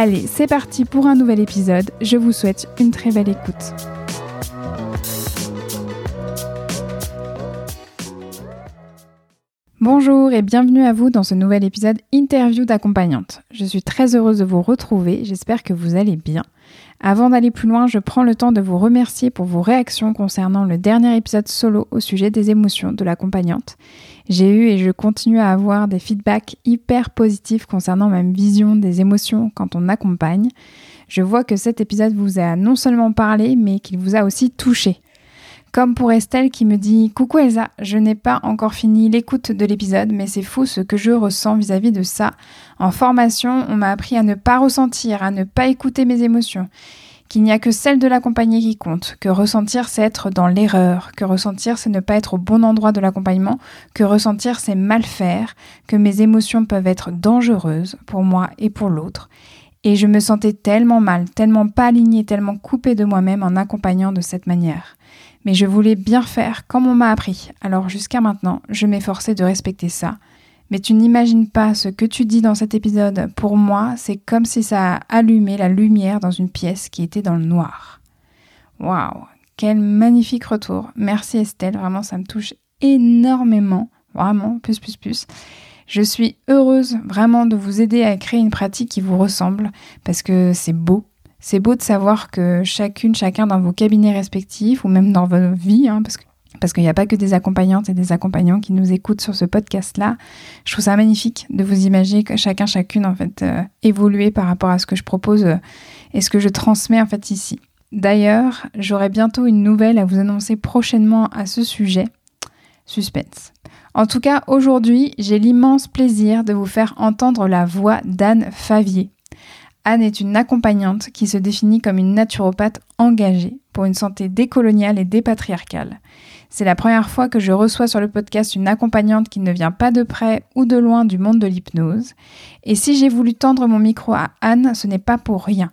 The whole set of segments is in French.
Allez, c'est parti pour un nouvel épisode. Je vous souhaite une très belle écoute. Bonjour et bienvenue à vous dans ce nouvel épisode interview d'accompagnante. Je suis très heureuse de vous retrouver, j'espère que vous allez bien. Avant d'aller plus loin, je prends le temps de vous remercier pour vos réactions concernant le dernier épisode solo au sujet des émotions de l'accompagnante. J'ai eu et je continue à avoir des feedbacks hyper positifs concernant ma vision des émotions quand on accompagne. Je vois que cet épisode vous a non seulement parlé, mais qu'il vous a aussi touché. Comme pour Estelle qui me dit Coucou Elsa, je n'ai pas encore fini l'écoute de l'épisode, mais c'est fou ce que je ressens vis-à-vis de ça. En formation, on m'a appris à ne pas ressentir, à ne pas écouter mes émotions, qu'il n'y a que celle de l'accompagné qui compte, que ressentir c'est être dans l'erreur, que ressentir c'est ne pas être au bon endroit de l'accompagnement, que ressentir c'est mal faire, que mes émotions peuvent être dangereuses pour moi et pour l'autre. Et je me sentais tellement mal, tellement pas alignée, tellement coupée de moi-même en accompagnant de cette manière mais je voulais bien faire comme on m'a appris. Alors jusqu'à maintenant, je m'efforçais de respecter ça. Mais tu n'imagines pas ce que tu dis dans cet épisode. Pour moi, c'est comme si ça a allumé la lumière dans une pièce qui était dans le noir. Waouh, quel magnifique retour. Merci Estelle, vraiment ça me touche énormément. Vraiment, plus, plus, plus. Je suis heureuse vraiment de vous aider à créer une pratique qui vous ressemble parce que c'est beau, c'est beau de savoir que chacune, chacun dans vos cabinets respectifs ou même dans vos vies, hein, parce que parce qu'il n'y a pas que des accompagnantes et des accompagnants qui nous écoutent sur ce podcast-là. Je trouve ça magnifique de vous imaginer que chacun, chacune, en fait, euh, évoluer par rapport à ce que je propose euh, et ce que je transmets, en fait, ici. D'ailleurs, j'aurai bientôt une nouvelle à vous annoncer prochainement à ce sujet. Suspense. En tout cas, aujourd'hui, j'ai l'immense plaisir de vous faire entendre la voix d'Anne Favier. Anne est une accompagnante qui se définit comme une naturopathe engagée pour une santé décoloniale et dépatriarcale. C'est la première fois que je reçois sur le podcast une accompagnante qui ne vient pas de près ou de loin du monde de l'hypnose. Et si j'ai voulu tendre mon micro à Anne, ce n'est pas pour rien.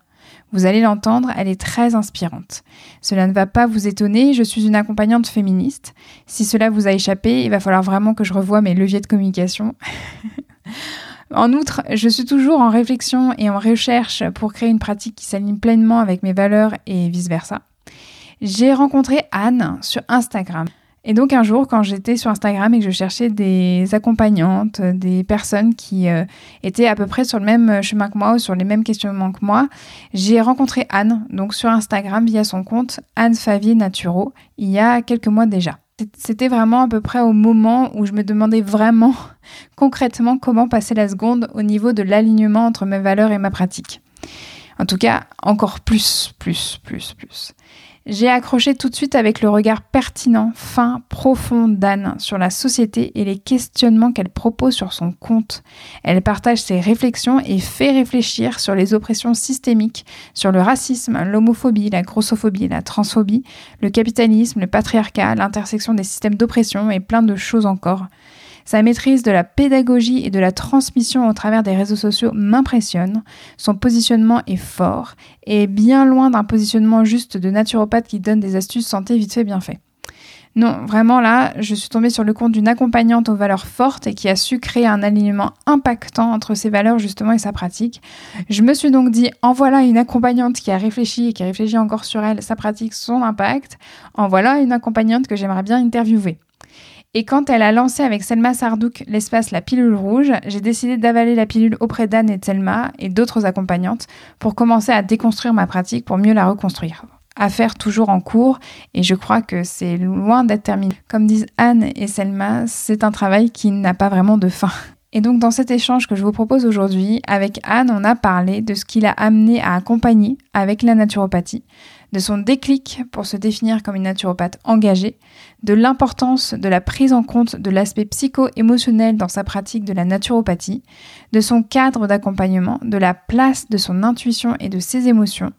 Vous allez l'entendre, elle est très inspirante. Cela ne va pas vous étonner, je suis une accompagnante féministe. Si cela vous a échappé, il va falloir vraiment que je revoie mes leviers de communication. En outre, je suis toujours en réflexion et en recherche pour créer une pratique qui s'aligne pleinement avec mes valeurs et vice-versa. J'ai rencontré Anne sur Instagram. Et donc un jour, quand j'étais sur Instagram et que je cherchais des accompagnantes, des personnes qui euh, étaient à peu près sur le même chemin que moi ou sur les mêmes questionnements que moi, j'ai rencontré Anne, donc sur Instagram via son compte Anne Favier Naturo, il y a quelques mois déjà. C'était vraiment à peu près au moment où je me demandais vraiment concrètement comment passer la seconde au niveau de l'alignement entre mes valeurs et ma pratique. En tout cas, encore plus, plus, plus, plus. J'ai accroché tout de suite avec le regard pertinent, fin, profond d'Anne sur la société et les questionnements qu'elle propose sur son compte. Elle partage ses réflexions et fait réfléchir sur les oppressions systémiques, sur le racisme, l'homophobie, la grossophobie, la transphobie, le capitalisme, le patriarcat, l'intersection des systèmes d'oppression et plein de choses encore. Sa maîtrise de la pédagogie et de la transmission au travers des réseaux sociaux m'impressionne. Son positionnement est fort et bien loin d'un positionnement juste de naturopathe qui donne des astuces santé vite fait bien fait. Non, vraiment là, je suis tombée sur le compte d'une accompagnante aux valeurs fortes et qui a su créer un alignement impactant entre ses valeurs justement et sa pratique. Je me suis donc dit, en voilà une accompagnante qui a réfléchi et qui réfléchit encore sur elle, sa pratique, son impact. En voilà une accompagnante que j'aimerais bien interviewer. Et quand elle a lancé avec Selma Sardouk l'espace La Pilule Rouge, j'ai décidé d'avaler la pilule auprès d'Anne et Selma et d'autres accompagnantes pour commencer à déconstruire ma pratique pour mieux la reconstruire. Affaire toujours en cours et je crois que c'est loin d'être terminé. Comme disent Anne et Selma, c'est un travail qui n'a pas vraiment de fin. Et donc dans cet échange que je vous propose aujourd'hui, avec Anne, on a parlé de ce qui l'a amené à accompagner avec la naturopathie, de son déclic pour se définir comme une naturopathe engagée, de l'importance de la prise en compte de l'aspect psycho-émotionnel dans sa pratique de la naturopathie, de son cadre d'accompagnement, de la place de son intuition et de ses émotions,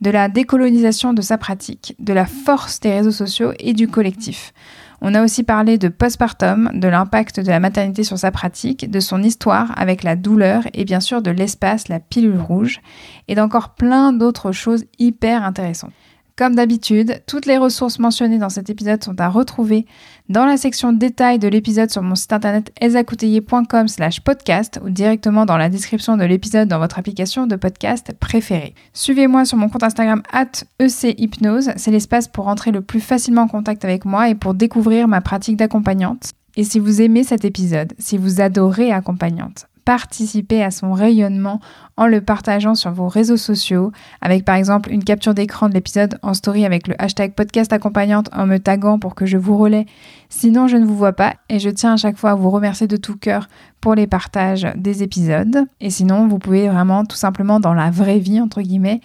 de la décolonisation de sa pratique, de la force des réseaux sociaux et du collectif. On a aussi parlé de postpartum, de l'impact de la maternité sur sa pratique, de son histoire avec la douleur et bien sûr de l'espace, la pilule rouge, et d'encore plein d'autres choses hyper intéressantes. Comme d'habitude, toutes les ressources mentionnées dans cet épisode sont à retrouver dans la section détails de l'épisode sur mon site internet esacoutelier.com slash podcast ou directement dans la description de l'épisode dans votre application de podcast préférée. Suivez-moi sur mon compte Instagram at echypnose, c'est l'espace pour entrer le plus facilement en contact avec moi et pour découvrir ma pratique d'accompagnante. Et si vous aimez cet épisode, si vous adorez accompagnante, participer à son rayonnement en le partageant sur vos réseaux sociaux, avec par exemple une capture d'écran de l'épisode en story avec le hashtag podcast accompagnante en me taguant pour que je vous relaie. Sinon, je ne vous vois pas et je tiens à chaque fois à vous remercier de tout cœur pour les partages des épisodes. Et sinon, vous pouvez vraiment tout simplement dans la vraie vie, entre guillemets,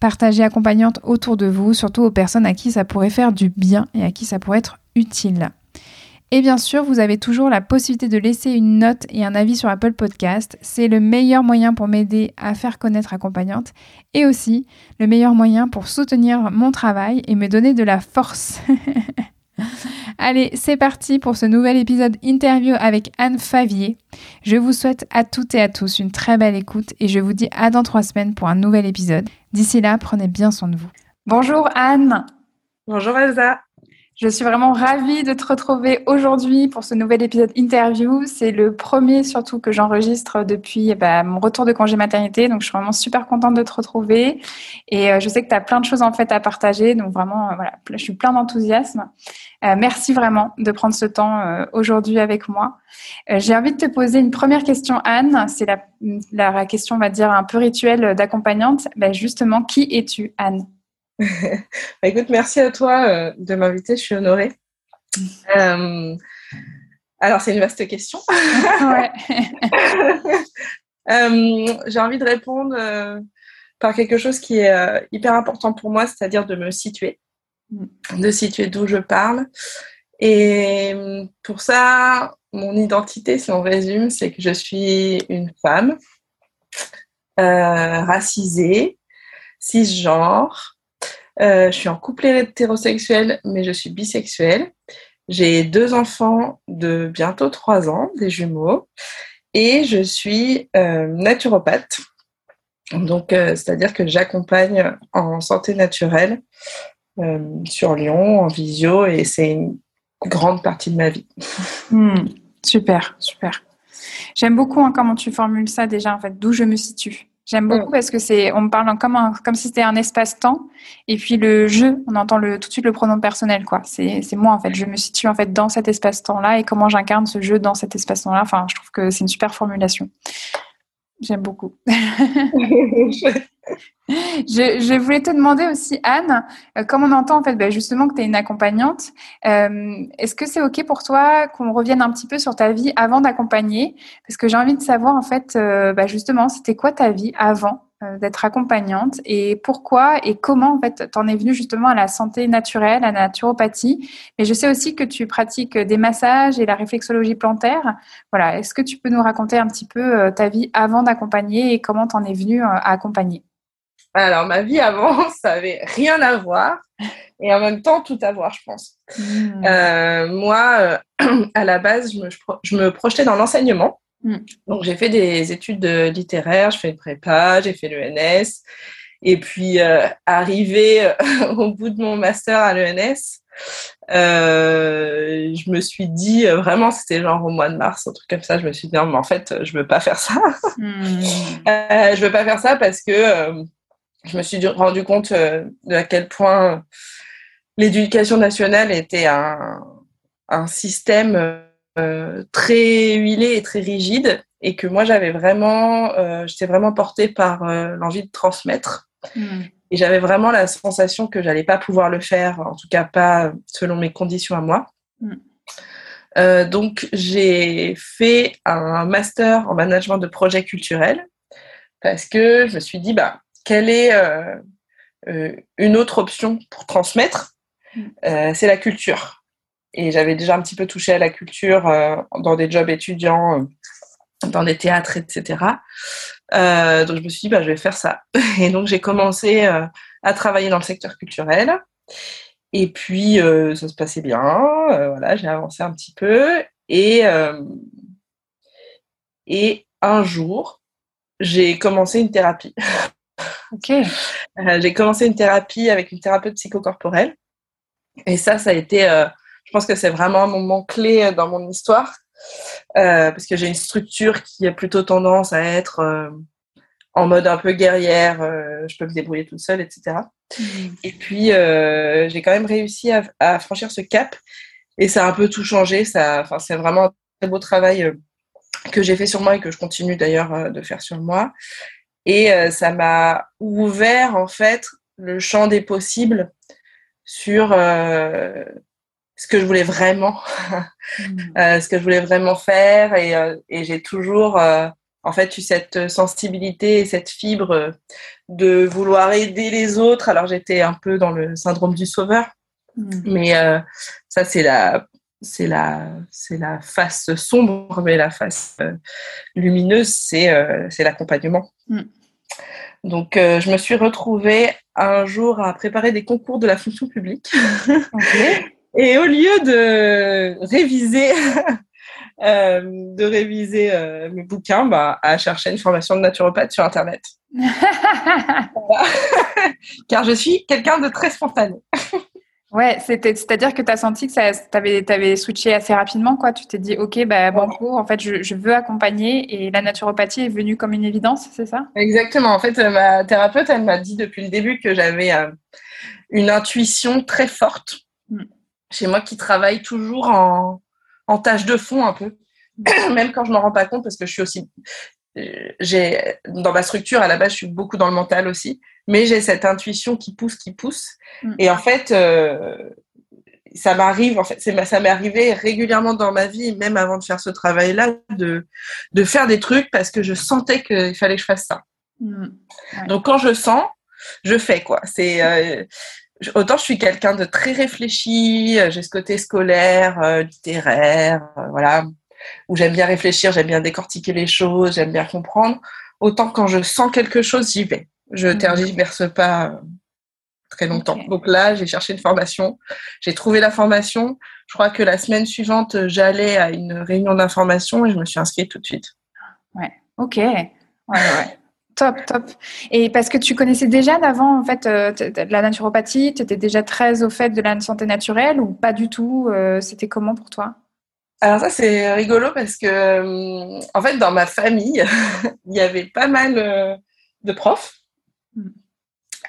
partager accompagnante autour de vous, surtout aux personnes à qui ça pourrait faire du bien et à qui ça pourrait être utile. Et bien sûr, vous avez toujours la possibilité de laisser une note et un avis sur Apple Podcast. C'est le meilleur moyen pour m'aider à faire connaître Accompagnante et aussi le meilleur moyen pour soutenir mon travail et me donner de la force. Allez, c'est parti pour ce nouvel épisode interview avec Anne Favier. Je vous souhaite à toutes et à tous une très belle écoute et je vous dis à dans trois semaines pour un nouvel épisode. D'ici là, prenez bien soin de vous. Bonjour Anne. Bonjour Elsa. Je suis vraiment ravie de te retrouver aujourd'hui pour ce nouvel épisode interview. C'est le premier surtout que j'enregistre depuis eh ben, mon retour de congé maternité. Donc, je suis vraiment super contente de te retrouver. Et euh, je sais que tu as plein de choses en fait à partager. Donc, vraiment, euh, voilà, je suis plein d'enthousiasme. Euh, merci vraiment de prendre ce temps aujourd'hui avec moi. J'ai envie de te poser une première question, Anne. C'est la, question, on va dire, un peu rituelle d'accompagnante. Ben, justement, qui es-tu, Anne? Bah, écoute, merci à toi euh, de m'inviter, je suis honorée. Euh, alors, c'est une vaste question. Euh, j'ai envie de répondre par quelque chose qui est hyper important pour moi, c'est-à-dire de me situer, mm. de situer d'où je parle. Et pour ça, mon identité, si on résume, c'est que je suis une femme racisée, cisgenre, euh, je suis en couple hétérosexuel, mais je suis bisexuelle. J'ai deux enfants de bientôt trois ans, des jumeaux, et je suis euh, naturopathe. Donc, euh, c'est-à-dire que j'accompagne en santé naturelle sur Lyon, en visio, et c'est une grande partie de ma vie. Hmm, super, super. J'aime beaucoup hein, comment tu formules ça déjà, en fait, d'où je me situe. J'aime beaucoup parce que c'est, on me parle comme, comme si c'était un espace-temps. Et puis le jeu, on entend le, tout de suite le pronom personnel, quoi. C'est, c'est moi, en fait. Je me situe, en fait, dans cet espace-temps-là et comment j'incarne ce jeu dans cet espace-temps-là. Enfin, je trouve que c'est une super formulation. J'aime beaucoup. je, voulais te demander aussi, Anne, euh, comme on entend en fait ben, justement que tu es une accompagnante, euh, est-ce que c'est OK pour toi qu'on revienne un petit peu sur ta vie avant d'accompagner? Parce que j'ai envie de savoir en fait, euh, ben, justement, c'était quoi ta vie avant euh, d'être accompagnante et pourquoi et comment en fait t'en es venue justement à la santé naturelle, à la naturopathie? Mais je sais aussi que tu pratiques des massages et la réflexologie plantaire. Voilà, est-ce que tu peux nous raconter un petit peu euh, ta vie avant d'accompagner et comment t'en es venue euh, à accompagner? Alors ma vie avant, ça avait rien à voir et en même temps tout à voir, je pense. Hmm. moi, à la base, je me, je me projetais dans l'enseignement. Mm. Donc, j'ai fait des études littéraires, je fais une prépa, j'ai fait l'ENS. Et puis, euh, arrivé euh, au bout de mon master à l'ENS, Euh, je me suis dit, euh, vraiment, c'était genre au mois de mars, un truc comme ça, je me suis dit, non, mais en fait, je veux pas faire ça. Hmm. euh, je veux pas faire ça parce que euh, je me suis rendu compte de à quel point l'éducation nationale était un, un système très huilé et très rigide et que moi, j'avais vraiment, j'étais vraiment portée par l'envie de transmettre. Hmm. Et j'avais vraiment la sensation que j'allais pas pouvoir le faire, en tout cas pas selon mes conditions à moi. Mm. Euh, donc j'ai fait un master en management de projets culturels parce que je me suis dit bah quelle est euh, euh, une autre option pour transmettre mm. C'est la culture. Et j'avais déjà un petit peu touché à la culture dans des jobs étudiants dans des théâtres, etc. Euh, donc je me suis dit, bah, je vais faire ça. Et donc j'ai commencé euh, à travailler dans le secteur culturel. Et puis euh, ça se passait bien. Euh, voilà, j'ai avancé un petit peu. Et, euh, et un jour, j'ai commencé une thérapie. Ok. j'ai commencé une thérapie avec une thérapeute psychocorporelle. Et ça, ça a été, je pense que c'est vraiment un moment clé dans mon histoire euh, parce que j'ai une structure qui a plutôt tendance à être euh, en mode un peu guerrière, euh, je peux me débrouiller toute seule, etc. Mmh. Et puis, j'ai quand même réussi à, à, franchir ce cap et ça a un peu tout changé. Ça, c'est vraiment un très beau travail que j'ai fait sur moi et que je continue d'ailleurs de faire sur moi. Et ça m'a ouvert en fait le champ des possibles sur ce que je voulais vraiment, mm. euh, ce que je voulais vraiment faire. Et, euh, et j'ai toujours, euh, en fait, eu cette sensibilité et cette fibre de vouloir aider les autres. Alors, j'étais un peu dans le syndrome du sauveur. Mm. Mais ça, c'est la, c'est la, c'est la face sombre, mais la face lumineuse, c'est, c'est l'accompagnement. Mm. Donc, je me suis retrouvée un jour à préparer des concours de la fonction publique. Okay. Et au lieu de réviser, euh, de réviser euh, mes bouquins, bah, à chercher une formation de naturopathe sur Internet. Car je suis quelqu'un de très spontané. Ouais, c'est-à-dire que tu as senti que tu avais, avais, switché assez rapidement, quoi. Tu t'es dit, OK, bah, banco, en fait, je, je, veux accompagner et la naturopathie est venue comme une évidence, c'est ça? Exactement. En fait, ma thérapeute, elle m'a dit depuis le début que j'avais euh, une intuition très forte. Mm chez moi qui travaille toujours en, en tâche de fond un peu, même quand je m'en rends pas compte parce que je suis aussi, j'ai dans ma structure à la base je suis beaucoup dans le mental aussi, mais j'ai cette intuition qui pousse, qui pousse, mm. et en fait euh, ça m'arrive en fait, ça m'est arrivé régulièrement dans ma vie, même avant de faire ce travail-là, de de faire des trucs parce que je sentais qu'il fallait que je fasse ça. Mm. Donc quand je sens, je fais quoi. C'est euh, autant je suis quelqu'un de très réfléchi, euh, j'ai ce côté scolaire, euh, littéraire, euh, voilà, où j'aime bien réfléchir, j'aime bien décortiquer les choses, j'aime bien comprendre. Autant quand je sens quelque chose, j'y vais. Je mhm. tergiverse pas très longtemps. Donc là, j'ai cherché une formation, j'ai trouvé la formation. Je crois que la semaine suivante, j'allais à une réunion d'information et je me suis inscrite tout de suite. Ouais, ok. Ouais, ouais. Top, top. Et parce que tu connaissais déjà d'avant, en fait, euh, la naturopathie, tu étais déjà très au fait de la santé naturelle ou pas du tout euh, C'était comment pour toi? Alors ça, c'est rigolo parce que, euh, en fait, dans ma famille, il y avait pas mal de profs hmm.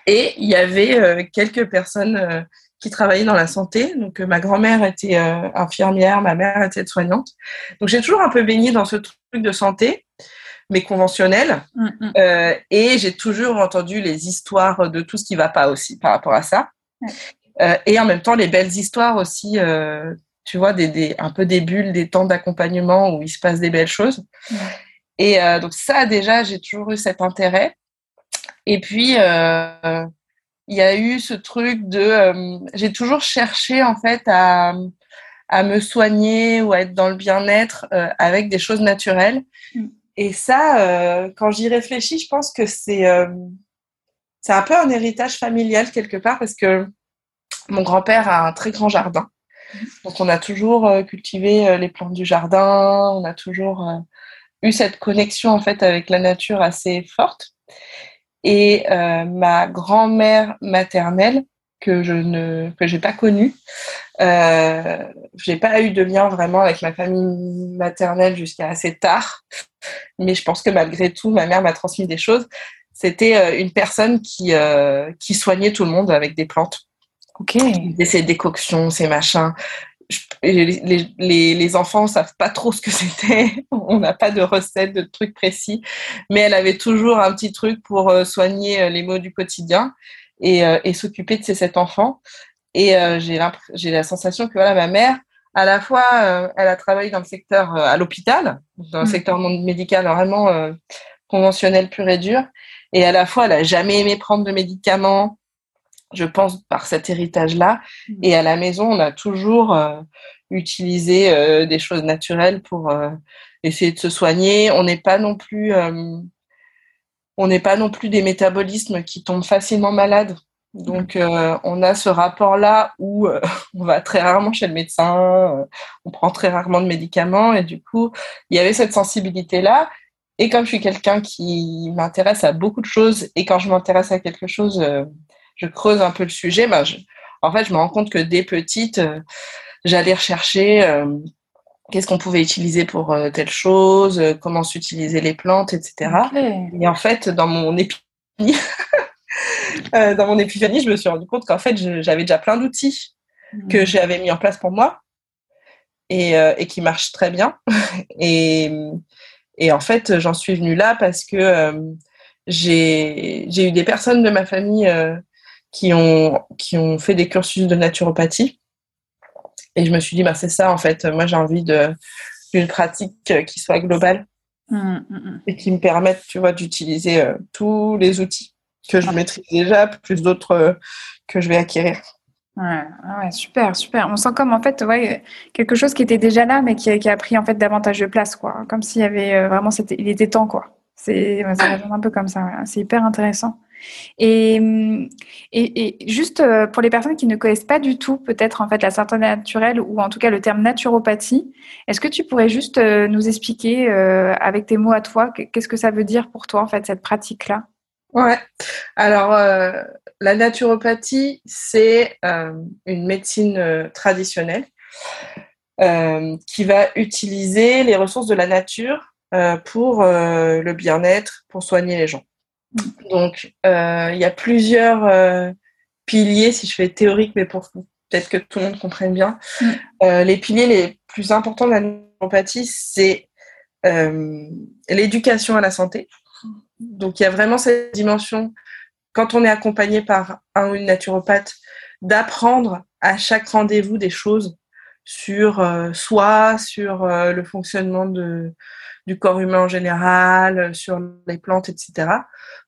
et il y avait quelques personnes qui travaillaient dans la santé. Donc, ma grand-mère était infirmière, ma mère était soignante. Donc, j'ai toujours un peu baigné dans ce truc de santé mais conventionnel. Mm, mm. Euh, et j'ai toujours entendu les histoires de tout ce qui va pas aussi par rapport à ça. Euh, et en même temps, les belles histoires aussi, euh, tu vois, des, des, un peu des bulles, des temps d'accompagnement où il se passe des belles choses. Et euh, donc ça, déjà, j'ai toujours eu cet intérêt. Et puis, euh, il y a eu ce truc de... Euh, j'ai toujours cherché, en fait, à à me soigner ou à être dans le bien-être avec des choses naturelles. Mm. Et ça, quand j'y réfléchis, je pense que c'est c'est un peu un héritage familial quelque part parce que mon grand-père a un très grand jardin. Donc on a toujours euh, cultivé les plantes du jardin, on a toujours eu cette connexion en fait avec la nature assez forte. Et ma grand-mère maternelle que je ne j'ai pas connu. Euh, j'ai pas eu de lien vraiment avec ma famille maternelle jusqu'à assez tard, mais je pense que malgré tout, ma mère m'a transmis des choses. C'était euh, une personne euh, qui soignait tout le monde avec des plantes. Ok. Ces décoctions, ces machins. Les, les, les, enfants savent pas trop ce que c'était. On n'a pas de recette, de trucs précis. Mais elle avait toujours un petit truc pour euh, soigner les maux du quotidien et, euh, et s'occuper de ses sept enfants. Et euh, j'ai la sensation que voilà, ma mère, à la fois, euh, elle a travaillé dans le secteur à l'hôpital, dans le mmh. secteur médical vraiment conventionnel pur et dur, et à la fois, elle a jamais aimé prendre de médicaments, je pense par cet héritage-là. Mmh. Et à la maison, on a toujours utilisé des choses naturelles pour essayer de se soigner. On n'est pas non plus on n'est pas non plus des métabolismes qui tombent facilement malades. Donc, euh, on a ce rapport-là où euh, on va très rarement chez le médecin, euh, on prend très rarement de médicaments, et du coup, il y avait cette sensibilité-là. Et comme je suis quelqu'un qui m'intéresse à beaucoup de choses, et quand je m'intéresse à quelque chose, je creuse un peu le sujet, ben en fait, je me rends compte que dès petite, j'allais rechercher qu'est-ce qu'on pouvait utiliser pour euh, telle chose, euh, comment s'utiliser les plantes, etc. Et en fait, dans mon épiphanie, euh, dans mon épiphanie, je me suis rendu compte qu'en fait, j'avais déjà plein d'outils que hmm. j'avais mis en place pour moi et, et qui marchent très bien. et, et, en fait, j'en suis venue là parce que j'ai eu des personnes de ma famille qui, ont, qui ont fait des cursus de naturopathie et je me suis dit, bah, c'est ça, en fait. Moi, j'ai envie d'une pratique euh, qui soit globale mmh, mmh, mmh. et qui me permette, tu vois, d'utiliser euh, tous les outils que je maîtrise déjà, plus d'autres euh, que je vais acquérir. Ouais, ouais, super, super. On sent comme en fait ouais, quelque chose qui était déjà là, mais qui a, qui a pris en fait davantage de place, quoi. Comme s'il y avait vraiment, c'était, il était temps, quoi. C'est, un peu comme ça. C'est hyper intéressant. Et, et, juste euh, pour les personnes qui ne connaissent pas du tout peut-être en fait la santé naturelle ou en tout cas le terme naturopathie, est-ce que tu pourrais juste euh, nous expliquer euh, avec tes mots à toi qu'est-ce que ça veut dire pour toi en fait cette pratique-là? Ouais. Alors la naturopathie c'est une médecine traditionnelle qui va utiliser les ressources de la nature pour le bien-être, pour soigner les gens. Donc, euh, il y a plusieurs euh, piliers, si je fais théorique, mais pour peut-être que tout le monde comprenne bien. Mm. Euh, les piliers les plus importants de la naturopathie, c'est l'éducation à la santé. Donc, il y a vraiment cette dimension, quand on est accompagné par un ou une naturopathe, d'apprendre à chaque rendez-vous des choses sur soi, sur le fonctionnement de, du corps humain en général, sur les plantes, etc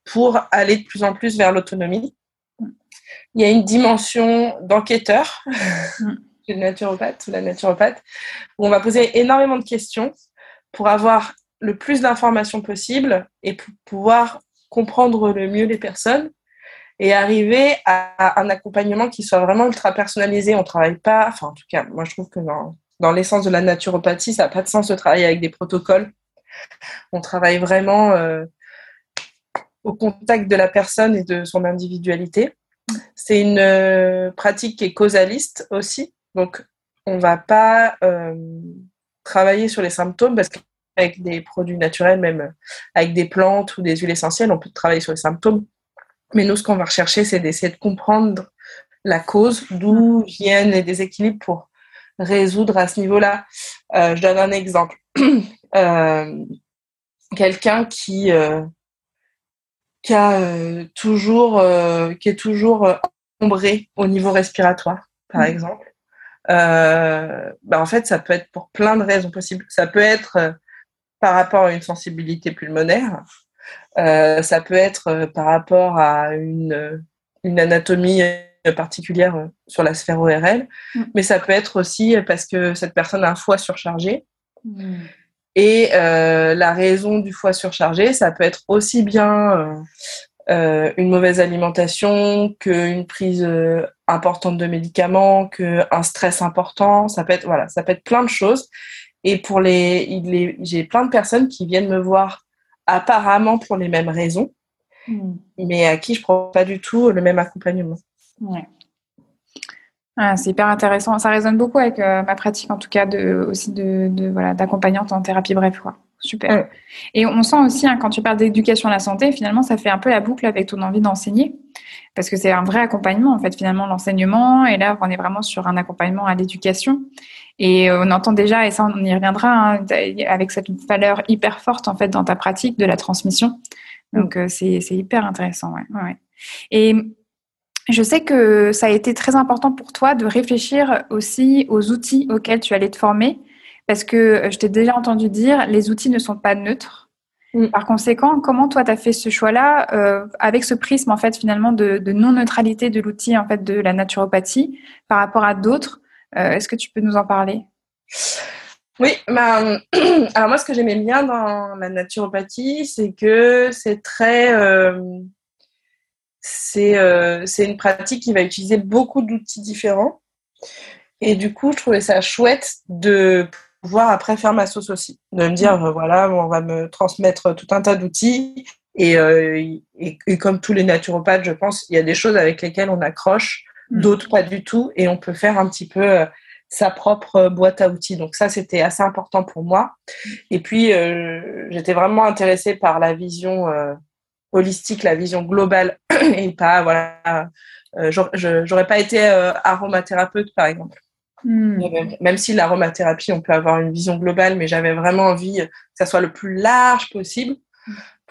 pour aller de plus en plus vers l'autonomie. Il y a une dimension d'enquêteur mm. le naturopathe ou la naturopathe où on va poser énormément de questions pour avoir le plus d'informations possible et pour pouvoir comprendre le mieux les personnes et arriver à un accompagnement qui soit vraiment ultra personnalisé. On travaille pas, enfin en tout cas, moi je trouve que dans, dans l'essence de la naturopathie, ça n'a pas de sens de travailler avec des protocoles. On travaille vraiment euh, au contact de la personne et de son individualité. C'est une euh, pratique qui est causaliste aussi. Donc, on ne va pas euh, travailler sur les symptômes parce qu'avec des produits naturels, même avec des plantes ou des huiles essentielles, on peut travailler sur les symptômes. Mais nous, ce qu'on va rechercher, c'est d'essayer de comprendre la cause, d'où viennent les déséquilibres pour résoudre à ce niveau-là. Euh, je donne un exemple. Quelqu'un qui qui euh, toujours, euh, qui est toujours euh, ombré au niveau respiratoire, par mmh. exemple. bah en fait, ça peut être pour plein de raisons possibles. Ça peut être par rapport à une sensibilité pulmonaire. ça peut être par rapport à une, une anatomie particulière sur la sphère ORL, mmh. mais ça peut être aussi parce que cette personne a un foie surchargé. Mmh. Et euh, la raison du foie surchargé, ça peut être aussi bien euh, euh une mauvaise alimentation qu'une prise importante de médicaments, qu'un stress important. Ça peut être voilà, ça peut être plein de choses. Et pour les, les j'ai plein de personnes qui viennent me voir apparemment pour les mêmes raisons, hmm. mais à qui je prends pas du tout le même accompagnement. Ouais. Ah, c'est hyper intéressant. Ça résonne beaucoup avec euh, ma pratique, en tout cas, de, aussi de, de voilà, d'accompagnante en thérapie bref. Quoi. Super. Et on sent aussi, hein, quand tu parles d'éducation à la santé, finalement, ça fait un peu la boucle avec ton envie d'enseigner. Parce que c'est un vrai accompagnement, en fait, finalement, l'enseignement. Et là, on est vraiment sur un accompagnement à l'éducation. Et euh, on entend déjà, et ça, on y reviendra, hein, avec cette valeur hyper forte, en fait, dans ta pratique de la transmission. Donc, euh, c'est hyper intéressant. Ouais, ouais. Et je sais que ça a été très important pour toi de réfléchir aussi aux outils auxquels tu allais te former. Parce que euh, je t'ai déjà entendu dire, les outils ne sont pas neutres. Mm. Par conséquent, comment toi tu as fait ce choix-là euh, avec ce prisme en fait finalement de, non-neutralité de l'outil en fait de la naturopathie par rapport à d'autres euh, Est-ce que tu peux nous en parler? Oui, bah, alors moi ce que j'aimais bien dans la naturopathie, c'est que c'est très c'est une pratique qui va utiliser beaucoup d'outils différents. Et du coup, je trouvais ça chouette de pouvoir après faire ma sauce aussi. De me dire, euh, voilà, on va me transmettre tout un tas d'outils. Euh, et, et, comme tous les naturopathes, je pense, il y a des choses avec lesquelles on accroche, mm. d'autres pas du tout. Et on peut faire un petit peu euh, sa propre boîte à outils. Donc ça, c'était assez important pour moi. Et puis, j'étais vraiment intéressée par la vision holistique, la vision globale, et pas, voilà, j'aurais pas été aromathérapeute, par exemple. Hmm. Même, si l'aromathérapie, on peut avoir une vision globale, mais j'avais vraiment envie que ça soit le plus large possible.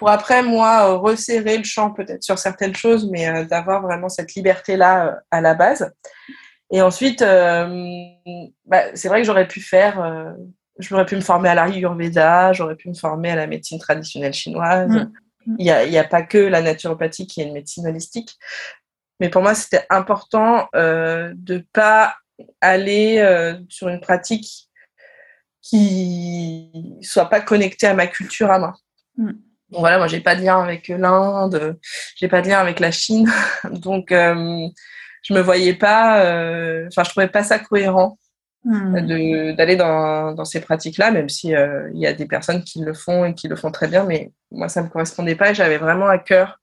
Pour après, moi, resserrer le champ peut-être sur certaines choses, mais euh, d'avoir vraiment cette liberté-là euh, à la base. Et ensuite, euh, bah, c'est vrai que j'aurais pu faire, j'aurais pu me former à l'Ayurveda, j'aurais pu me former à la médecine traditionnelle chinoise. Hmm. Il n'y a, a, pas que la naturopathie qui est une médecine holistique. Mais pour moi, c'était important de ne pas aller euh, sur une pratique qui soit pas connectée à ma culture à moi. Mm. Donc voilà, moi j'ai pas de lien avec l'Inde, j'ai pas de lien avec la Chine, donc euh, je me voyais pas, euh, enfin je trouvais pas ça cohérent mm. d'aller dans, dans, ces pratiques-là, même si il y a des personnes qui le font et qui le font très bien, mais moi ça me correspondait pas et j'avais vraiment à cœur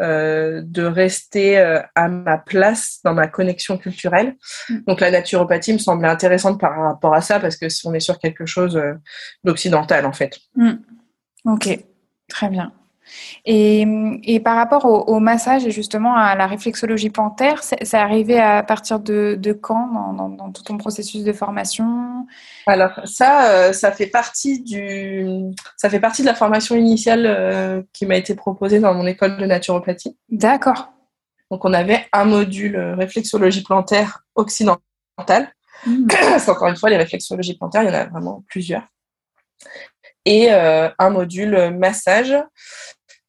euh, de rester euh, à ma place dans ma connexion culturelle. Mm. Donc la naturopathie me semblait intéressante par rapport à ça parce que on est sur quelque chose euh, d'occidental en fait. Mm. Ok, très bien. Et, par rapport au, massage et justement à la réflexologie plantaire, c'est arrivé à partir de, quand dans, tout ton processus de formation? Alors ça, euh, ça fait partie du, ça fait partie de la formation initiale euh, qui m'a été proposée dans mon école de naturopathie. D'accord. Donc on avait un module euh, réflexologie plantaire occidentale. Mmh. Parce qu'encore une fois, les réflexologies plantaires, il y en a vraiment plusieurs. Et un module massage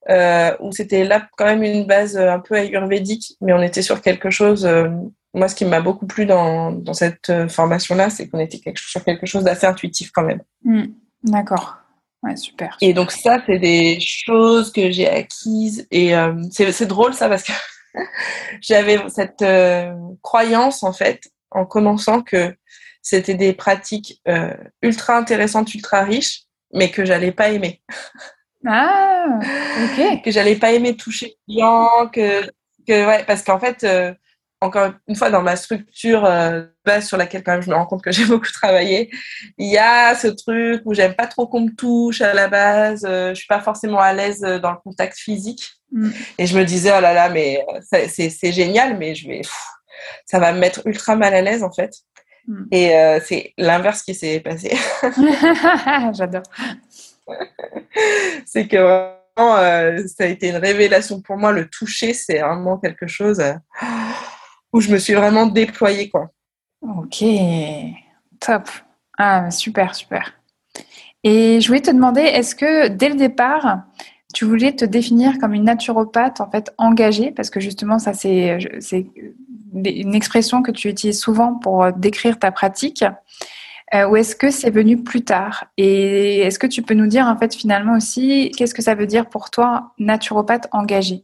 euh, où c'était là quand même une base euh, un peu ayurvédique, mais on était sur quelque chose. Euh, moi, ce qui m'a beaucoup plu dans, dans cette formation-là, c'est qu'on était quelque, sur quelque chose d'assez intuitif quand même. Hmm, d'accord. Ouais, super. Et donc ça, c'est des choses que j'ai acquises. Et c'est drôle ça parce que j'avais cette croyance en fait en commençant que c'était des pratiques ultra intéressantes, ultra riches, mais que j'allais pas aimer. Ah, ok. que j'allais pas aimer toucher le client, que, que ouais, parce qu'en fait, euh, encore une fois, dans ma structure euh, base sur laquelle quand même je me rends compte que j'ai beaucoup travaillé, il y a ce truc où j'aime pas trop qu'on me touche à la base, euh, je suis pas forcément à l'aise dans le contact physique. Mm. Et je me disais, oh là là, mais c'est génial, mais je vais, ça va me mettre ultra mal à l'aise en fait. Mm. Et euh, c'est l'inverse qui s'est passé. J'adore. c'est que vraiment, euh, ça a été une révélation pour moi. Le toucher, c'est vraiment quelque chose euh, où je me suis vraiment déployée. Quoi. Ok, top. Ah, super, super. Et je voulais te demander, est-ce que dès le départ, tu voulais te définir comme une naturopathe en fait engagée? Parce que justement ça c'est une expression que tu utilises souvent pour décrire ta pratique euh, ou est-ce que c'est venu plus tard? Et est-ce que tu peux nous dire en fait finalement aussi qu'est-ce que ça veut dire pour toi naturopathe engagé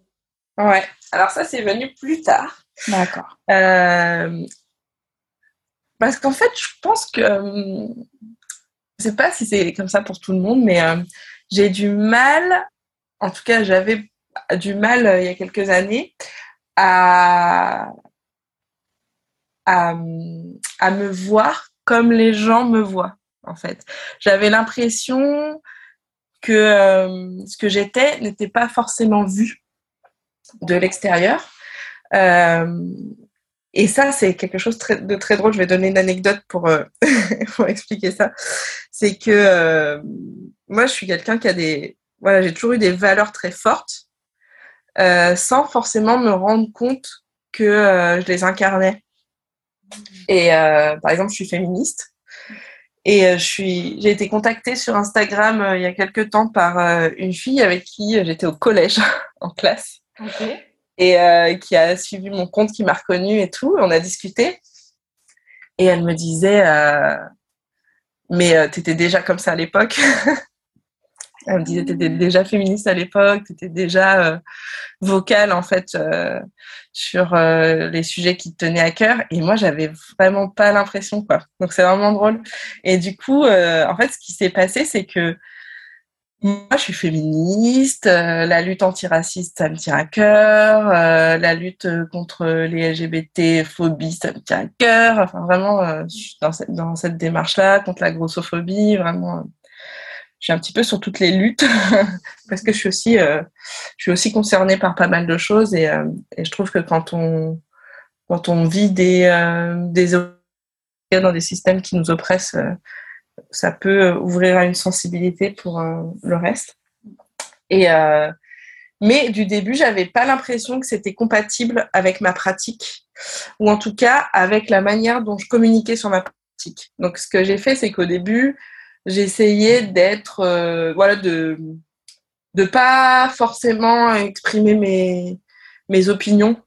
Ouais, alors ça c'est venu plus tard. D'accord. Euh, parce qu'en fait, je pense que je sais pas si c'est comme ça pour tout le monde, mais euh, j'ai du mal, en tout cas j'avais du mal il y a quelques années à à, à me voir comme les gens me voient, en fait. J'avais l'impression que euh, ce que j'étais n'était pas forcément vu de l'extérieur. Euh, et ça, c'est quelque chose de très drôle. Je vais donner une anecdote pour, euh, expliquer ça. C'est que moi, je suis quelqu'un qui a des... Voilà, j'ai toujours eu des valeurs très fortes sans forcément me rendre compte que je les incarnais. Et par exemple, je suis féministe. Et je suis, j'ai été contactée sur Instagram il y a quelques temps par une fille avec qui j'étais au collège en classe. Okay et euh, qui a suivi mon compte, qui m'a reconnu et tout. On a discuté. Et elle me disait, euh, mais euh, tu étais déjà comme ça à l'époque. Elle me disait, tu étais déjà féministe à l'époque, tu étais déjà vocale en fait sur les sujets qui te tenaient à cœur. Et moi, j'avais vraiment pas l'impression, quoi. Donc c'est vraiment drôle. Et du coup, en fait, ce qui s'est passé, c'est que moi, je suis féministe. Euh, la lutte antiraciste, ça me tient à cœur. Euh, la lutte contre les LGBT, phobie, ça me tient à cœur. Enfin, vraiment, euh, dans cette, dans cette démarche-là, contre la grossophobie, vraiment, je suis un petit peu sur toutes les luttes parce que je suis aussi, je suis aussi concernée par pas mal de choses et, et je trouve que quand on, quand on vit des, des dans des systèmes qui nous oppressent ça peut ouvrir à une sensibilité pour euh, le reste. Et, euh, mais du début, j'avais pas l'impression que c'était compatible avec ma pratique, ou en tout cas avec la manière dont je communiquais sur ma pratique. Donc, ce que j'ai fait, c'est qu'au début, j'essayais d'être, euh, voilà, de de pas forcément exprimer mes mes opinions,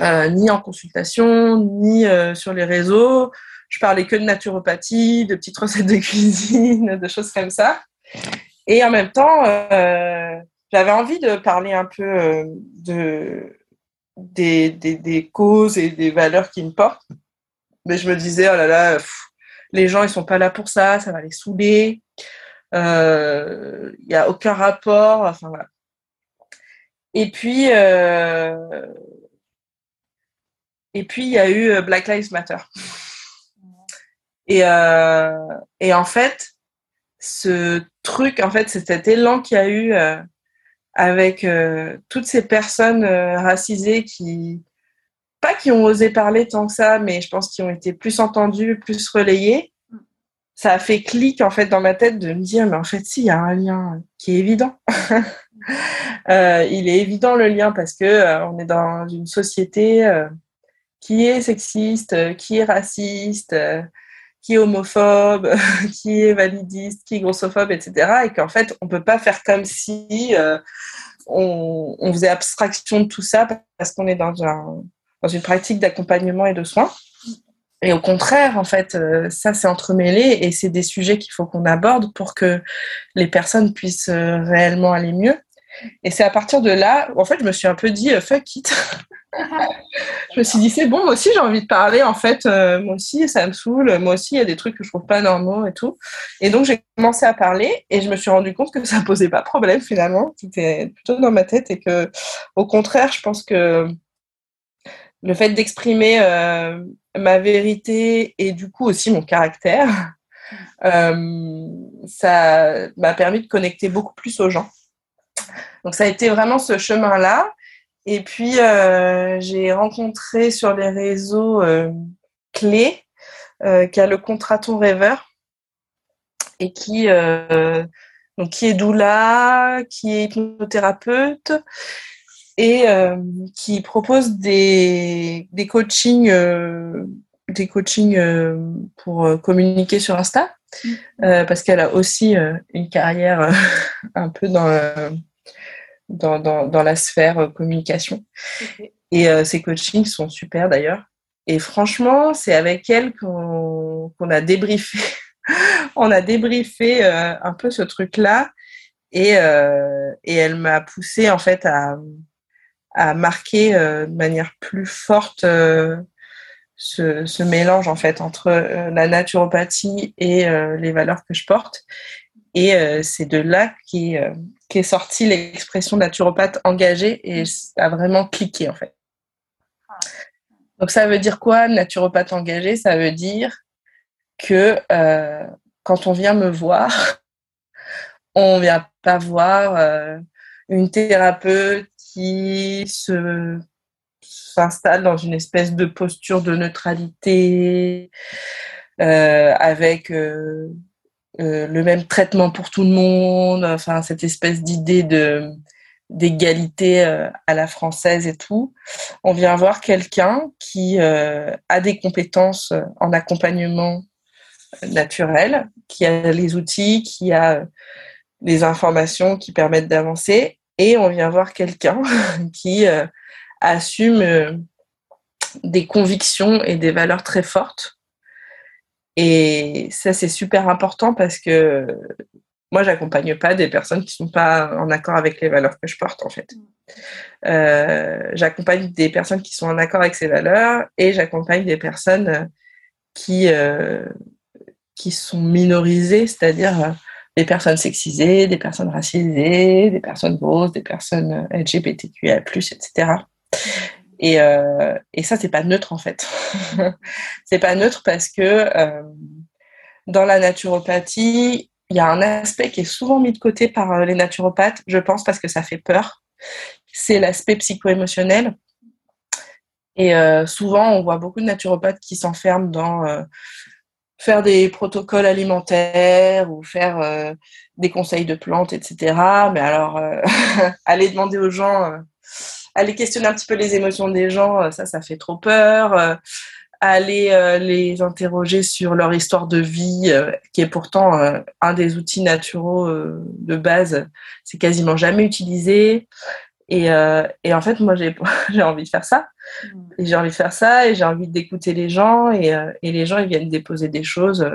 ni en consultation, ni sur les réseaux je parlais que de naturopathie, de petites recettes de cuisine, de choses comme ça. Et en même temps, euh, j'avais envie de parler un peu euh, de, des, des, des, causes et des valeurs qui me portent. Mais je me disais, oh là là, les gens, ils sont pas là pour ça, ça va les saouler. Il euh, n'y a aucun rapport. Enfin, voilà. Et puis, euh, et puis, il y a eu Black Lives Matter. Et, euh, et en fait, ce truc, en fait, c'est cet élan qu'il y a eu euh, avec euh, toutes ces personnes euh, racisées qui, pas qui ont osé parler tant que ça, mais je pense qu'ils ont été plus entendus, plus relayés. Ça a fait clic en fait dans ma tête de me dire, mais en fait, si, il y a un lien qui est évident. euh, il est évident le lien parce que euh, on est dans une société qui est sexiste, qui est raciste, qui est homophobe, qui est validiste, qui est grossophobe, etc. Et qu'en fait, on peut pas faire comme si euh, on, on, faisait abstraction de tout ça parce qu'on est dans, un, dans une pratique d'accompagnement et de soins. Et au contraire, en fait, euh, ça c'est entremêlé et c'est des sujets qu'il faut qu'on aborde pour que les personnes puissent euh, réellement aller mieux. Et c'est à partir de là, en fait, je me suis un peu dit fuck it. je me suis dit, c'est bon, moi aussi j'ai envie de parler, en fait, euh, moi aussi ça me saoule, moi aussi il y a des trucs que je trouve pas normaux et tout. Et donc j'ai commencé à parler et je me suis rendu compte que ça posait pas problème finalement, c'était plutôt dans ma tête et que, au contraire, je pense que le fait d'exprimer euh, ma vérité et du coup aussi mon caractère, euh, ça m'a permis de connecter beaucoup plus aux gens. Donc ça a été vraiment ce chemin-là. Et puis, euh, j'ai rencontré sur les réseaux Clé, qui a le contrat rêveur, et qui, donc, qui est doula, qui est hypnothérapeute, et qui propose des, des coachings, des coachings pour communiquer sur Insta, mmh. parce qu'elle a aussi une carrière un peu dans dans, dans, dans la sphère euh, communication. Et euh, ces coachings sont super d'ailleurs. Et franchement, c'est avec elle qu'on a débriefé. on a débriefé euh, un peu ce truc-là. Et, euh, et elle m'a poussé en fait à, à marquer euh, de manière plus forte ce, ce, mélange en fait entre la naturopathie et les valeurs que je porte. Et c'est de là qui qu'est sortie l'expression naturopathe engagée et ça a vraiment cliqué en fait. Donc ça veut dire quoi, naturopathe engagé Ça veut dire que euh, quand on vient me voir, on vient pas voir euh, une thérapeute qui se s'installe dans une espèce de posture de neutralité euh, avec le même traitement pour tout le monde, enfin cette espèce d'idée de d'égalité euh, à la française et tout. On vient voir quelqu'un qui euh, a des compétences euh, en accompagnement naturel, qui a les outils, qui a les informations qui permettent d'avancer. Et on vient voir quelqu'un qui assume des convictions et des valeurs très fortes. Et ça, c'est super important parce que moi, j'accompagne pas des personnes qui sont pas en accord avec les valeurs que je porte, en fait. Euh, j'accompagne des personnes qui sont en accord avec ces valeurs et j'accompagne des personnes qui, euh, qui sont minorisées, c'est-à-dire euh, des personnes sexisées, des personnes racisées, des personnes grosses, des personnes LGBTQIA+, etc. Et, euh, et ça, c'est pas neutre, en fait. c'est pas neutre parce que euh, dans la naturopathie, il y a un aspect qui est souvent mis de côté par euh, les naturopathes, je pense, parce que ça fait peur. C'est l'aspect psycho-émotionnel. Et euh, souvent, on voit beaucoup de naturopathes qui s'enferment dans euh, faire des protocoles alimentaires ou faire des conseils de plantes, etc. Mais alors, aller demander aux gens, aller questionner un petit peu les émotions des gens, ça, ça fait trop peur aller euh, les interroger sur leur histoire de vie, euh, qui est pourtant euh, un des outils naturaux de base, c'est quasiment jamais utilisé. Et, et en fait, moi, j'ai envie de faire ça. Mmh. Et j'ai envie de faire ça, et j'ai envie d'écouter les gens, et, et, les gens, ils viennent déposer des choses,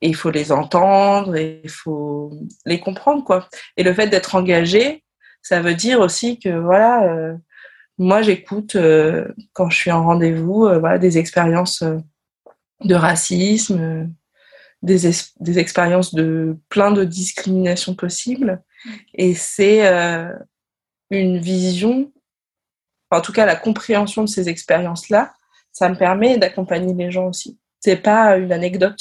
et il faut les entendre, et il faut les comprendre, quoi. Et le fait d'être engagé, ça veut dire aussi que, voilà, moi, j'écoute euh, quand je suis en rendez-vous euh, voilà, des expériences euh, de racisme, des, des, expériences de plein de discriminations possibles. Et c'est une vision, en tout cas la compréhension de ces expériences-là, ça me permet d'accompagner les gens aussi. C'est pas une anecdote.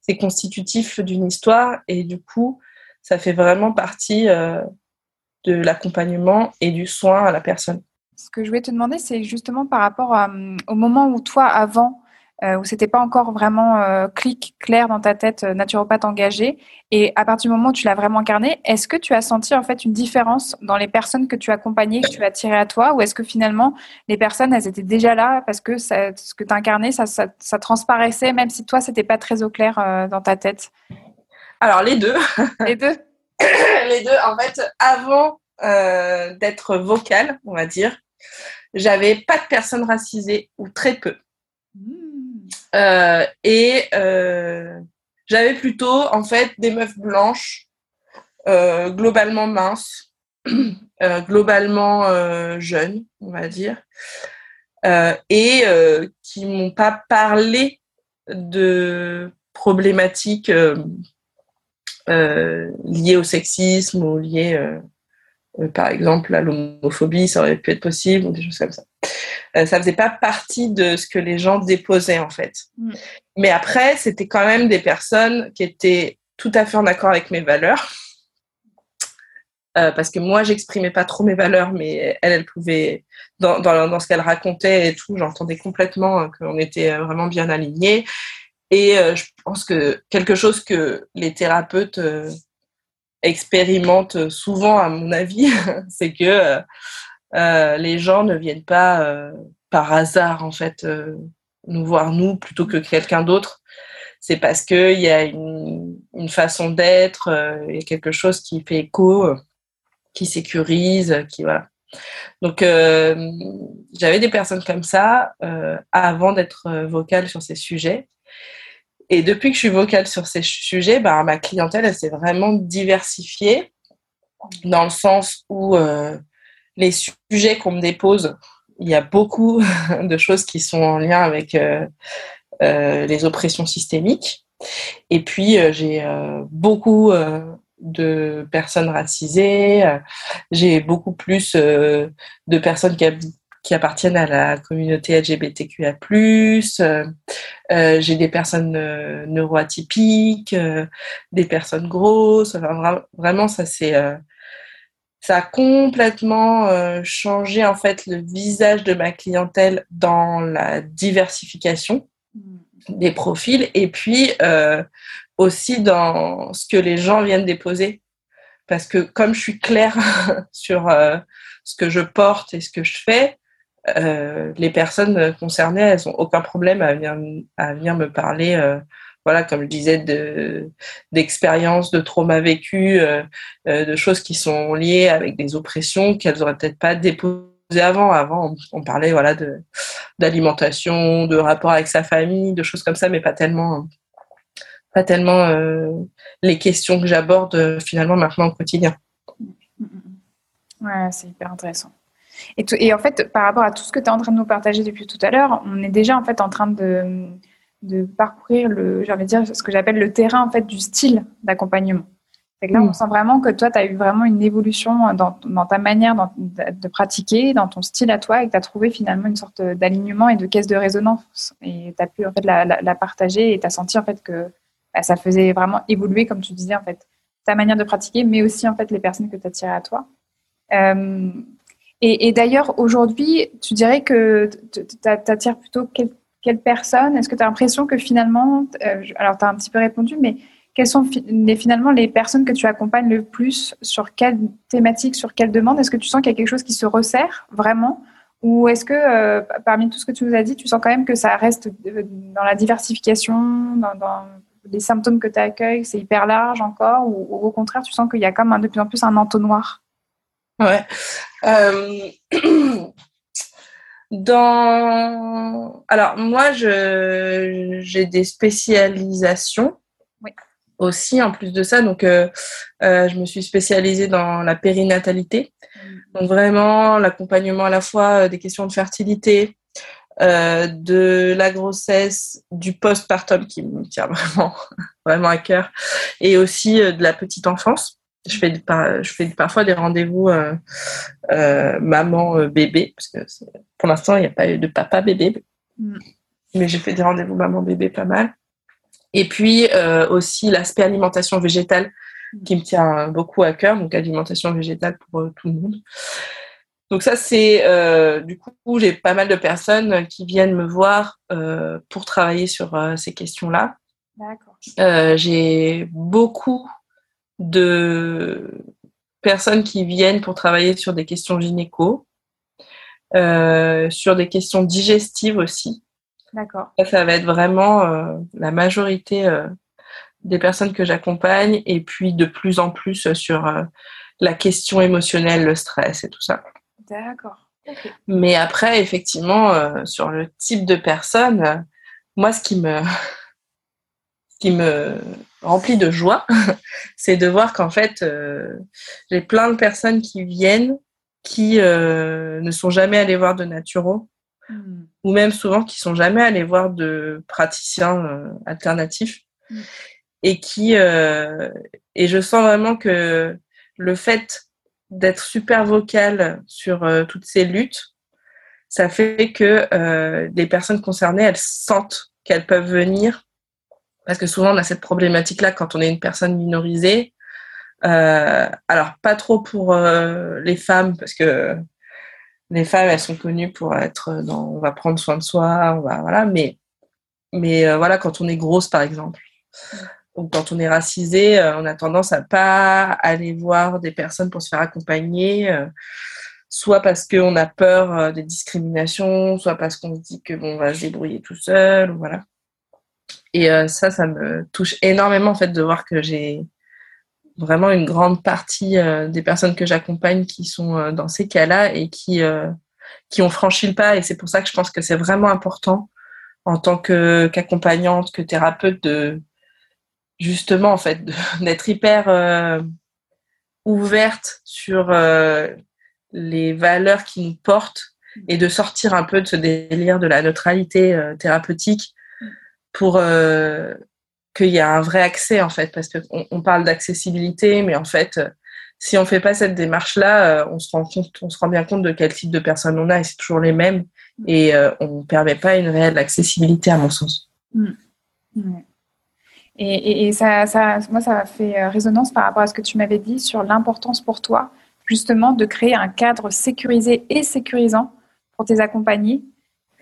C'est constitutif d'une histoire et du coup, ça fait vraiment partie de l'accompagnement et du soin à la personne. Ce que je voulais te demander, c'est justement par rapport euh, au moment où toi, avant, euh, où c'était pas encore vraiment euh, clic clair dans ta tête, naturopathe engagé, et à partir du moment où tu l'as vraiment incarné, est-ce que tu as senti en fait une différence dans les personnes que tu accompagnais, que tu as tirées à toi, ou est-ce que finalement les personnes elles étaient déjà là parce que ça, ce que tu incarnais, ça, ça, ça, transparaissait, même si toi c'était pas très au clair dans ta tête? Alors les deux. Les deux? les deux, en fait, avant euh, d'être vocale, on va dire, j'avais pas de personnes racisées ou très peu. Euh, et euh, j'avais plutôt, en fait, des meufs blanches, globalement minces, globalement jeunes, on va dire, et qui m'ont pas parlé de problématiques euh, liées au sexisme ou liées, euh, euh, par exemple, l'homophobie, ça aurait pu être possible, ou des choses comme ça. ça faisait pas partie de ce que les gens déposaient, en fait. Mm. Mais après, c'était quand même des personnes qui étaient tout à fait en accord avec mes valeurs. Euh, parce que moi, j'exprimais pas trop mes valeurs, mais elle, elle pouvait, dans, dans, dans ce qu'elle racontait et tout, j'entendais complètement qu'on était vraiment bien alignés. Et euh, je pense que quelque chose que les thérapeutes euh, expérimentent souvent, à mon avis, c'est que euh, les gens ne viennent pas par hasard, en fait, nous voir nous plutôt que quelqu'un d'autre. C'est parce qu'il y a une, une façon d'être, il y a quelque chose qui fait écho, qui sécurise, qui voilà. Donc, j'avais des personnes comme ça avant d'être vocale sur ces sujets. Et depuis que je suis vocale sur ces sujets, bah, ma clientèle, s'est vraiment diversifiée dans le sens où euh, les sujets qu'on me dépose, il y a beaucoup de choses qui sont en lien avec euh, euh, les oppressions systémiques. Et puis, j'ai beaucoup de personnes racisées, j'ai beaucoup plus de personnes qui, qui appartiennent à la communauté LGBTQA+. Euh, euh, j'ai des personnes euh, neuroatypiques, des personnes grosses. vraiment, ça c'est ça a complètement changé en fait le visage de ma clientèle dans la diversification mmh. des profils et puis aussi dans ce que les gens viennent déposer parce que comme je suis claire sur ce que je porte et ce que je fais, euh, les personnes concernées, elles n'ont aucun problème à venir, me parler, euh, voilà, comme je disais, de, d'expériences, de traumas vécus, euh, de choses qui sont liées avec des oppressions qu'elles n'auraient peut-être pas déposées avant. Avant, on, parlait voilà, d'alimentation, de rapport avec sa famille, de choses comme ça, mais pas tellement, pas tellement les questions que j'aborde finalement maintenant au quotidien. Ouais, c'est hyper intéressant. Et, et, en fait, par rapport à tout ce que tu es en train de nous partager depuis tout à l'heure, on est déjà en fait en train de, de parcourir le, j'ai dire, ce que j'appelle le terrain en fait du style d'accompagnement. Là, on mm. sent vraiment que toi, tu as eu vraiment une évolution dans, dans ta manière de pratiquer, dans ton style à toi, et que tu as trouvé finalement une sorte d'alignement et de caisse de résonance. Et tu as pu en fait la, la, partager et tu as senti en fait que bah, ça faisait vraiment évoluer, comme tu disais, en fait, ta manière de pratiquer, mais aussi en fait les personnes que tu as tirées à toi. Euh, et, d'ailleurs, aujourd'hui, tu dirais que tu attires plutôt quelle, personne? Est-ce que tu as l'impression que finalement, euh, alors tu as un petit peu répondu, mais quelles sont finalement les personnes que tu accompagnes le plus Sur quelle thématique Sur quelle demande? Est-ce que tu sens qu'il y a quelque chose qui se resserre vraiment? Ou est-ce que euh, parmi tout ce que tu nous as dit, tu sens quand même que ça reste dans la diversification, dans, les symptômes que tu accueilles, c'est hyper large encore? Ou, au contraire, tu sens qu'il y a comme de plus en plus un entonnoir? Ouais. Euh, dans... Alors, moi, je... j'ai des spécialisations aussi, en plus de ça. Donc, euh, euh, je me suis spécialisée dans la périnatalité. Mm. Donc, vraiment, l'accompagnement à la fois des questions de fertilité, de la grossesse, du postpartum qui me tient vraiment, vraiment à cœur, et aussi de la petite enfance je fais, je fais parfois des rendez-vous euh, euh, maman-bébé, parce que pour l'instant, il n'y a pas eu de papa-bébé. Mm. Mais j'ai fait des rendez-vous maman-bébé pas mal. Et puis euh, aussi l'aspect alimentation végétale mm. qui me tient beaucoup à cœur, donc alimentation végétale pour tout le monde. Donc ça, c'est du coup, j'ai pas mal de personnes qui viennent me voir pour travailler sur ces questions-là. j'ai beaucoup de personnes qui viennent pour travailler sur des questions gynéco, euh, sur des questions digestives aussi. D'accord. Ça, va être vraiment euh, la majorité euh, des personnes que j'accompagne et puis de plus en plus sur la question émotionnelle, le stress et tout ça. D'accord. Mais après, effectivement, sur le type de personne, moi, ce qui me, ce qui me rempli de joie, c'est de voir qu'en fait, euh, j'ai plein de personnes qui viennent qui euh, ne sont jamais allées voir de naturaux, hmm. ou même souvent qui sont jamais allées voir de praticiens euh, alternatifs, hmm. et qui et je sens vraiment que le fait d'être super vocal sur toutes ces luttes, ça fait que les personnes concernées, elles sentent qu'elles peuvent venir parce que souvent on a cette problématique-là quand on est une personne minorisée. Euh, alors pas trop pour euh, les femmes parce que les femmes elles sont connues pour être dans on va prendre soin de soi, on va voilà, mais mais euh, voilà quand on est grosse par exemple. ou quand on est racisé, on a tendance à pas aller voir des personnes pour se faire accompagner, soit parce qu'on a peur des discriminations, soit parce qu'on se dit que bon, on va se débrouiller tout seul, voilà. Et euh, ça, ça me touche énormément en fait de voir que j'ai vraiment une grande partie euh, des personnes que j'accompagne qui sont euh, dans ces cas-là et qui qui ont franchi le pas. Et c'est pour ça que je pense que c'est vraiment important en tant qu'accompagnante, que thérapeute de justement en fait d'être hyper ouverte sur les valeurs qui nous portent et de sortir un peu de ce délire de la neutralité thérapeutique pour euh, qu'il y ait un vrai accès en fait, parce qu'on on parle d'accessibilité, mais en fait, si on fait pas cette démarche-là, on se rend compte, on se rend bien compte de quel type de personnes on a et c'est toujours les mêmes et on ne permet pas une réelle accessibilité à mon sens. Mm. Et, ça, ça, moi, ça fait résonance par rapport à ce que tu m'avais dit sur l'importance pour toi, justement, de créer un cadre sécurisé et sécurisant pour tes accompagnés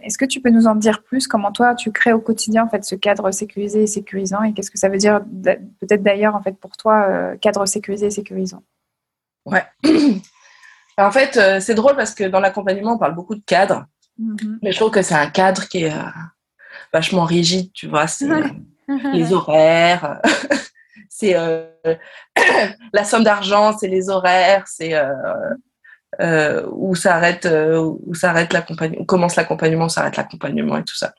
est-ce que tu peux nous en dire plus? Comment toi, tu crées au quotidien en fait ce cadre sécurisé et sécurisant? Et qu'est-ce que ça veut dire peut-être d'ailleurs en fait pour toi, euh, cadre sécurisé et sécurisant? Ouais. en fait, euh, c'est drôle parce que dans l'accompagnement, on parle beaucoup de cadre. Mm-hmm. Mais je trouve que c'est un cadre qui est euh, vachement rigide, tu vois. C'est les horaires, c'est la somme d'argent, c'est les horaires, c'est euh, où s'arrête euh, où s'arrête l'accompagnement, commence l'accompagnement, s'arrête l'accompagnement et tout ça.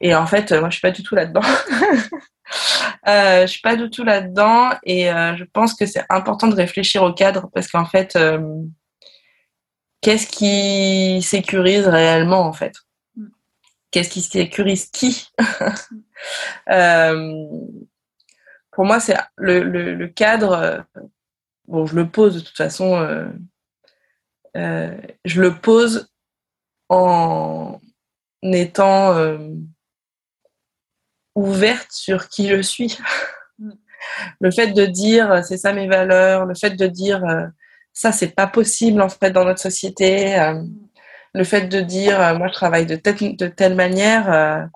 Et en fait, moi, je suis pas du tout là-dedans. euh, je suis pas du tout là-dedans et euh, je pense que c'est important de réfléchir au cadre parce qu'en fait, euh, qu'est-ce qui sécurise réellement en fait? Qu'est-ce qui sécurise qui? Pour moi, c'est le, le, le, cadre. Bon, je le pose de toute façon euh, je le pose en étant euh, ouverte sur qui je suis. Mm. le fait de dire c'est ça mes valeurs, le fait de dire euh, ça c'est pas possible en fait dans notre société, le fait de dire moi je travaille de telle, de telle manière,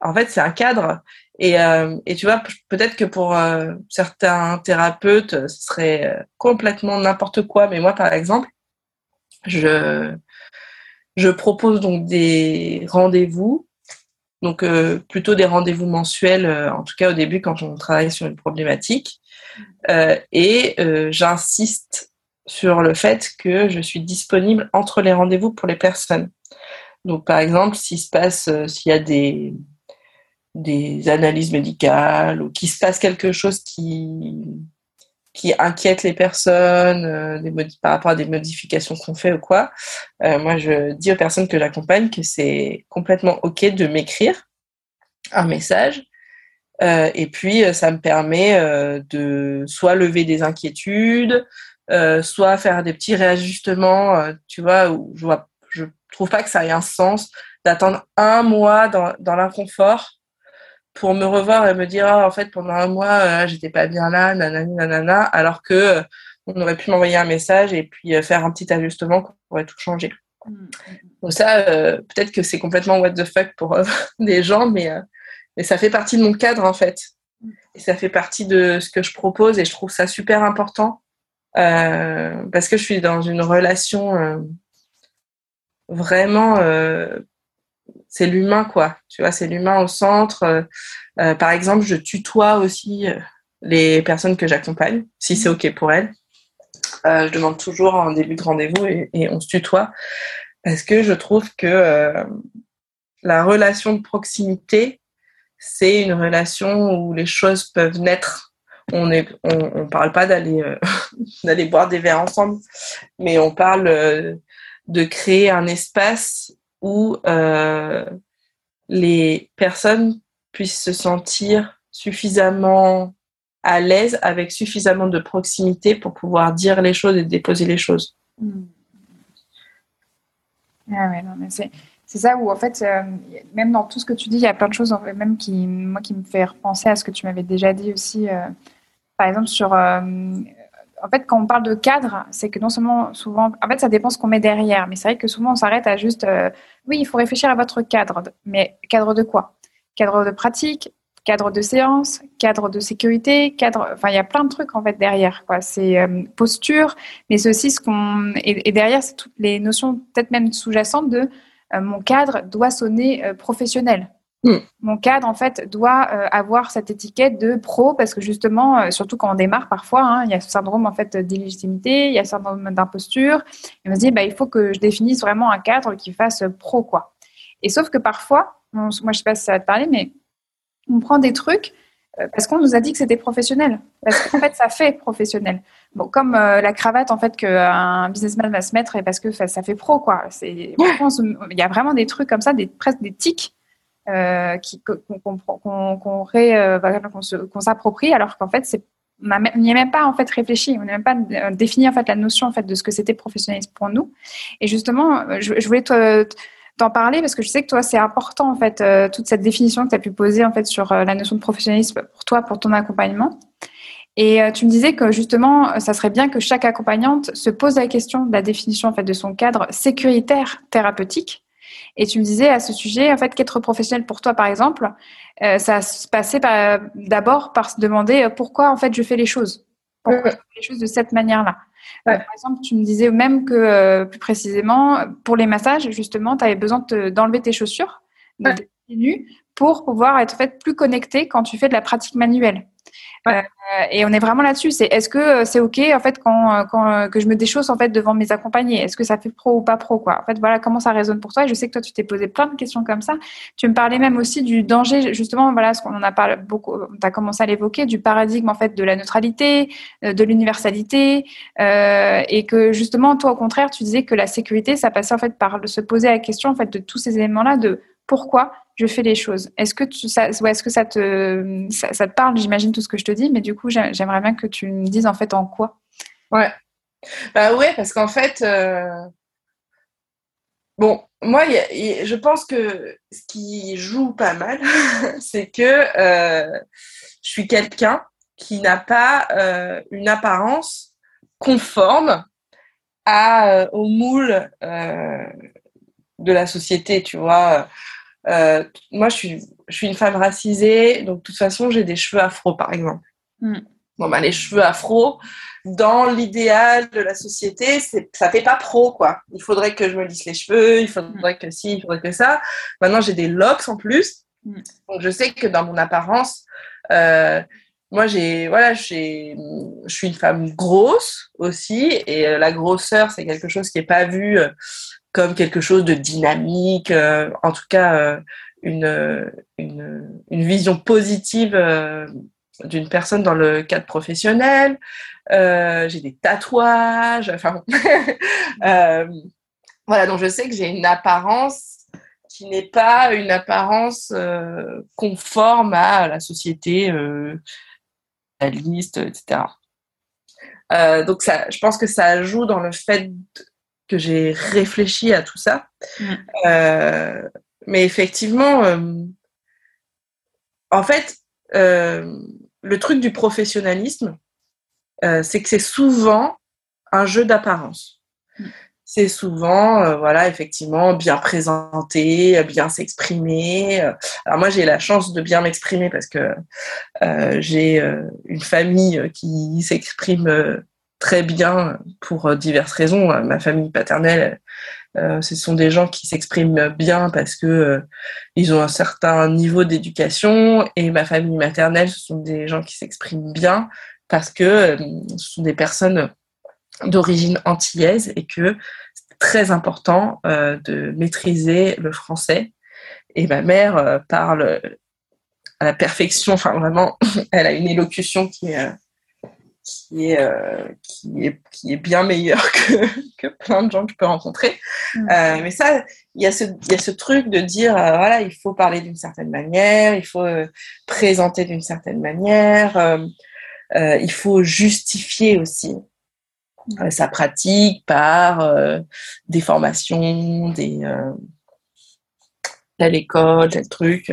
en fait c'est un cadre. Et, et, tu vois, peut-être que pour certains thérapeutes, ce serait complètement n'importe quoi. Mais moi, par exemple, je, je propose donc des rendez-vous, donc euh, plutôt des rendez-vous mensuels, euh, en tout cas au début quand on travaille sur une problématique, euh, et j'insiste sur le fait que je suis disponible entre les rendez-vous pour les personnes. Donc par exemple, s'il se passe, s'il y a des des analyses médicales ou qu'il se passe quelque chose qui qui inquiètent les personnes euh, par rapport à des modifications qu'on fait ou quoi, euh, moi je dis aux personnes que j'accompagne que c'est complètement ok de m'écrire un message euh, et puis ça me permet de soit lever des inquiétudes, soit faire des petits réajustements, tu vois, où je vois, je trouve pas que ça ait un sens d'attendre un mois dans l'inconfort pour me revoir et me dire ah, en fait pendant un mois euh, j'étais pas bien là nanani nanana alors que euh, on aurait pu m'envoyer un message et puis euh, faire un petit ajustement qu'on pourrait tout changer mm, mm. donc ça peut-être que c'est complètement what the fuck pour des gens mais mais ça fait partie de mon cadre en fait mm. et ça fait partie de ce que je propose et je trouve ça super important parce que je suis dans une relation vraiment c'est l'humain quoi. Tu vois c'est l'humain au centre. Euh, euh, par exemple je tutoie aussi euh, les personnes que j'accompagne si c'est ok pour elles. Je demande toujours en début de rendez-vous et, on se tutoie. Parce que je trouve que la relation de proximité c'est une relation où les choses peuvent naître. On est on, parle pas d'aller d'aller boire des verres ensemble mais on parle de créer un espace où euh, les personnes puissent se sentir suffisamment à l'aise avec suffisamment de proximité pour pouvoir dire les choses et déposer les choses. Hmm. Ah ouais, c'est ça où en fait, euh, même dans tout ce que tu dis, il y a plein de choses, même qui, moi, qui me fait repenser à ce que tu m'avais déjà dit aussi. Euh, par exemple, sur en fait, quand on parle de cadre, c'est que non seulement souvent, en fait, ça dépend ce qu'on met derrière, mais c'est vrai que souvent on s'arrête à juste, euh, oui, il faut réfléchir à votre cadre, mais cadre de quoi? Cadre de pratique, cadre de séance, cadre de sécurité, cadre, enfin, il y a plein de trucs en fait derrière, quoi. C'est euh, posture, mais c'est aussi ce qu'on, et, derrière, c'est toutes les notions peut-être même sous-jacentes de euh, mon cadre doit sonner professionnel. Mm. Mon cadre, en fait, doit euh, avoir cette étiquette de pro parce que justement, euh, surtout quand on démarre parfois, hein, il y a ce syndrome en fait d'illégitimité, il y a ce syndrome d'imposture. Et on se dit, bah, il faut que je définisse vraiment un cadre qui fasse pro, quoi. Et sauf que parfois, moi, je sais pas si ça va te parler, mais on prend des trucs euh, parce qu'on nous a dit que c'était professionnel. Parce qu'en fait, ça fait professionnel. Bon, comme la cravate, en fait, qu'un businessman va se mettre et parce que ça, fait pro, quoi. Il y a vraiment des trucs comme ça, des, presque des tics euh, qu'on euh, qu'on s'approprie, alors qu'en fait, c'est on n'y a même pas en fait réfléchi, on n'a même pas euh, défini en fait la notion en fait de ce que c'était professionnalisme pour nous. Et justement, euh, je, voulais t'en parler parce que je sais que toi c'est important en fait euh, toute cette définition que tu as pu poser en fait sur la notion de professionnalisme pour toi pour ton accompagnement. Et tu me disais que justement, ça serait bien que chaque accompagnante se pose la question de la définition en fait de son cadre sécuritaire thérapeutique et tu me disais à ce sujet, en fait, qu'être professionnel pour toi, par exemple, euh, ça se passait d'abord par se demander euh, pourquoi, en fait, je fais les choses. Pourquoi je fais les choses de cette manière-là. Euh, par exemple, tu me disais même que, plus précisément, pour les massages, justement, tu avais besoin d'enlever tes chaussures, de nu, pour pouvoir être fait plus connecté quand tu fais de la pratique manuelle. Euh, et on est vraiment là-dessus. C'est est-ce que euh, c'est ok en fait quand, euh, quand que je me déchausse en fait devant mes accompagnés? Est-ce que ça fait pro ou pas pro quoi? En fait voilà comment ça résonne pour toi. Je sais que toi tu t'es posé plein de questions comme ça. Tu me parlais même aussi du danger justement voilà ce qu'on en a parlé beaucoup. Tu as commencé à l'évoquer du paradigme en fait de la neutralité, de l'universalité et que justement toi au contraire tu disais que la sécurité ça passait en fait par se poser la question en fait de tous ces éléments là de pourquoi je fais les choses. Est-ce que, ça, est-ce que ça, te, ça, te parle? J'imagine tout ce que je te dis, mais du coup, j'aimerais bien que tu me dises en fait en quoi. Ouais. Bah ouais, parce qu'en fait, euh, bon, moi, je pense que ce qui joue pas mal, c'est que euh, je suis quelqu'un qui n'a pas euh, une apparence conforme à, au moule de la société, tu vois. Euh, moi, je suis, je suis une femme racisée, donc de toute façon, j'ai des cheveux afro, par exemple. Mm. Bon, bah, les cheveux afro, dans l'idéal de la société, ça fait pas pro, quoi. Il faudrait que je me lisse les cheveux, il faudrait mm. que si, il faudrait que ça. Maintenant, j'ai des locks en plus. Mm. Donc, je sais que dans mon apparence, euh, moi, j'ai, voilà, j'ai, je suis une femme grosse aussi, et euh, la grosseur, c'est quelque chose qui est pas vu comme quelque chose de dynamique, euh, en tout cas euh, une, une, vision positive euh, d'une personne dans le cadre professionnel. j'ai des tatouages, enfin voilà, donc je sais que j'ai une apparence qui n'est pas une apparence conforme à la société liste, etc. donc ça, je pense que ça joue dans le fait que j'ai réfléchi à tout ça. Euh, mais effectivement, euh, en fait, euh, le truc du professionnalisme, c'est que c'est souvent un jeu d'apparence. C'est souvent, voilà, effectivement, bien présenter, bien s'exprimer. Alors moi, j'ai la chance de bien m'exprimer parce que j'ai une famille qui s'exprime très bien pour euh, diverses raisons. Euh, ma famille paternelle, euh, ce sont des gens qui s'expriment bien parce que ils ont un certain niveau d'éducation et ma famille maternelle, ce sont des gens qui s'expriment bien parce que ce sont des personnes d'origine antillaise et que c'est très important de maîtriser le français. Et ma mère parle à la perfection, enfin vraiment, elle a une élocution qui est qui est, euh, qui est, qui est bien meilleur que, que plein de gens que je peux rencontrer. Mm. Euh, mais ça, il y, a ce, y a ce truc de dire, euh, voilà, il faut parler d'une certaine manière, il faut présenter d'une certaine manière, il faut justifier aussi mm. sa pratique par des formations, des telle école, tel truc,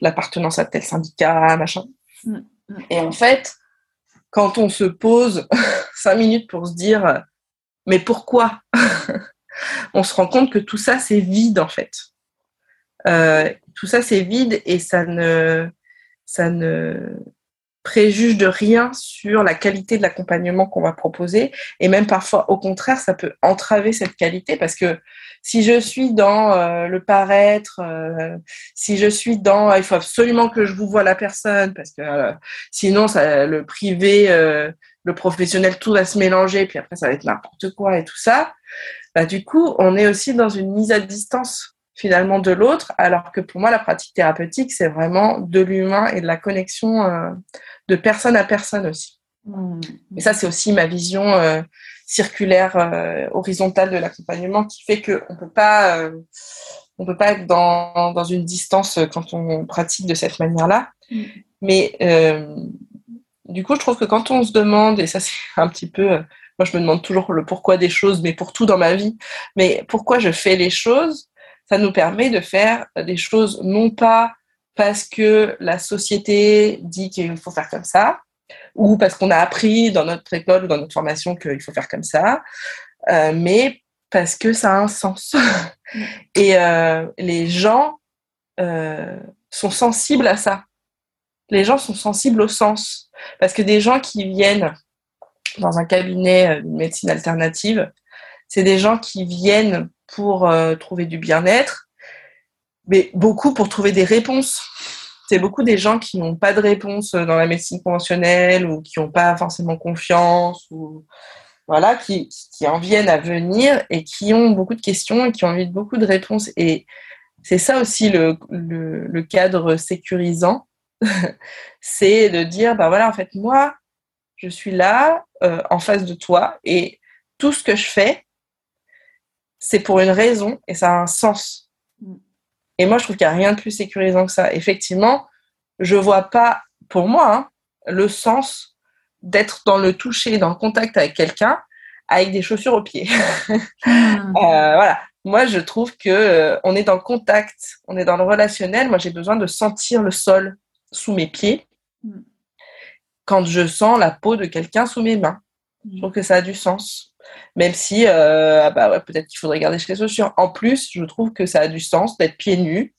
l'appartenance à tel syndicat, machin. Mm. Et en fait, quand on se pose cinq minutes pour se dire mais pourquoi on se rend compte que tout ça c'est vide en fait. Euh, tout ça c'est vide et ça ne ça ne préjuge de rien sur la qualité de l'accompagnement qu'on va proposer. Et même parfois au contraire ça peut entraver cette qualité parce que si je suis dans euh, le paraître euh, si je suis dans il faut absolument que je vous vois la personne parce que euh, sinon ça, le privé le professionnel tout va se mélanger puis après ça va être n'importe quoi et tout ça. Bah du coup on est aussi dans une mise à distance finalement de l'autre, alors que pour moi, la pratique thérapeutique, c'est vraiment de l'humain et de la connexion euh, de personne à personne aussi. Mmh. Et ça, c'est aussi ma vision euh, circulaire euh, horizontale de l'accompagnement qui fait qu'on peut pas, on peut pas être dans, dans, une distance quand on pratique de cette manière-là. Mmh. Mais du coup, je trouve que quand on se demande, et ça c'est un petit peu, moi je me demande toujours le pourquoi des choses, mais pour tout dans ma vie, mais pourquoi je fais les choses, ça nous permet de faire des choses non pas parce que la société dit qu'il faut faire comme ça, ou parce qu'on a appris dans notre école ou dans notre formation qu'il faut faire comme ça, euh, mais parce que ça a un sens. Et euh, les gens euh, sont sensibles à ça. Les gens sont sensibles au sens. Parce que des gens qui viennent dans un cabinet de médecine alternative, c'est des gens qui viennent pour trouver du bien-être, mais beaucoup pour trouver des réponses c'est beaucoup des gens qui n'ont pas de réponse dans la médecine conventionnelle ou qui n'ont pas forcément confiance ou voilà, qui, qui, en viennent à venir et qui ont beaucoup de questions et qui ont envie de beaucoup de réponses. Et c'est ça aussi le, le, cadre sécurisant, c'est de dire, bah voilà, en fait, moi, je suis là euh, en face de toi et tout ce que je fais, c'est pour une raison et ça a un sens. Mm. Et moi, je trouve qu'il n'y a rien de plus sécurisant que ça. Effectivement, je vois pas, pour moi, hein, le sens d'être dans le toucher, dans le contact avec quelqu'un avec des chaussures aux pieds. Hmm. Euh, voilà. Moi, je trouve que euh, on est dans le contact, on est dans le relationnel. Moi, j'ai besoin de sentir le sol sous mes pieds hmm. quand je sens la peau de quelqu'un sous mes mains. Je trouve que ça a du sens. Même si, euh, ah bah ouais, peut-être qu'il faudrait garder chez les chaussures. En plus, je trouve que ça a du sens d'être pieds nus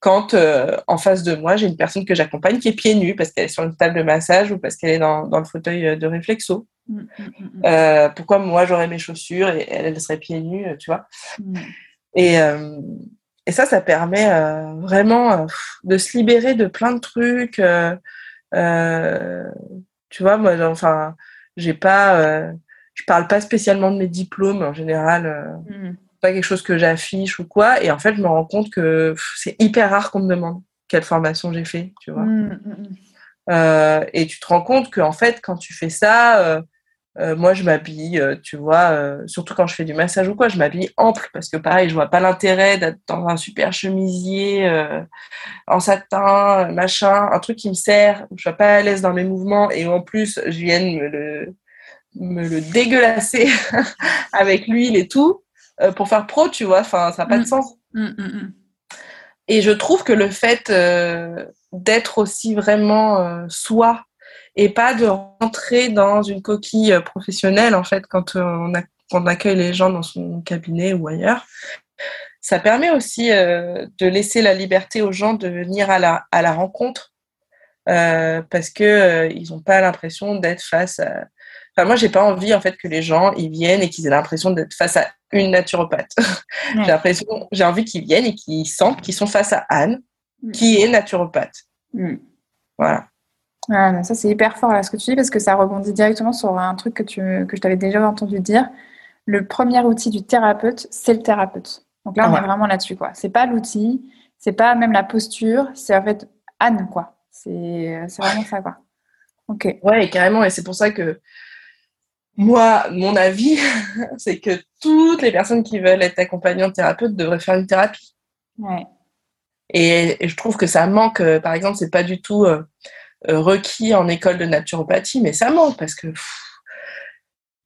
quand euh, en face de moi, j'ai une personne que j'accompagne qui est pieds nus parce qu'elle est sur une table de massage ou parce qu'elle est dans, dans, le fauteuil euh, de réflexo. Mmh, mmh, mmh, euh, pourquoi moi j'aurais mes chaussures et elle, elle serait pieds nus, tu vois? Et, et, ça, ça permet vraiment de se libérer de plein de trucs. tu vois, moi, enfin, j'ai pas parle pas spécialement de mes diplômes en général, euh, mm. pas quelque chose que j'affiche ou quoi. Et en fait, je me rends compte que c'est hyper rare qu'on me demande quelle formation j'ai fait, tu vois. Mm, mm, euh, et tu te rends compte que en fait, quand tu fais ça, euh, moi je m'habille, tu vois, surtout quand je fais du massage ou quoi, je m'habille ample parce que pareil, je vois pas l'intérêt d'être dans un super chemisier en satin, machin, un truc qui me sert, je suis pas à l'aise dans mes mouvements et en plus je viens me le me le dégueulasser avec l'huile et tout euh, pour faire pro, tu vois. Enfin, ça n'a pas de mm. sens. Mm, mm, et je trouve que le fait euh, d'être aussi vraiment euh, soi et pas de rentrer dans une coquille professionnelle, en fait, quand on, accueille les gens dans son cabinet ou ailleurs, ça permet aussi de laisser la liberté aux gens de venir à la, à la rencontre parce qu'ils ils n'ont pas l'impression d'être face à Enfin, moi, j'ai pas envie en fait que les gens ils viennent et qu'ils aient l'impression d'être face à une naturopathe. j'ai l'impression, j'ai envie qu'ils viennent et qu'ils sentent qu'ils sont face à Anne, mm. qui est naturopathe. Mm. Voilà. ça c'est hyper fort là ce que tu dis parce que ça rebondit directement sur un truc que, tu, que je t'avais déjà entendu dire. Le premier outil du thérapeute, c'est le thérapeute. Donc là, on est vraiment là-dessus quoi. C'est pas l'outil, c'est pas même la posture, c'est en fait Anne quoi. C'est vraiment ça quoi. Ok. Ouais, carrément. Et c'est pour ça que moi, mon avis, c'est que toutes les personnes qui veulent être accompagnées thérapeute devraient faire une thérapie. Ouais. Et, je trouve que ça manque, euh, par exemple, c'est pas du tout euh, euh, requis en école de naturopathie, mais ça manque parce que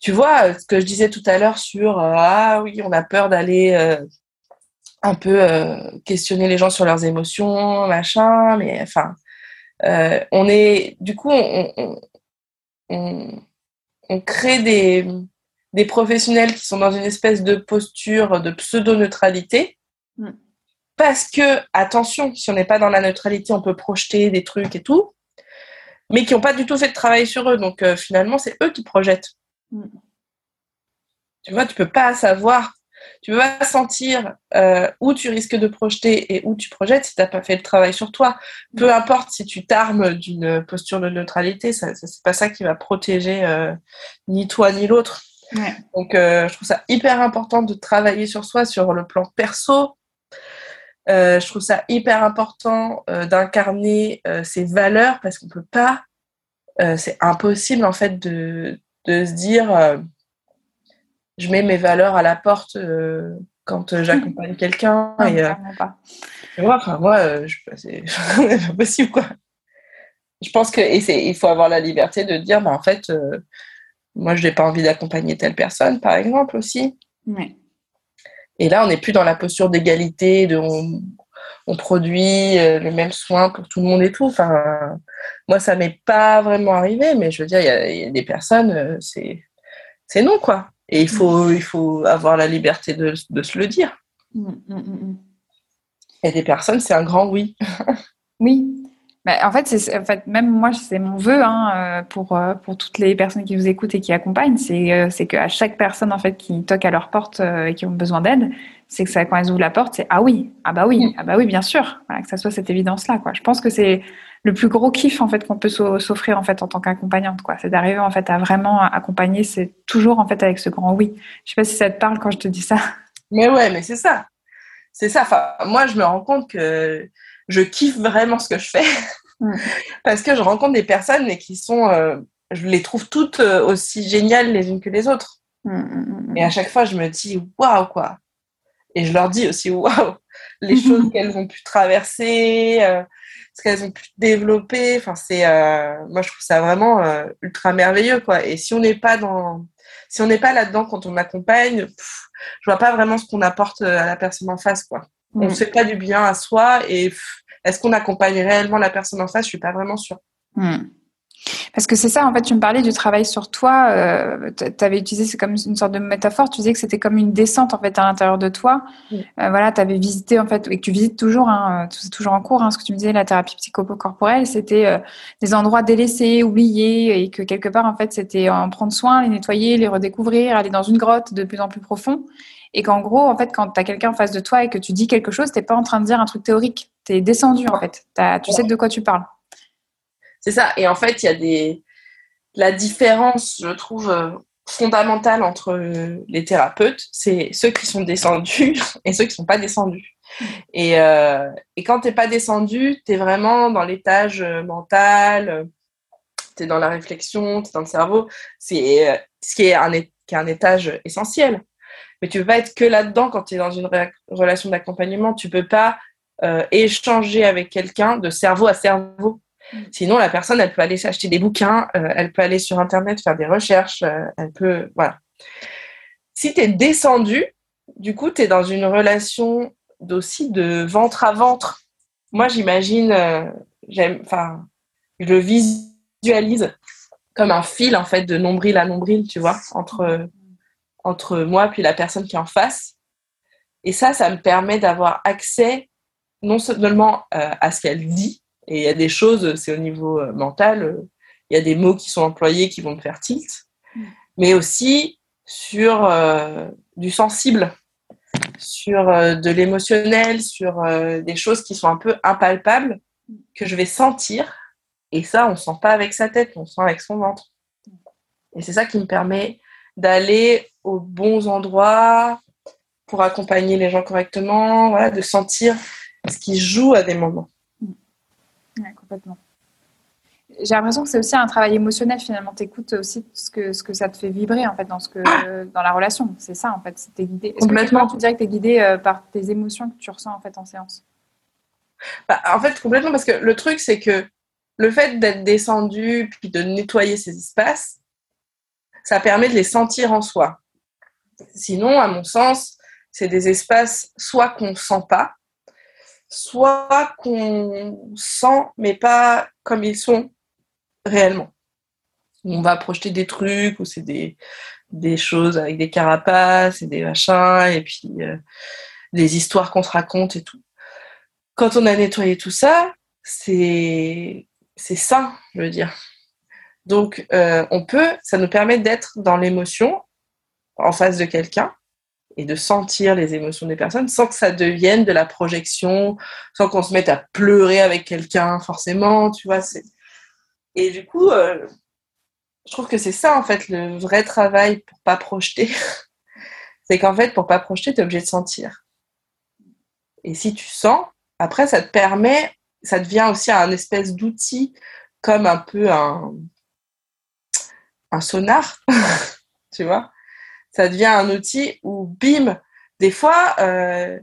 tu vois ce que je disais tout à l'heure sur ah oui, on a peur d'aller un peu questionner les gens sur leurs émotions, machin, mais enfin, on est du coup on, on on crée des, des professionnels qui sont dans une espèce de posture de pseudo-neutralité. Mm. Parce que, attention, si on n'est pas dans la neutralité, on peut projeter des trucs et tout, mais qui n'ont pas du tout fait de travail sur eux. Donc euh, finalement, c'est eux qui projettent. Mm. Tu vois, tu peux pas savoir, tu peux pas sentir euh, où tu risques de projeter et où tu projettes si tu n'as pas fait le travail sur toi. Peu importe si tu t'armes d'une posture de neutralité, ça c'est pas ça qui va protéger euh, ni toi ni l'autre. Donc, euh, je trouve ça hyper important de travailler sur soi sur le plan perso. je trouve ça hyper important d'incarner ses valeurs parce qu'on peut pas, c'est impossible en fait de, de se dire je mets mes valeurs à la porte quand euh, j'accompagne quelqu'un. et, euh, moi, enfin, moi, euh, je, c'est pas possible, quoi. Je pense que il faut avoir la liberté de dire, bah, en fait, euh, moi, je n'ai pas envie d'accompagner telle personne, par exemple, aussi. Et là, on n'est plus dans la posture d'égalité, de on, produit euh, le même soin pour tout le monde et tout. Enfin, moi, ça m'est pas vraiment arrivé, mais je veux dire, il y, a des personnes, euh, c'est, c'est non, quoi. Et il faut, il faut avoir la liberté de, de se le dire. Mm, mm, mm, et des personnes, c'est un grand oui. oui. Bah, en fait, c'est en fait même moi, c'est mon vœu hein, euh, pour euh, pour toutes les personnes qui vous écoutent et qui accompagnent, c'est euh, c'est qu'à chaque personne en fait qui toque à leur porte et qui ont besoin d'aide, c'est que ça quand elles ouvrent la porte, c'est ah oui, ah bah oui, ah bah oui, bien sûr, voilà, que ça soit cette évidence là quoi. Je pense que c'est le plus gros kiff en fait qu'on peut s'offrir en fait en tant qu'accompagnante quoi, c'est d'arriver en fait à vraiment accompagner, c'est toujours en fait avec ce grand oui. Je sais pas si ça te parle quand je te dis ça. Mais ouais, mais c'est ça c'est ça. Enfin, moi, je me rends compte que je kiffe vraiment ce que je fais mm. parce que je rencontre des personnes et qui sont, euh, je les trouve toutes euh, aussi géniales les unes que les autres. Mm, mm, et à chaque fois, je me dis waouh quoi. Et je leur dis aussi waouh les choses qu'elles ont pu traverser, euh, ce qu'elles ont pu développer. Enfin, c'est, moi, je trouve ça vraiment ultra merveilleux quoi. Et si on n'est pas dans si on n'est pas là-dedans quand on accompagne, je vois pas vraiment ce qu'on apporte euh, à la personne en face, quoi. On ne mm. fait pas du bien à soi et est-ce qu'on accompagne réellement la personne en face? Je suis pas vraiment sûre. Mm. Parce que c'est ça, en fait, tu me parlais du travail sur toi. Euh, tu avais utilisé, c'est comme une sorte de métaphore. Tu disais que c'était comme une descente en fait à l'intérieur de toi. Euh, voilà, tu avais visité en fait et que tu visites toujours, hein, c'est toujours en cours. Hein, ce que tu me disais, la thérapie psychocorporelle, c'était euh, des endroits délaissés, oubliés, et que quelque part en fait, c'était en prendre soin, les nettoyer, les redécouvrir, aller dans une grotte de plus en plus profond. Et qu'en gros, en fait, quand tu as quelqu'un en face de toi et que tu dis quelque chose, t'es pas en train de dire un truc théorique. Tu es descendu en fait. tu sais de quoi tu parles. C'est ça. Et en fait, il y a des. La différence, je trouve, euh, fondamentale entre euh, les thérapeutes, c'est ceux qui sont descendus et ceux qui ne sont pas descendus. Et, euh, quand tu n'es pas descendu, tu es vraiment dans l'étage mental, tu es dans la réflexion, tu es dans le cerveau. C'est ce qui est, un, qui est un étage essentiel. Mais tu ne peux pas être que là-dedans quand tu es dans une relation d'accompagnement. Tu ne peux pas échanger avec quelqu'un de cerveau à cerveau. Sinon, la personne, elle peut aller s'acheter des bouquins, euh, elle peut aller sur Internet faire des recherches, euh, elle peut. Voilà. Si tu es descendu, du coup, tu es dans une relation aussi de ventre à ventre. Moi, j'imagine, euh, j'aime, enfin, je le visualise comme un fil, en fait, de nombril à nombril, tu vois, entre, entre moi puis la personne qui est en face. Et ça, ça me permet d'avoir accès non seulement à ce qu'elle dit, et il y a des choses, c'est au niveau euh, mental, euh, il y a des mots qui sont employés qui vont me faire tilt, mais aussi sur euh, du sensible, sur de l'émotionnel, sur des choses qui sont un peu impalpables, que je vais sentir. Et ça, on ne sent pas avec sa tête, on sent avec son ventre. Et c'est ça qui me permet d'aller aux bons endroits pour accompagner les gens correctement, voilà, de sentir ce qui joue à des moments complètement. J'ai l'impression que c'est aussi un travail émotionnel finalement. Tu écoutes aussi ce que, ce que ça te fait vibrer en fait dans, ce que, dans la relation. C'est ça en fait. Est guidé. complètement. tu, dirais que tu es guidé euh, par tes émotions que tu ressens en fait en séance? Bah, En fait, complètement parce que le truc c'est que le fait d'être descendu puis de nettoyer ces espaces, ça permet de les sentir en soi. Sinon, à mon sens, c'est des espaces soit qu'on ne sent pas, soit qu'on sent, mais pas comme ils sont réellement. On va projeter des trucs ou c'est des, des choses avec des carapaces et des machins et puis euh, des histoires qu'on se raconte et tout. Quand on a nettoyé tout ça, c'est c'est ça, je veux dire. Donc, euh, on peut, ça nous permet d'être dans l'émotion en face de quelqu'un et de sentir les émotions des personnes sans que ça devienne de la projection, sans qu'on se mette à pleurer avec quelqu'un forcément, tu vois. Et du coup, euh, je trouve que c'est ça en fait le vrai travail pour pas projeter. c'est qu'en fait, pour pas projeter, tu es obligé de sentir. Et si tu sens, après, ça te permet, ça devient aussi un espèce d'outil comme un peu un, un sonar, tu vois ça devient un outil où, bim, des fois, euh,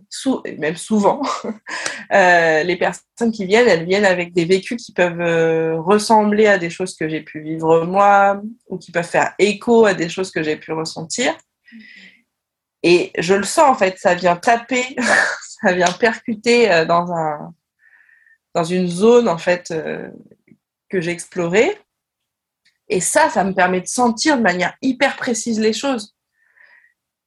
même souvent, euh, les personnes qui viennent, elles viennent avec des vécus qui peuvent euh, ressembler à des choses que j'ai pu vivre moi, ou qui peuvent faire écho à des choses que j'ai pu ressentir. Et je le sens en fait, ça vient taper, ça vient percuter dans un dans une zone en fait que j'ai explorée. Et ça, ça me permet de sentir de manière hyper précise les choses.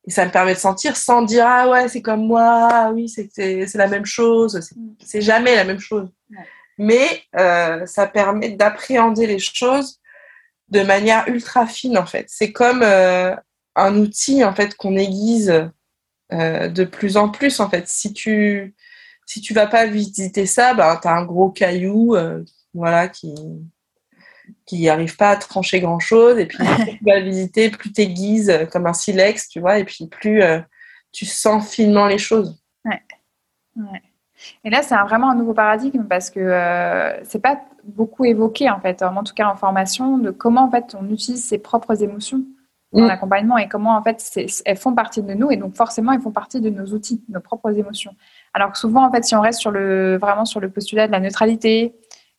Et ça me permet de sentir sans dire ah ouais c'est comme moi, ah oui c'est la même chose, c'est mm. jamais la même chose. Mais euh, ça permet d'appréhender les choses de manière ultra fine en fait. C'est comme euh, un outil en fait qu'on aiguise euh, de plus en plus en fait. Si tu si tu vas pas visiter ça, ben tu as un gros caillou voilà qui qui n'arrive pas à trancher grand chose. Et puis, plus tu vas visiter, plus tu aiguises euh, comme un silex, tu vois, et puis plus euh, tu sens finement les choses. Ouais. ouais. Et là, c'est vraiment un nouveau paradigme parce que euh, c'est pas beaucoup évoqué, en fait, en tout cas en formation, de comment en fait on utilise ses propres émotions en mm. accompagnement et comment en fait elles font partie de nous et donc forcément elles font partie de nos outils, nos propres émotions. Alors que souvent en fait si on reste sur le vraiment sur le postulat de la neutralité,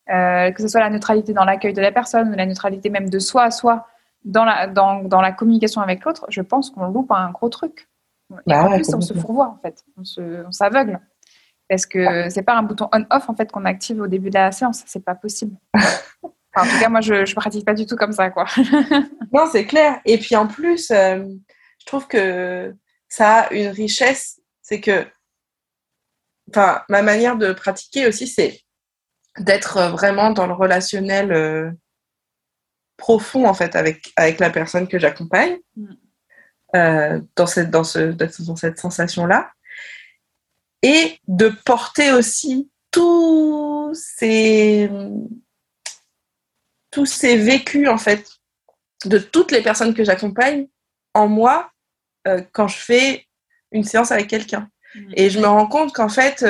euh, que ce soit la neutralité dans l'accueil de la personne ou la neutralité même de soi à soi dans la, dans, dans la communication avec l'autre, je pense qu'on loupe un gros truc. Et bah en plus, on se fourvoie, en fait. On s'aveugle. Parce que c'est pas un bouton on-off, en fait, qu'on active au début de la séance. C'est pas possible. en tout cas, moi, je, je pratique pas du tout comme ça, quoi. non, c'est clair. Et puis, en plus, euh, je trouve que ça a une richesse. C'est que, enfin, ma manière de pratiquer aussi, c'est d'être euh, vraiment dans le relationnel euh, profond en fait avec, avec la personne que j'accompagne mm. euh, dans, cette, dans, ce, dans cette sensation-là et de porter aussi tous ces, tous ces vécus en fait de toutes les personnes que j'accompagne en moi quand je fais une séance avec quelqu'un. Mm. Et je me rends compte qu'en fait,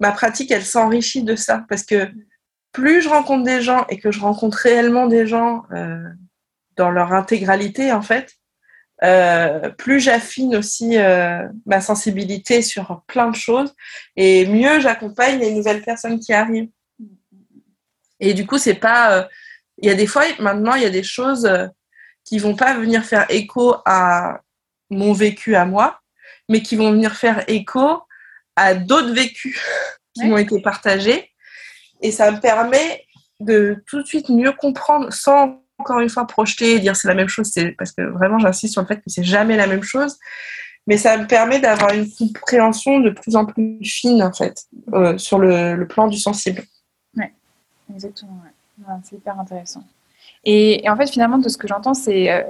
ma pratique, elle s'enrichit de ça. Parce que plus je rencontre des gens et que je rencontre réellement des gens euh, dans leur intégralité, en fait, euh, plus j'affine aussi euh, ma sensibilité sur plein de choses et mieux j'accompagne les nouvelles personnes qui arrivent. Et du coup, c'est pas. Il y a des fois, maintenant, il y a des choses qui vont pas venir faire écho à mon vécu à moi, mais qui vont venir faire écho à d'autres vécus qui m'ont été partagés. Et ça me permet de tout de suite mieux comprendre sans encore une fois projeter et dire c'est la même chose, c'est parce que vraiment j'insiste sur le fait que c'est jamais la même chose, mais ça me permet d'avoir une compréhension de plus en plus fine en fait euh, sur le, plan du sensible. Oui, exactement. c'est hyper intéressant. Et, en fait, finalement, de ce que j'entends, c'est euh,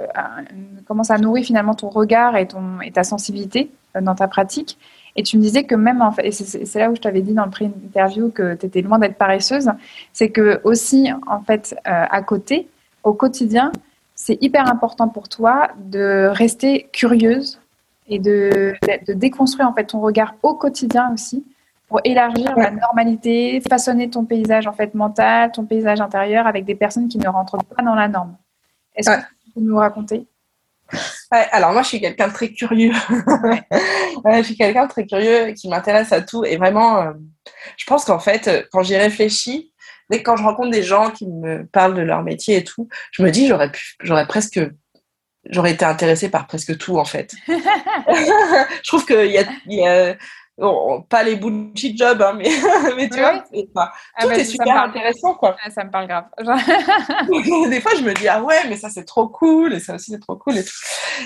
comment ça nourrit finalement ton regard et, ton, et ta sensibilité euh, dans ta pratique. Et tu me disais que même, en fait, et c'est là où je t'avais dit dans le pré-interview que tu étais loin d'être paresseuse, c'est que aussi, en fait, euh, à côté, au quotidien, c'est hyper important pour toi de rester curieuse et de, de, déconstruire en fait ton regard au quotidien aussi pour élargir la normalité, façonner ton paysage en fait mental, ton paysage intérieur avec des personnes qui ne rentrent pas dans la norme. Est-ce que tu peux nous raconter? Alors moi, je suis quelqu'un de très curieux. je suis quelqu'un de très curieux qui m'intéresse à tout. Et vraiment, euh, je pense qu'en fait, quand j'y réfléchis, dès que quand je rencontre des gens qui me parlent de leur métier et tout, je me dis j'aurais pu, j'aurais presque, j'aurais été intéressée par presque tout en fait. je trouve qu'il y a, y a pas les bullshit jobs, hein, mais, mais tu vois, ah, tout est super intéressant, quoi. Ah, ça me parle grave. Des fois, je me dis, ah ouais, mais ça, c'est trop cool, et ça aussi, c'est trop cool, et tout.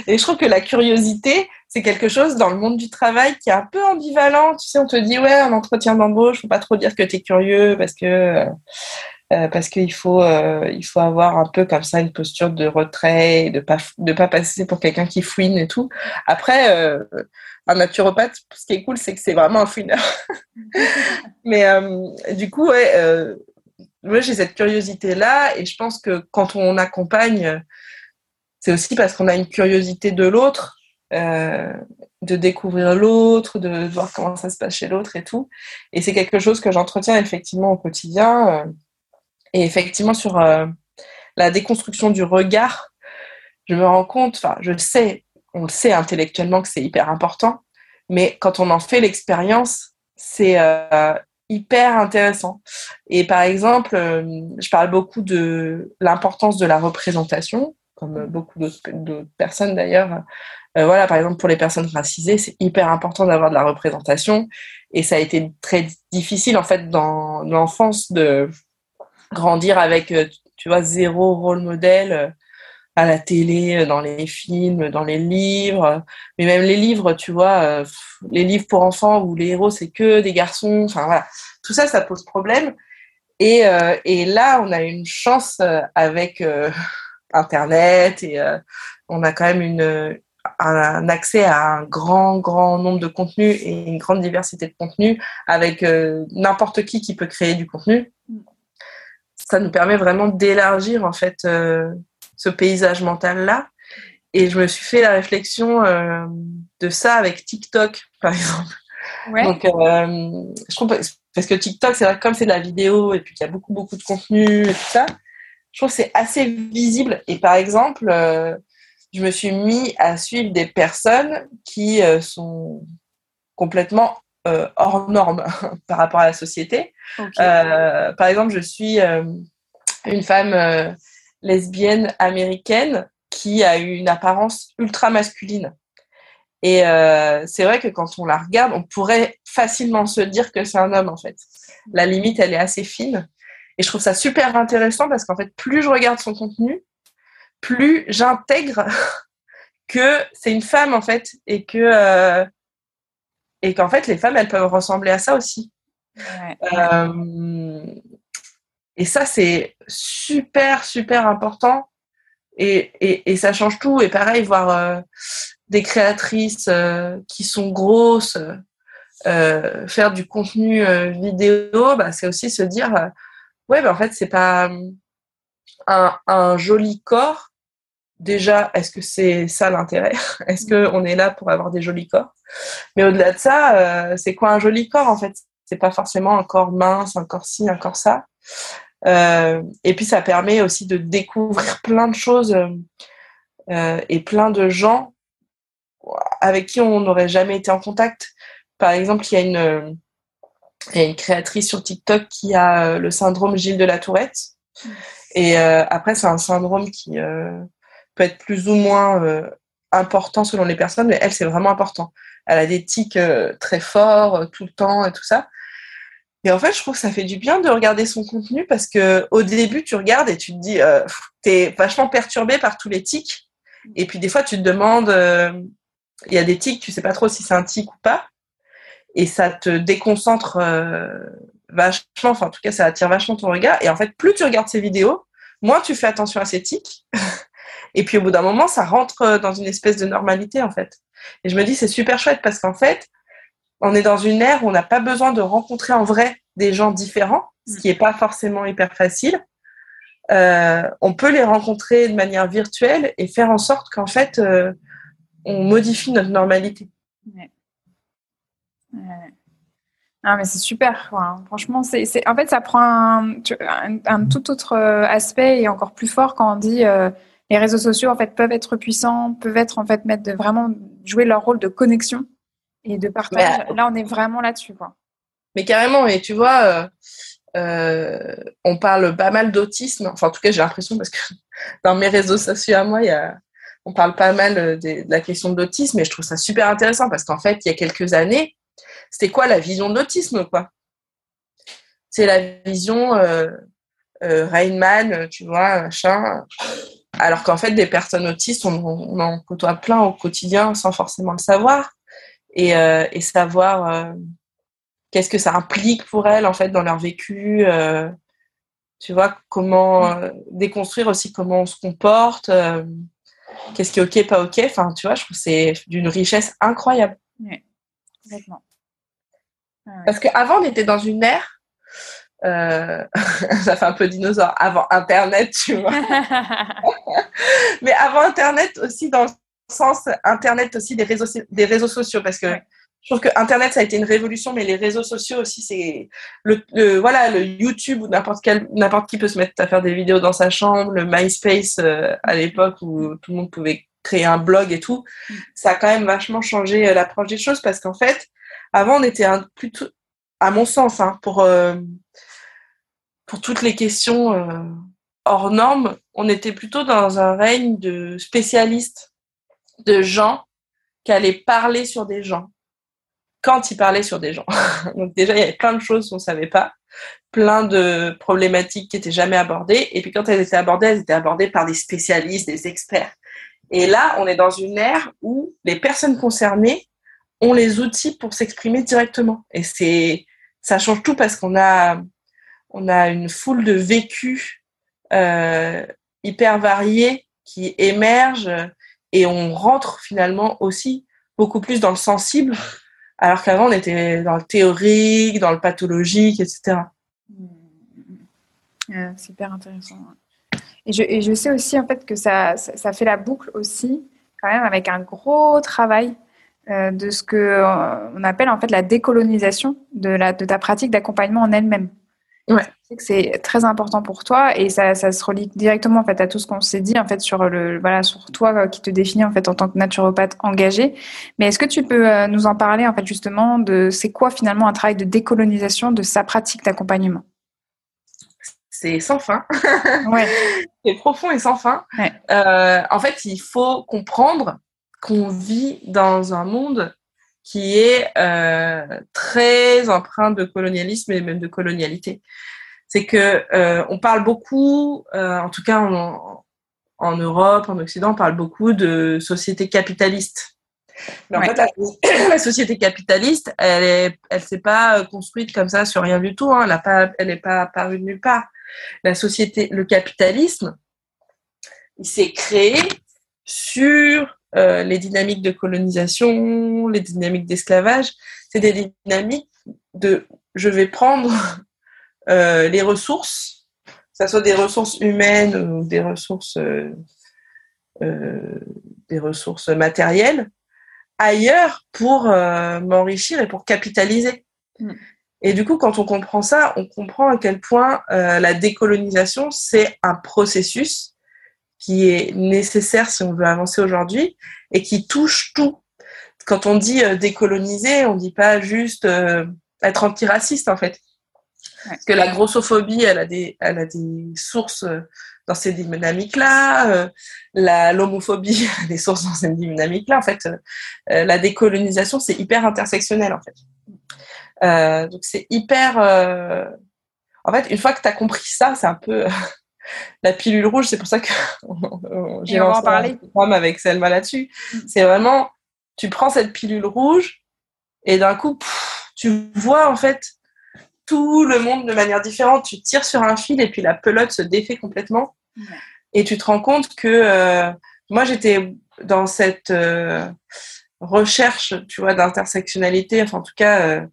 Et je trouve que la curiosité, c'est quelque chose dans le monde du travail qui est un peu ambivalent. Tu sais, on te dit, ouais, en entretien d'embauche, faut pas trop dire que tu es curieux, parce que... Euh, parce qu'il faut, euh, faut avoir un peu comme ça une posture de retrait, et de pas de pas passer pour quelqu'un qui fouine et tout. Après, euh, un naturopathe, ce qui est cool, c'est que c'est vraiment un fouineur. Mais du coup, ouais, moi j'ai cette curiosité là, et je pense que quand on accompagne, c'est aussi parce qu'on a une curiosité de l'autre. de découvrir l'autre, de voir comment ça se passe chez l'autre et tout. Et c'est quelque chose que j'entretiens effectivement au quotidien. Et effectivement, sur euh, la déconstruction du regard, je me rends compte, enfin, je sais, on le sait intellectuellement que c'est hyper important, mais quand on en fait l'expérience, c'est hyper intéressant. Et par exemple, je parle beaucoup de l'importance de la représentation, comme beaucoup d'autres personnes d'ailleurs. voilà, par exemple, pour les personnes racisées, c'est hyper important d'avoir de la représentation. Et ça a été très difficile, en fait, dans l'enfance de grandir avec, tu vois, zéro rôle modèle à la télé, euh, dans les films, dans les livres, mais même les livres, tu vois, euh, les livres pour enfants où les héros c'est que des garçons, enfin voilà, tout ça, ça pose problème. Et, euh, et là, on a une chance avec Internet et on a quand même une, un, accès à un grand, grand nombre de contenus et une grande diversité de contenus avec n'importe qui qui peut créer du contenu. Ça nous permet vraiment d'élargir en fait ce paysage mental-là. Et je me suis fait la réflexion euh, de ça avec TikTok, par exemple. Donc, euh, je trouve, parce que TikTok, c'est vrai comme c'est de la vidéo et puis qu'il y a beaucoup, beaucoup de contenu et tout ça, je trouve que c'est assez visible. Et par exemple, euh, je me suis mis à suivre des personnes qui sont complètement hors normes par rapport à la société. par exemple, je suis une femme lesbienne américaine qui a eu une apparence ultra masculine. Et euh, c'est vrai que quand on la regarde, on pourrait facilement se dire que c'est un homme en fait. La limite, elle est assez fine. Et je trouve ça super intéressant parce qu'en fait, plus je regarde son contenu, plus j'intègre que c'est une femme en fait et que euh, et qu'en fait les femmes elles peuvent ressembler à ça aussi. Euh, et ça, c'est super, super important. Et, et, et, ça change tout. Et pareil, voir euh, des créatrices euh, qui sont grosses, euh, faire du contenu vidéo, bah, c'est aussi se dire, ouais, bah, en fait, c'est pas un, un, joli corps. Déjà, est-ce que c'est ça l'intérêt? Est-ce qu'on est là pour avoir des jolis corps? Mais au-delà de ça, c'est quoi un joli corps en fait? C'est pas forcément un corps mince, un corps ci, un corps ça. Euh, et puis ça permet aussi de découvrir plein de choses euh, et plein de gens avec qui on n'aurait jamais été en contact. Par exemple, il y a une, il y a une créatrice sur TikTok qui a euh, le syndrome Gilles de la Tourette. Et euh, après, c'est un syndrome qui euh, peut être plus ou moins euh, important selon les personnes, mais elle, c'est vraiment important. Elle a des tics très forts tout le temps et tout ça. Et en fait, je trouve que ça fait du bien de regarder son contenu parce que au début, tu regardes et tu te dis, euh, es vachement perturbé par tous les tics. Et puis des fois, tu te demandes, euh, il y a des tics, tu sais pas trop si c'est un tic ou pas. Et ça te déconcentre euh, vachement, enfin en tout cas, ça attire vachement ton regard. Et en fait, plus tu regardes ces vidéos, moins tu fais attention à ces tics. et puis au bout d'un moment, ça rentre dans une espèce de normalité en fait. Et je me dis, c'est super chouette parce qu'en fait, on est dans une ère où on n'a pas besoin de rencontrer en vrai des gens différents, ce qui n'est pas forcément hyper facile. Euh, on peut les rencontrer de manière virtuelle et faire en sorte qu'en fait, euh, on modifie notre normalité. Ouais. Ah, mais c'est super. Franchement, c'est, en fait, ça prend un, tout autre euh, aspect et encore plus fort quand on dit les réseaux sociaux en fait peuvent être puissants, peuvent être en fait mettre de vraiment jouer leur rôle de connexion et de partage. là, on est vraiment là-dessus, quoi. Mais carrément, et tu vois, euh, euh, on parle pas mal d'autisme. Enfin, en tout cas, j'ai l'impression parce que dans mes réseaux sociaux à moi, il y a, on parle pas mal de, de la question de l'autisme, et je trouve ça super intéressant parce qu'en fait, il y a quelques années, c'était quoi la vision de l'autisme, quoi? C'est la vision euh, euh, Rainman, tu vois, machin. Alors qu'en fait, des personnes autistes, on, on en côtoie plein au quotidien sans forcément le savoir et, euh, et savoir euh, qu'est-ce que ça implique pour elles en fait dans leur vécu. Euh, tu vois comment déconstruire aussi comment on se comporte, qu'est-ce qui est ok, pas ok. Enfin, tu vois, je trouve que c'est d'une richesse incroyable. Oui, complètement. Parce qu'avant, on était dans une ère euh, ça fait un peu dinosaure avant Internet, tu vois. Mais avant Internet aussi dans sens Internet aussi des réseaux, des réseaux sociaux parce que je trouve que Internet ça a été une révolution, mais les réseaux sociaux aussi c'est le, voilà le YouTube où n'importe quel n'importe qui peut se mettre à faire des vidéos dans sa chambre, le MySpace euh, à l'époque où tout le monde pouvait créé un blog et tout, mm. ça a quand même vachement changé l'approche des choses parce qu'en fait, avant, on était un, plutôt, à mon sens, hein, pour, pour toutes les questions hors normes, on était plutôt dans un règne de spécialistes, de gens qui allaient parler sur des gens quand ils parlaient sur des gens. Donc déjà, il y avait plein de choses qu'on ne savait pas, plein de problématiques qui n'étaient jamais abordées. Et puis quand elles étaient abordées, elles étaient abordées par des spécialistes, des experts. Et là, on est dans une ère où les personnes concernées ont les outils pour s'exprimer directement. Et c'est, ça change tout parce qu'on a, on a une foule de vécus euh, hyper variés qui émergent et on rentre finalement aussi beaucoup plus dans le sensible, alors qu'avant on était dans le théorique, dans le pathologique, etc. Mmh. super intéressant. Et je, et je, sais aussi en fait que ça, ça, fait la boucle aussi quand même avec un gros travail euh, de ce que euh, on appelle en fait la décolonisation de, la, de ta pratique d'accompagnement en elle-même. Ouais. C'est très important pour toi et ça, ça, se relie directement en fait à tout ce qu'on s'est dit en fait sur le voilà sur toi euh, qui te définit en fait en tant que naturopathe engagé. Mais est-ce que tu peux euh, nous en parler en fait justement de c'est quoi finalement un travail de décolonisation de sa pratique d'accompagnement? C'est sans fin. Ouais. c'est profond et sans fin. Ouais. Euh, en fait, il faut comprendre qu'on vit dans un monde qui est euh, très empreint de colonialisme et même de colonialité. C'est que euh, on parle beaucoup, euh, en tout cas en, en, Europe, en Occident, on parle beaucoup de société capitaliste. Mais en fait, la, la, société capitaliste, elle est, elle s'est pas construite comme ça sur rien du tout. Hein. Elle n'est pas, elle n'est pas apparue de nulle part. La société, le capitalisme, il s'est créé sur euh, les dynamiques de colonisation, les dynamiques d'esclavage, c'est des dynamiques de je vais prendre euh, les ressources, que ce soit des ressources humaines ou des ressources, euh, des ressources matérielles, ailleurs pour m'enrichir et pour capitaliser. Mm. Et du coup, quand on comprend ça, on comprend à quel point la décolonisation, c'est un processus qui est nécessaire si on veut avancer aujourd'hui et qui touche tout. Quand on dit euh, décoloniser, on dit pas juste euh, être antiraciste en fait. Parce que la grossophobie, elle a des, elle a des sources euh, dans ces dynamiques-là. la l'homophobie a des sources dans ces dynamiques-là. En fait, la décolonisation, c'est hyper intersectionnel en fait. donc c'est hyper. En fait, une fois que tu as compris ça, c'est un peu la pilule rouge, c'est pour ça que j'ai lancé un programme avec Selma là-dessus. Mm. C'est vraiment, tu prends cette pilule rouge et d'un coup, tu vois en fait tout le monde de manière différente. Tu tires sur un fil et puis la pelote se défait complètement. Et tu te rends compte que euh, moi, j'étais dans cette euh, recherche, tu vois, d'intersectionnalité, enfin en tout cas, euh,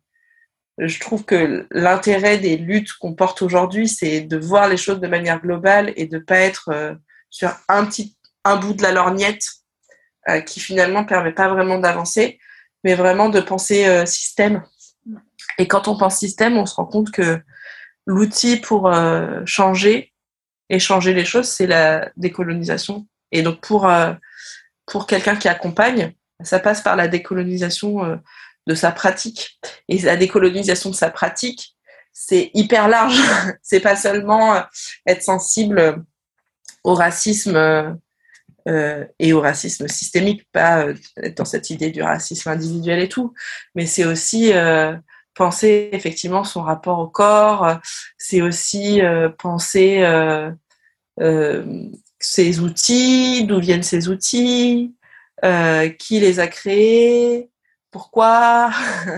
je trouve que l'intérêt des luttes qu'on porte aujourd'hui, c'est de voir les choses de manière globale et de pas être euh, sur un petit un bout de la lorgnette euh, qui finalement permet pas vraiment d'avancer, mais vraiment de penser euh, système. Et quand on pense système, on se rend compte que l'outil pour changer et changer les choses, c'est la décolonisation. Et donc pour pour quelqu'un qui accompagne, ça passe par la décolonisation de sa pratique. Et la décolonisation de sa pratique, c'est hyper large. c'est pas seulement euh, être sensible au racisme euh, et au racisme systémique, pas euh, être dans cette idée du racisme individuel et tout, mais c'est aussi euh, penser effectivement son rapport au corps, c'est aussi euh, penser ses outils, d'où viennent ces outils, qui les a créés, pourquoi?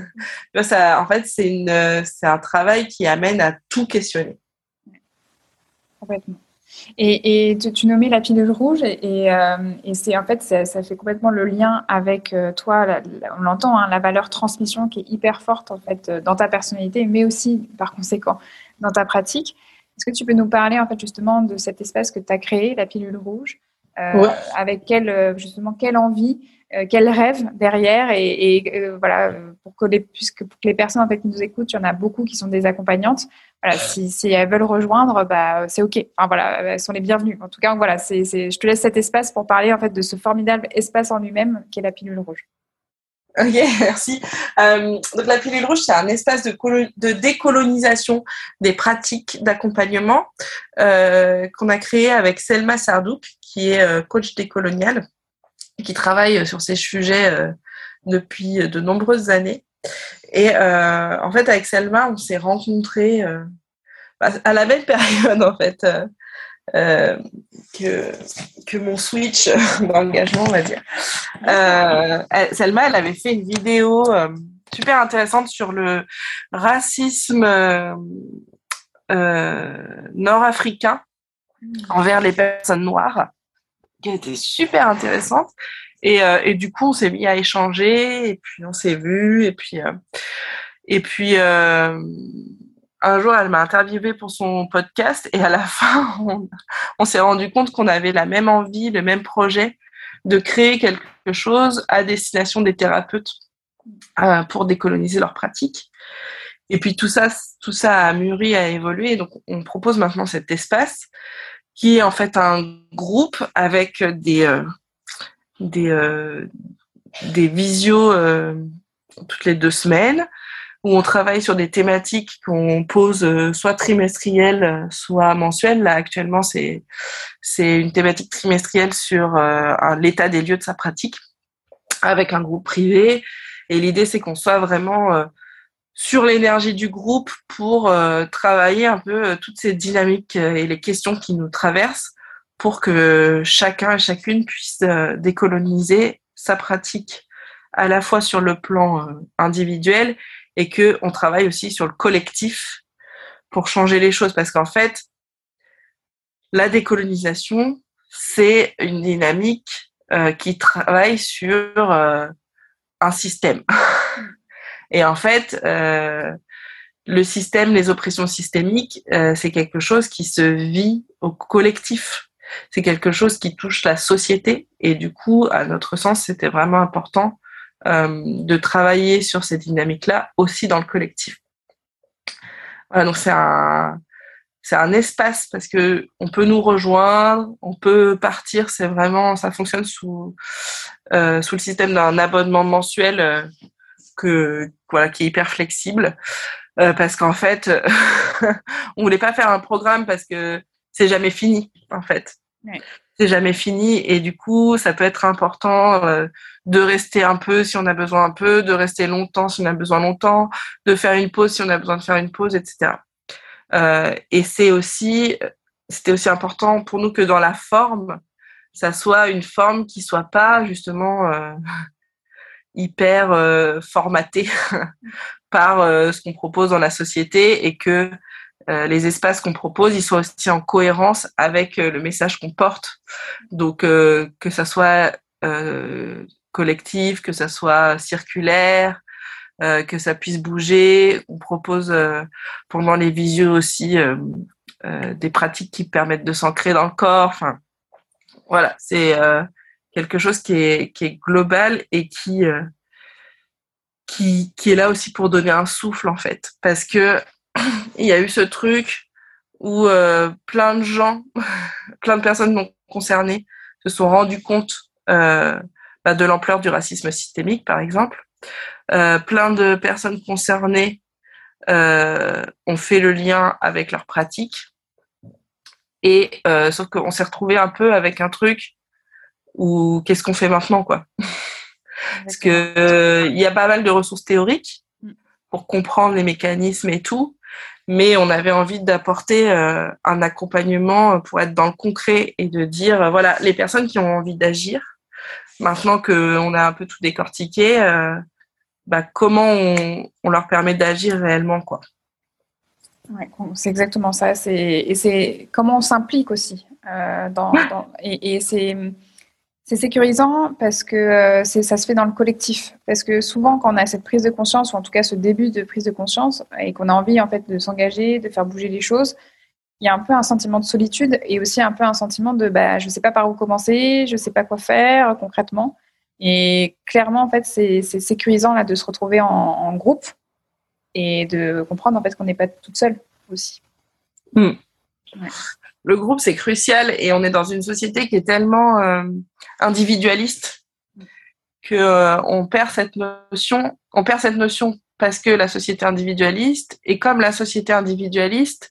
Ça, En fait, c'est un travail qui amène à tout questionner. Complètement. Et, et tu, nommais la pilule rouge et, euh, c'est en fait ça, fait complètement le lien avec euh, toi. on l'entend, hein, la valeur transmission qui est hyper forte en fait dans ta personnalité, mais aussi par conséquent dans ta pratique. Est-ce que tu peux nous parler en fait justement de cet espace que tu as créé, la pilule rouge, euh, avec quelle justement quelle envie euh, quel rêve derrière et, et euh, voilà pour que les puisque pour que les personnes en fait qui nous écoutent, il y en a beaucoup qui sont des accompagnantes. voilà, si, si, elles veulent rejoindre, bah, c'est OK. Enfin, voilà, elles sont les bienvenues. En tout cas, voilà, c'est, je te laisse cet espace pour parler en fait de ce formidable espace en lui-même qui est la pilule rouge. Ok, merci. Euh, donc la pilule rouge, c'est un espace de, de, décolonisation des pratiques d'accompagnement euh, qu'on a créé avec Selma Sardouk, qui est euh, coach décolonial et qui travaille sur ces sujets depuis de nombreuses années. Et en fait, avec Selma, on s'est rencontrés à la même période, en fait. Euh, que, que mon switch d'engagement, on va dire. Euh, Selma, elle avait fait une vidéo euh, super intéressante sur le racisme nord-africain envers les personnes noires, qui a été super intéressante. Et, et du coup, on s'est mis à échanger, et puis on s'est vu, et puis, et puis un jour, elle m'a interviewé pour son podcast et à la fin, on, s'est rendu compte qu'on avait la même envie, le même projet de créer quelque chose à destination des thérapeutes euh, pour décoloniser leurs pratiques. Et puis tout ça, tout ça a mûri, a évolué. Donc on propose maintenant cet espace qui est en fait un groupe avec des euh, euh, des visios toutes les deux semaines où on travaille sur des thématiques qu'on pose euh, soit trimestrielles, soit mensuelles. Là, actuellement, c'est une thématique trimestrielle sur euh, l'état des lieux de sa pratique avec un groupe privé. Et l'idée, c'est qu'on soit vraiment euh, sur l'énergie du groupe pour travailler un peu toutes ces dynamiques et les questions qui nous traversent pour que chacun et chacune puisse décoloniser sa pratique à la fois sur le plan individuel et que on travaille aussi sur le collectif pour changer les choses. Parce qu'en fait la décolonisation c'est une dynamique euh, qui travaille sur euh, un système. Et en fait euh, le système les oppressions systémiques c'est quelque chose qui se vit au collectif. C'est quelque chose qui touche la société. Et du coup à notre sens c'était vraiment important de travailler sur ces dynamiques-là aussi dans le collectif. Donc c'est un, c'est un espace parce que on peut nous rejoindre, on peut partir. C'est vraiment, ça fonctionne sous euh, sous le système d'un abonnement mensuel euh, que voilà qui est hyper flexible euh, parce qu'en fait, on voulait pas faire un programme parce que c'est jamais fini en fait. C'est jamais fini et du coup ça peut être important euh, de rester un peu si on a besoin un peu, de rester longtemps si on a besoin longtemps, de faire une pause si on a besoin de faire une pause, etc. Euh, et c'est aussi c'était aussi important pour nous que dans la forme ça soit une forme qui soit pas justement euh, hyper euh, formatée par euh, ce qu'on propose dans la société et que les espaces qu'on propose, ils soient aussi en cohérence avec euh, le message qu'on porte. Donc euh, que ça soit collectif, que ça soit circulaire, que ça puisse bouger. On propose pendant les visios aussi des pratiques qui permettent de s'ancrer dans le corps. Enfin, voilà, c'est quelque chose qui est, qui est global et qui, qui, qui est là aussi pour donner un souffle en fait. Parce que il y a eu ce truc où euh, plein de gens, plein de personnes non concernées se sont rendus compte euh, bah, de l'ampleur du racisme systémique, par exemple. Euh, plein de personnes concernées ont fait le lien avec leurs pratiques. Et sauf qu'on s'est retrouvé un peu avec un truc où qu'est-ce qu'on fait maintenant, quoi? Parce que il y a pas mal de ressources théoriques mm. pour comprendre les mécanismes et tout, mais on avait envie d'apporter euh, un accompagnement pour être dans le concret et de dire euh, voilà les personnes qui ont envie d'agir maintenant qu'on a un peu tout décortiqué euh, bah, comment on, leur permet d'agir réellement quoi. Ouais, c'est exactement ça c'est et c'est comment on s'implique aussi dans, et c'est c'est sécurisant parce que euh, ça se fait dans le collectif. Parce que souvent, quand on a cette prise de conscience, ou en tout cas ce début de prise de conscience, et qu'on a envie en fait de s'engager, de faire bouger les choses, il y a un peu un sentiment de solitude et aussi un peu un sentiment de bah, je ne sais pas par où commencer, je ne sais pas quoi faire concrètement. Et clairement, en fait, c'est sécurisant là, de se retrouver en, groupe et de comprendre en fait qu'on n'est pas toute seule. aussi. Hmm. Le groupe, c'est crucial et on est dans une société qui est tellement euh, individualiste que euh, on perd cette notion, on perd cette notion parce que la société individualiste et comme la société individualiste,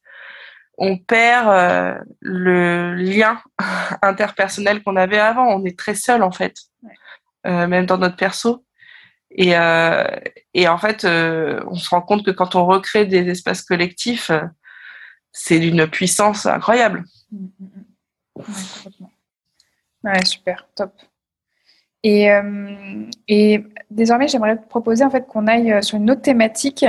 on perd euh, le lien interpersonnel qu'on avait avant. On est très seul en fait, même dans notre perso. Et, et en fait, on se rend compte que quand on recrée des espaces collectifs, c'est d'une puissance incroyable. Mm, mm, mm. Ouais, super, top. Et, euh, et désormais, j'aimerais te proposer en fait qu'on aille euh, sur une autre thématique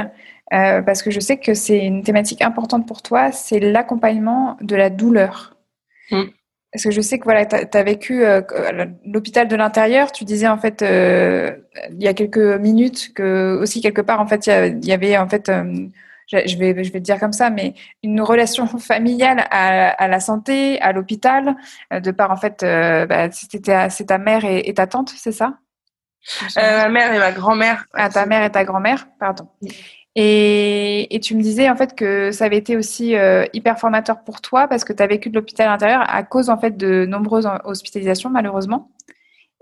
euh, parce que je sais que c'est une thématique importante pour toi, c'est l'accompagnement de la douleur. Parce que je sais que voilà, tu as, vécu l'hôpital de l'intérieur. Tu disais en fait il y a quelques minutes que aussi quelque part en fait il y, avait en fait je vais, je vais te dire comme ça, mais une relation familiale à, la santé, à l'hôpital, euh, de par en fait, euh, bah, c'est ta mère et, ta tante, c'est ça? Euh, Ma mère et ma grand-mère. Ah, ta mère et ta grand-mère, pardon. Et, et, tu me disais en fait que ça avait été aussi hyper formateur pour toi parce que tu as vécu de l'hôpital intérieur à cause en fait de nombreuses hospitalisations malheureusement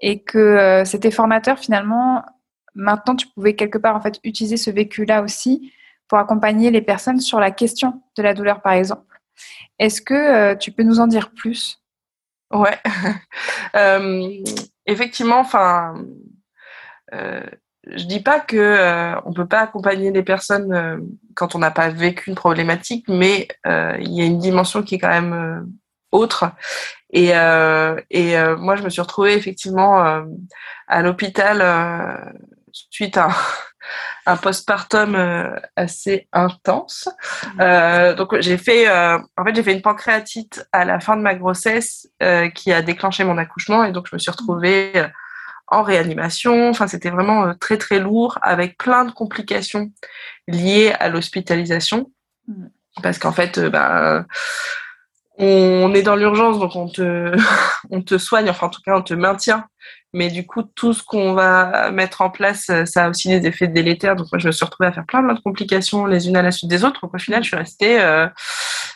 et que c'était formateur finalement. Maintenant, tu pouvais quelque part en fait utiliser ce vécu-là aussi pour accompagner les personnes sur la question de la douleur, par exemple. Est-ce que euh, tu peux nous en dire plus? Ouais, euh, effectivement, enfin, euh, je dis pas que euh, on peut pas accompagner les personnes quand on n'a pas vécu une problématique, mais il y a une dimension qui est quand même autre. Et, et moi, je me suis retrouvée effectivement à l'hôpital suite à un postpartum euh, assez intense. Mmh. Euh, donc j'ai fait, euh, en fait j'ai fait une pancréatite à la fin de ma grossesse qui a déclenché mon accouchement et donc je me suis retrouvée en réanimation. Enfin c'était vraiment très très lourd avec plein de complications liées à l'hospitalisation mmh. parce qu'en fait ben on est dans l'urgence, donc on te, on te soigne, enfin en tout cas on te maintient mais du coup, tout ce qu'on va mettre en place, euh, ça a aussi des effets délétères. Donc moi, je me suis retrouvée à faire plein, de complications les unes à la suite des autres. Donc au final, je suis restée, euh,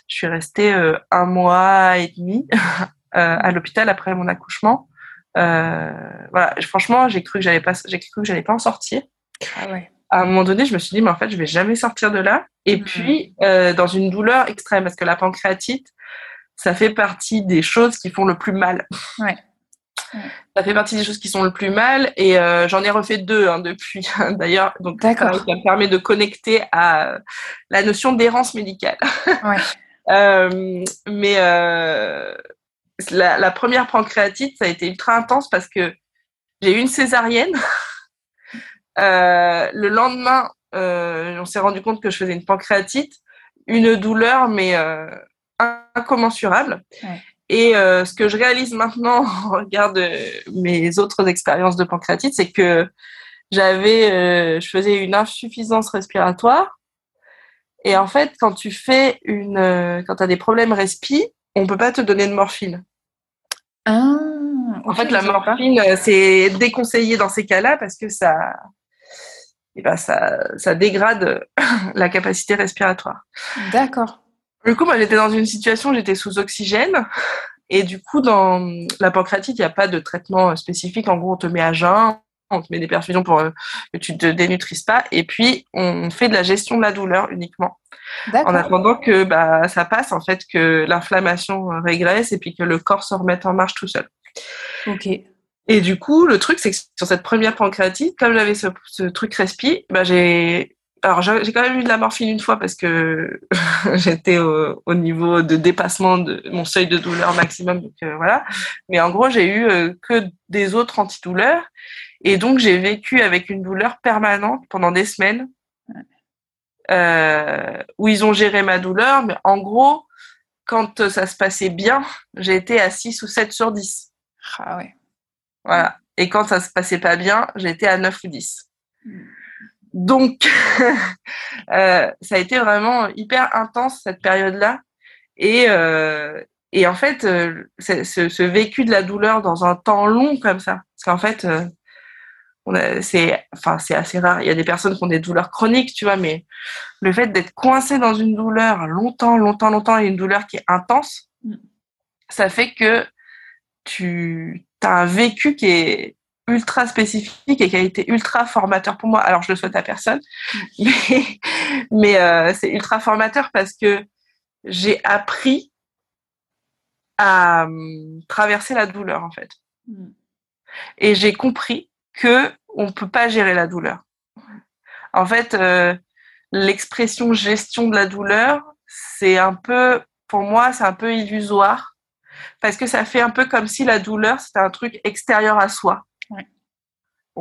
je suis restée euh, un mois et demi à l'hôpital après mon accouchement. voilà, franchement, j'ai cru que j'allais pas, j'ai cru que j'allais pas en sortir. Ah à un moment donné, je me suis dit, mais en fait, je vais jamais sortir de là. Et mmh. puis, dans une douleur extrême, parce que la pancréatite, ça fait partie des choses qui font le plus mal. Ouais. Ça fait partie des choses qui sont le plus mal et euh, j'en ai refait deux hein, depuis d'ailleurs. Donc ça, me permet de connecter à la notion d'errance médicale. euh, mais euh, la, la, première pancréatite, ça a été ultra intense parce que j'ai eu une césarienne. Le lendemain, on s'est rendu compte que je faisais une pancréatite, une douleur mais incommensurable. Ouais. Et euh, ce que je réalise maintenant en regard de mes autres expériences de pancréatite, c'est que j'avais, euh, je faisais une insuffisance respiratoire. Et en fait, quand tu fais une, euh, quand tu as des problèmes respi, on peut pas te donner de morphine. Ah, en fait, la morphine, c'est déconseillé dans ces cas-là parce que ça, eh ben, ça, ça dégrade la capacité respiratoire. D'accord. Du coup, moi, j'étais dans une situation, j'étais sous oxygène. Et du coup, dans la pancréatite, il n'y a pas de traitement spécifique. En gros, on te met à jeun, on te met des perfusions pour euh, que tu ne te dénutrisses pas. Et puis, on fait de la gestion de la douleur uniquement. En attendant que bah, ça passe, en fait, que l'inflammation régresse et puis que le corps se remette en marche tout seul. Ok. Et du coup, le truc, c'est que sur cette première pancréatite, comme j'avais ce, ce truc respi, bah, j'ai alors j'ai quand même eu de la morphine une fois parce que j'étais au, niveau de dépassement de mon seuil de douleur maximum. Donc euh, voilà. Mais en gros, j'ai eu euh, que des autres antidouleurs et donc j'ai vécu avec une douleur permanente pendant des semaines euh, où ils ont géré ma douleur. Mais en gros, quand ça se passait bien, j'ai été à 6 ou 7 sur 10. Ah ouais. Voilà. Et quand ça se passait pas bien, j'étais à 9 ou 10. Donc, euh, ça a été vraiment hyper intense cette période-là. Et, euh, et en fait, euh, ce, ce, vécu de la douleur dans un temps long comme ça, parce qu'en fait, c'est enfin, assez rare. Il y a des personnes qui ont des douleurs chroniques, tu vois, mais le fait d'être coincé dans une douleur longtemps, longtemps, longtemps, et une douleur qui est intense, mm. ça fait que tu as un vécu qui est ultra spécifique et qui a été ultra formateur pour moi. Alors, je le souhaite à personne, mm. mais, euh, c'est ultra formateur parce que j'ai appris à hum, traverser la douleur, en fait. Mm. Et j'ai compris que on peut pas gérer la douleur. En fait, euh, l'expression gestion de la douleur, c'est un peu, pour moi, c'est un peu illusoire parce que ça fait un peu comme si la douleur c'était un truc extérieur à soi.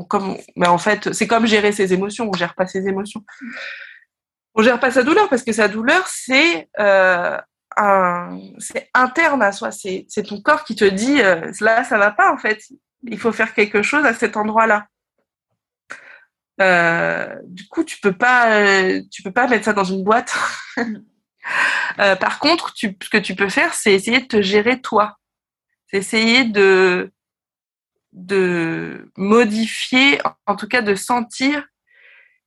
Comme, mais en fait, c'est comme gérer ses émotions. On gère pas ses émotions. On gère pas sa douleur parce que sa douleur c'est euh, c'est interne à soi. C'est ton corps qui te dit euh, là ça va pas en fait. Il faut faire quelque chose à cet endroit-là. Euh, du coup, tu peux pas, tu peux pas mettre ça dans une boîte. par contre, ce que tu peux faire, c'est essayer de te gérer toi. C'est essayer de, de modifier, en tout cas de sentir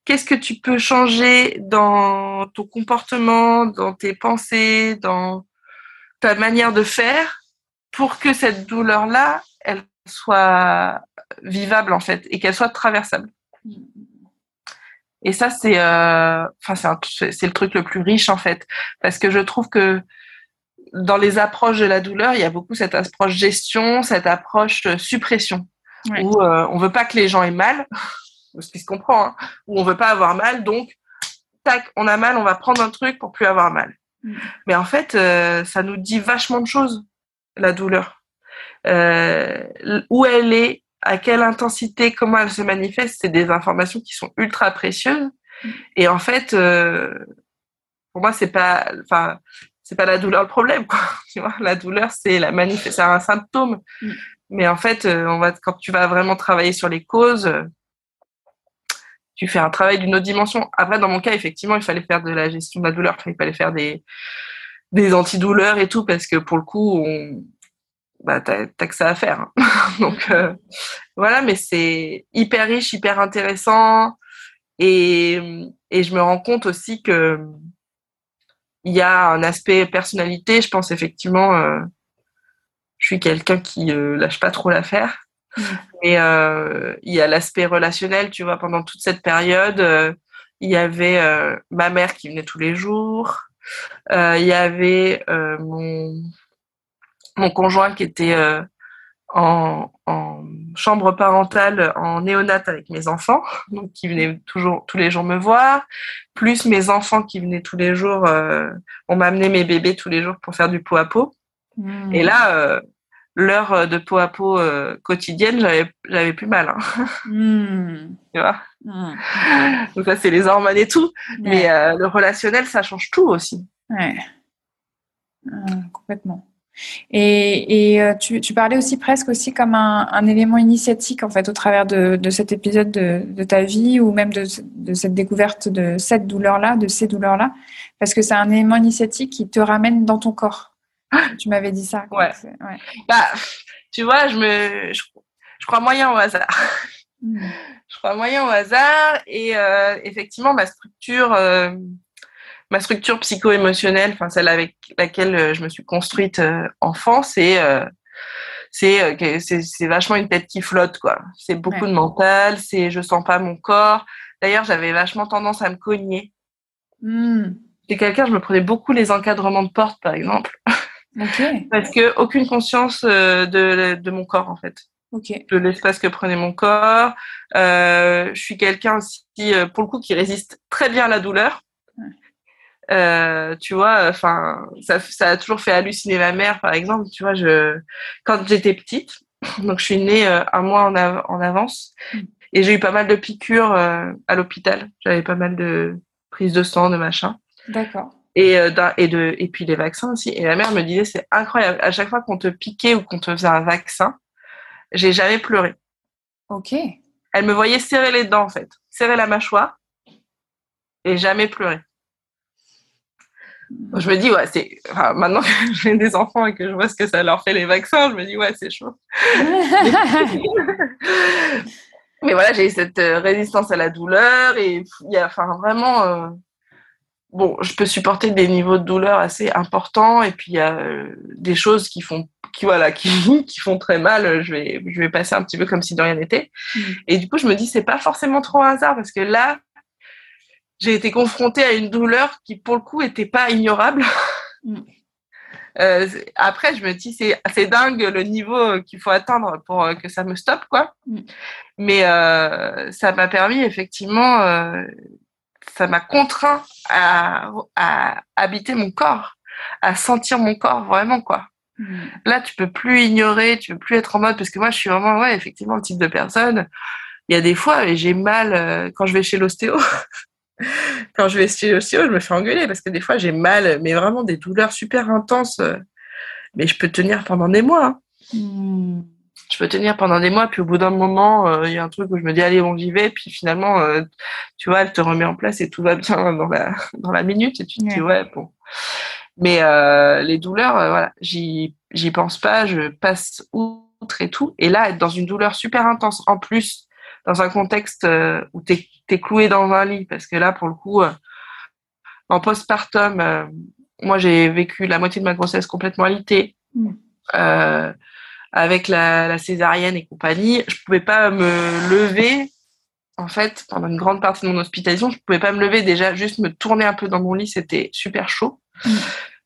qu'est-ce que tu peux changer dans ton comportement, dans tes pensées, dans ta manière de faire pour que cette douleur-là, elle soit vivable en fait et qu'elle soit traversable. Et ça, c'est, euh, le truc le plus riche en fait, parce que je trouve que dans les approches de la douleur, il y a beaucoup cette approche gestion, cette approche euh, suppression, où euh, on veut pas que les gens aient mal, ce qui se comprend, hein, où on veut pas avoir mal, donc tac, on a mal, on va prendre un truc pour plus avoir mal. Mm. Mais en fait, euh, ça nous dit vachement de choses, la douleur. Euh, où elle est, à quelle intensité, comment elle se manifeste, c'est des informations qui sont ultra précieuses. Mm. Et en fait, pour moi, c'est pas, enfin, c'est pas la douleur le problème, quoi. Tu vois, la douleur, c'est la manifeste, c'est un symptôme. Mm. Mais en fait, euh, on va, quand tu vas vraiment travailler sur les causes, tu fais un travail d'une autre dimension. Après, dans mon cas, effectivement, il fallait faire de la gestion de la douleur, il fallait faire des, des antidouleurs et tout, parce que pour le coup, on, bah, t'as, que ça à faire. Hein. Donc euh, voilà, mais c'est hyper riche, hyper intéressant. Et, et je me rends compte aussi que il y a un aspect personnalité. Je pense effectivement, euh, je suis quelqu'un qui euh, lâche pas trop l'affaire. Mm. Et euh, il y a l'aspect relationnel, tu vois, pendant toute cette période, euh, il y avait euh, ma mère qui venait tous les jours, il y avait mon, mon conjoint qui était en, en, chambre parentale en néonate avec mes enfants, donc qui venait toujours tous les jours me voir, plus mes enfants qui venaient tous les jours, on m'a amené mes bébés tous les jours pour faire du pot à pot. Mm. Et là, l'heure euh, de peau à peau euh, quotidienne, j'avais, plus mal. Hein. Hmm. tu vois? Hmm. Donc ça, c'est les hormones et tout. Mais euh, le relationnel, ça change tout aussi. Ouais. complètement. Et, et tu, tu, parlais aussi presque aussi comme un, un, élément initiatique en fait au travers de, de cet épisode de, de, ta vie ou même de, de cette découverte de cette douleur-là, de ces douleurs-là, parce que c'est un élément initiatique qui te ramène dans ton corps. Tu m'avais dit ça. Ouais. Bah, tu vois, je me, je, crois moyen au hasard. Hmm. Je crois moyen au hasard et euh, effectivement ma structure, euh, ma structure psycho-émotionnelle, enfin celle avec laquelle euh, je me suis construite enfant, c'est c'est c'est vachement une tête qui flotte quoi. C'est beaucoup de mental, c'est je sens pas mon corps. D'ailleurs, j'avais vachement tendance à me cogner. Hmm. J'étais quelqu'un, je me prenais beaucoup les encadrements de porte par exemple. Parce que aucune conscience euh, de, de mon corps en fait. De l'espace que prenait mon corps. Euh, je suis quelqu'un aussi, euh, pour le coup, qui résiste très bien à la douleur. Euh, tu vois, enfin, ça, ça a toujours fait halluciner ma mère, par exemple. Tu vois, je, quand j'étais petite, donc je suis née un mois en, en avance, mm. et j'ai eu pas mal de piqûres à l'hôpital. J'avais pas mal de prises de sang, de machin. D'accord et, euh, et, de, et puis les vaccins aussi. Et la mère me disait, c'est incroyable, à chaque fois qu'on te piquait ou qu'on te faisait un vaccin, j'ai jamais pleuré. Ok. Elle me voyait serrer les dents, en fait, serrer la mâchoire et jamais pleurer. Je me dis, ouais, c'est. Enfin, maintenant que j'ai des enfants et que je vois ce que ça leur fait les vaccins, je me dis, ouais, c'est chaud. mais voilà, j'ai cette résistance à la douleur et il y a enfin vraiment bon, je peux supporter des niveaux de douleur assez importants et puis il y a des choses qui font qui voilà qui, qui font très mal je vais je vais passer un petit peu comme si de rien n'était mm. et du coup je me dis c'est pas forcément trop un hasard parce que là j'ai été confrontée à une douleur qui pour le coup était pas ignorable mm. euh, après je me dis c'est c'est dingue le niveau qu'il faut atteindre pour euh, que ça me stoppe quoi mm. mais euh, ça m'a permis effectivement euh, ça m'a contraint à, à habiter mon corps à sentir mon corps vraiment quoi Mm. Là, tu peux plus ignorer, tu peux plus être en mode parce que moi, je suis vraiment, ouais, effectivement, le type de personne. Il y a des fois, j'ai mal quand je vais chez l'ostéo. quand je vais chez l'ostéo, je me fais engueuler parce que des fois, j'ai mal, mais vraiment des douleurs super intenses. Euh, mais je peux tenir pendant des mois. Hein. Mm. Je peux tenir pendant des mois, puis au bout d'un moment, euh, il y a un truc où je me dis allez, on y va, puis finalement, tu vois, elle te remet en place et tout va bien dans la dans la minute et tu te dis ouais bon. Mais euh, les douleurs, euh, voilà, j'y j'y pense pas, je passe outre et tout. Et là, être dans une douleur super intense, en plus, dans un contexte euh, où tu es, cloué dans un lit, parce que là, pour le coup, en postpartum, moi, j'ai vécu la moitié de ma grossesse complètement alitée. Mm. avec la, la, césarienne et compagnie, je pouvais pas me lever. En fait, pendant une grande partie de mon hospitalisation, je pouvais pas me lever. Déjà, juste me tourner un peu dans mon lit, c'était super chaud. Mm.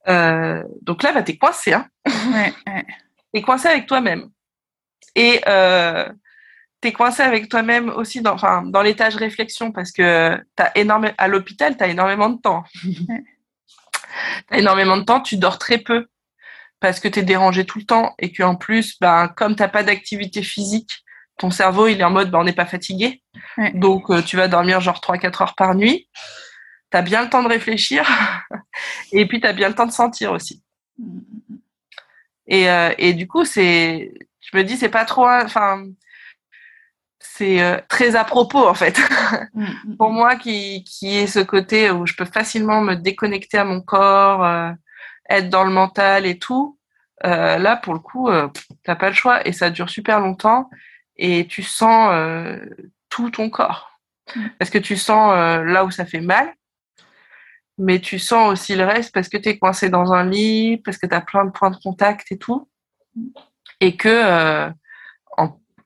Euh, donc là, bah, tu es coincé. Hein ouais, Tu es coincé avec toi-même. Et euh, coincé avec toi-même aussi dans, enfin, dans l'étage réflexion parce que as énorme, à l'hôpital, tu as énormément de temps. tu as énormément de temps, tu dors très peu parce que tu es dérangé tout le temps et qu'en plus, ben, comme tu n'as pas d'activité physique, ton cerveau, il est en mode, ben, on n'est pas fatigué. Donc, euh, tu vas dormir genre 3-4 heures par nuit tu as bien le temps de réfléchir et puis tu as bien le temps de sentir aussi. Et, euh, et du coup, c'est, je me dis, c'est pas trop, enfin, c'est euh, très à propos en fait. Pour moi, qui, qui est ce côté où je peux facilement me déconnecter à mon corps, euh, être dans le mental et tout. là, pour le coup, t'as pas le choix et ça dure super longtemps et tu sens tout ton corps. Parce que tu sens là où ça fait mal, mais tu sens aussi le reste parce que tu es coincé dans un lit, parce que tu as plein de points de contact et tout. Et que, euh,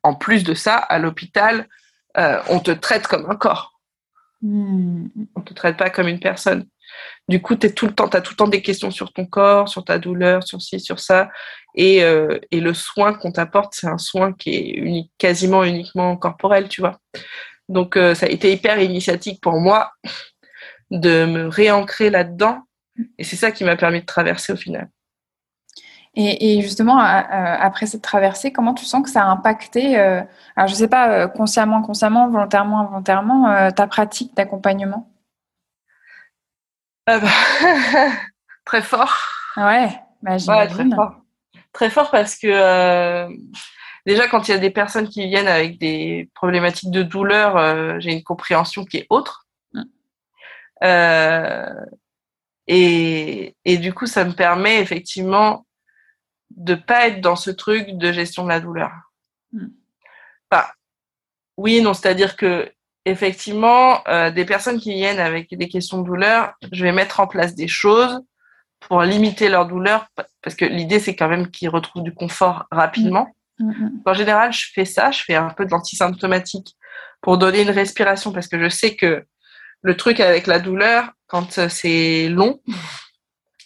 en, plus de ça, à l'hôpital, euh, on te traite comme un corps. Hmm. On te traite pas comme une personne. Du coup, es tout le temps, tu as tout le temps des questions sur ton corps, sur ta douleur, sur ci, sur ça. Et, euh, et le soin qu'on t'apporte, c'est un soin qui est unique, quasiment uniquement corporel, tu vois. Donc, ça a été hyper initiatique pour moi de me réancrer là-dedans. Et c'est ça qui m'a permis de traverser au final. Et, justement, après cette traversée, comment tu sens que ça a impacté, euh, alors je ne sais pas, euh, consciemment, consciemment, volontairement, involontairement, euh, ta pratique d'accompagnement? Bah, Très fort. Ouais, bah, ouais très fort. Très fort parce que déjà, quand il y a des personnes qui viennent avec des problématiques de douleur, j'ai une compréhension qui est autre. Euh, et, et, du coup, ça me permet effectivement de pas être dans ce truc de gestion de la douleur. Hmm. oui, non, c'est-à-dire que effectivement, euh, des personnes qui viennent avec des questions de douleur, je vais mettre en place des choses pour limiter leur douleur, parce que l'idée, c'est quand même qu'ils retrouvent du confort rapidement. Hmm. Hmm, en général, je fais ça, je fais un peu d'antisymptomatique pour donner une respiration, parce que je sais que le truc avec la douleur, quand euh, c'est long,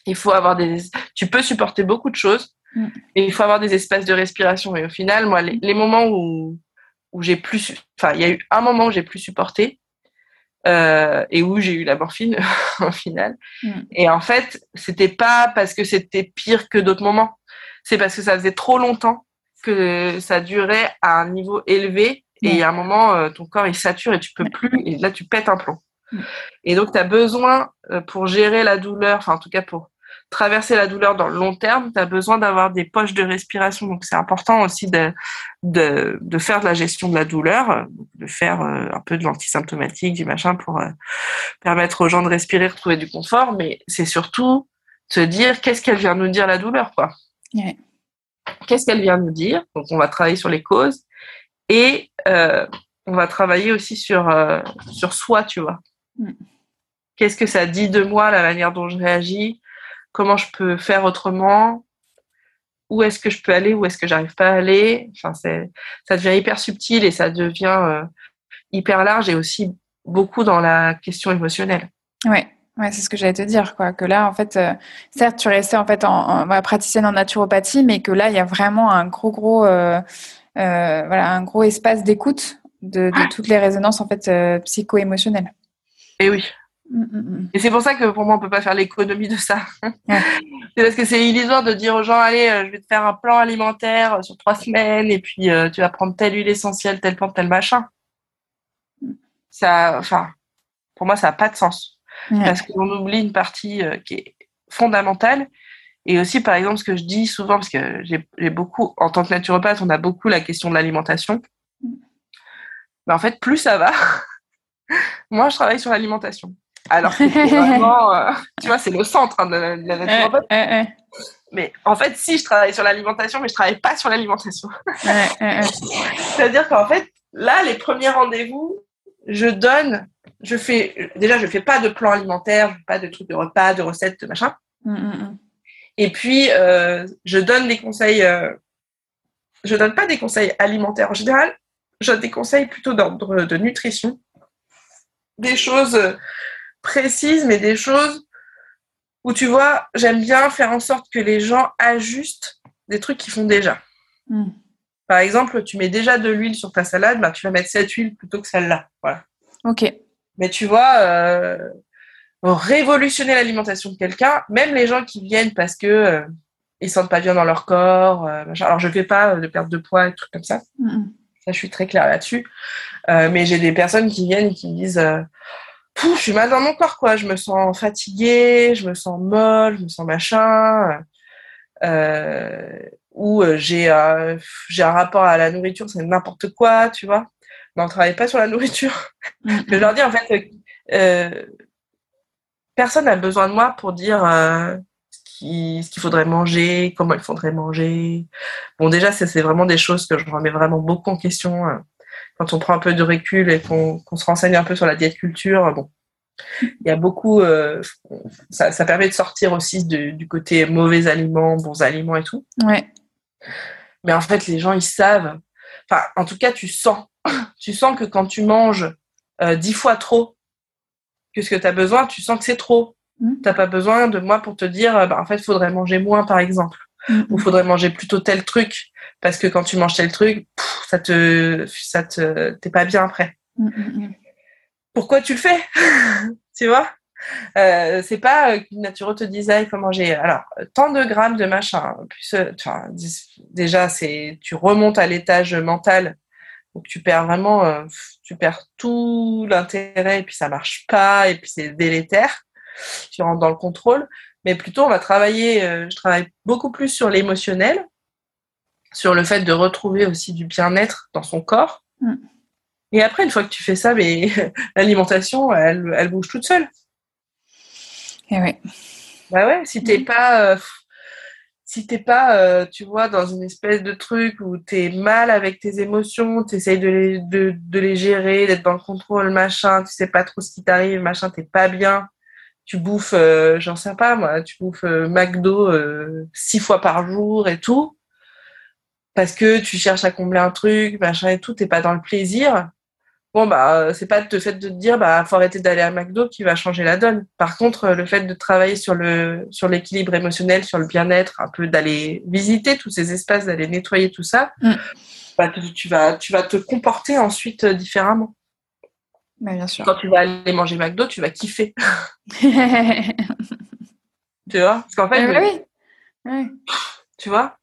il faut avoir des. Tu peux supporter beaucoup de choses, mm. et il faut avoir des espaces de respiration. Et au final, moi, les, moments où, où j'ai plus. Enfin, il y a eu un moment où j'ai plus supporté, euh, et où j'ai eu la morphine au final. Mm. Et en fait, c'était pas parce que c'était pire que d'autres moments. C'est parce que ça faisait trop longtemps que ça durait à un niveau élevé. Et il y a un moment, euh, ton corps il sature et tu peux plus. Et là, tu pètes un plomb. Et donc, tu as besoin, euh, pour gérer la douleur, enfin en tout cas pour traverser la douleur dans le long terme, tu as besoin d'avoir des poches de respiration. Donc, c'est important aussi de, de, de, faire de la gestion de la douleur, de faire euh, un peu de l'antisymptomatique, du machin pour euh, permettre aux gens de respirer, retrouver du confort. Mais c'est surtout se dire qu'est-ce qu'elle vient nous dire la douleur, quoi. Qu'est-ce qu'elle vient nous dire? Donc, on va travailler sur les causes. Et on va travailler aussi sur, euh, sur soi, tu vois. Mm. Qu'est-ce que ça dit de moi, la manière dont je réagis? Comment je peux faire autrement Où est-ce que je peux aller Où est-ce que j'arrive pas à aller Enfin, c'est, ça devient hyper subtil et ça devient euh, hyper large et aussi beaucoup dans la question émotionnelle. Ouais. Ouais, c'est ce que j'allais te dire, quoi. Que là, en fait, euh, certes, tu restais en fait en, en voilà, praticienne en naturopathie, mais que là, il y a vraiment un gros, gros, euh, voilà, un gros espace d'écoute de, de toutes les résonances en fait psycho-émotionnelles. Et oui. Mm, mm, mm. Et c'est pour ça que pour moi, on peut pas faire l'économie de ça. C'est parce que c'est illusoire de dire aux gens, allez, euh, je vais te faire un plan alimentaire euh, sur trois semaines et puis euh, tu vas prendre telle huile essentielle, telle plante, tel machin. Ça, enfin, pour moi, ça n'a pas de sens. Ouais. Parce qu'on oublie une partie euh, qui est fondamentale. Et aussi, par exemple, ce que je dis souvent, parce que j'ai beaucoup, en tant que naturopathe, on a beaucoup la question de l'alimentation. Mais en fait, plus ça va, moins je travaille sur l'alimentation. Alors que vraiment, euh, tu vois, c'est le centre hein, de, la- de la Ouais, naturopathie. ouais, ouais, Mais en fait, si je travaille sur l'alimentation, mais je travaille pas sur l'alimentation. C'est-à-dire qu'en fait, là, les premiers rendez-vous, je donne, je fais, déjà, je fais pas de plan alimentaire, pas de trucs de repas, de recettes, de machin. Mm, mm, mm. Et puis, euh, je donne des conseils, euh, je donne pas des conseils alimentaires en général, je donne des conseils plutôt d'ordre de nutrition. Des choses euh, précises, mais des choses où tu vois, j'aime bien faire en sorte que les gens ajustent des trucs qu'ils font déjà. Mm. Par exemple, tu mets déjà de l'huile sur ta salade, bah, tu vas mettre cette huile plutôt que celle-là. Voilà. Ok. Mais tu vois, euh, révolutionner l'alimentation de quelqu'un, même les gens qui viennent parce que euh, ils sentent pas bien dans leur corps. euh. Alors je fais pas euh, de perte de poids et des trucs comme ça. Mm, mm. Ça, je suis très claire là-dessus. Mais j'ai des personnes qui viennent et qui me disent Pouf, je suis mal dans mon corps, quoi. Je me sens fatiguée, je me sens molle, je me sens machin. Euh, ou euh, j'ai euh, j'ai un rapport à la nourriture, c'est n'importe quoi, tu vois. Mais on travaille pas sur la nourriture. Mm, Je leur dis en fait, euh, personne n'a besoin de moi pour dire euh, ce qu'il ce qu'il faudrait manger, comment il faudrait manger. Bon, déjà, ça, c'est vraiment des choses que je remets vraiment beaucoup en question euh, quand on prend un peu de recul et qu'on se renseigne un peu sur la diète culture. Bon, il y a beaucoup, euh, ça, ça permet de sortir aussi de- du côté mauvais aliments, bons aliments et tout. Ouais. Mais en fait, les gens, ils savent. Enfin, en tout cas, tu sens. Tu sens que quand tu manges euh, dix fois trop que ce que tu as besoin, tu sens que c'est trop. Mm. T'as pas besoin de moi pour te dire, bah, en fait, il faudrait manger moins, par exemple. Ou faudrait manger plutôt tel truc. Parce que quand tu manges tel truc, pff, ça te, ça te, t'es pas bien après. mm, mm, mm. Pourquoi tu le fais? tu vois? Euh, c'est pas euh, qu'une naturo te dise ah, il faut manger alors tant de grammes de machin plus euh, enfin, déjà c'est tu remontes à l'étage mental donc tu perds vraiment euh, tu perds tout l'intérêt et puis ça marche pas et puis c'est délétère tu rentres dans le contrôle mais plutôt on va travailler euh, je travaille beaucoup plus sur l'émotionnel sur le fait de retrouver aussi du bien-être dans son corps Mm. et après une fois que tu fais ça mais l'alimentation elle, elle bouge toute seule Et ouais. bah ouais, si t'es Mhm. pas, euh, si t'es pas, euh, tu vois, dans une espèce de truc où t'es mal avec tes émotions, t'essayes de les, de, de les gérer, d'être dans le contrôle, machin, tu sais pas trop ce qui t'arrive, machin, t'es pas bien, tu bouffes, euh, j'en sais pas moi, tu bouffes euh, McDo euh, six fois par jour et tout, parce que tu cherches à combler un truc, machin et tout, t'es pas dans le plaisir. Bon bah c'est pas le fait de te dire bah faut arrêter d'aller à McDo qui va changer la donne. Par contre le fait de travailler sur le sur l'équilibre émotionnel, sur le bien-être, un peu d'aller visiter tous ces espaces, d'aller nettoyer tout ça, Mm. bah, tu, vas tu vas te comporter ensuite différemment. Bah, bien sûr. Quand tu vas aller manger McDo, tu vas kiffer, tu vois Parce qu'en fait, oui. Ouais. tu vois,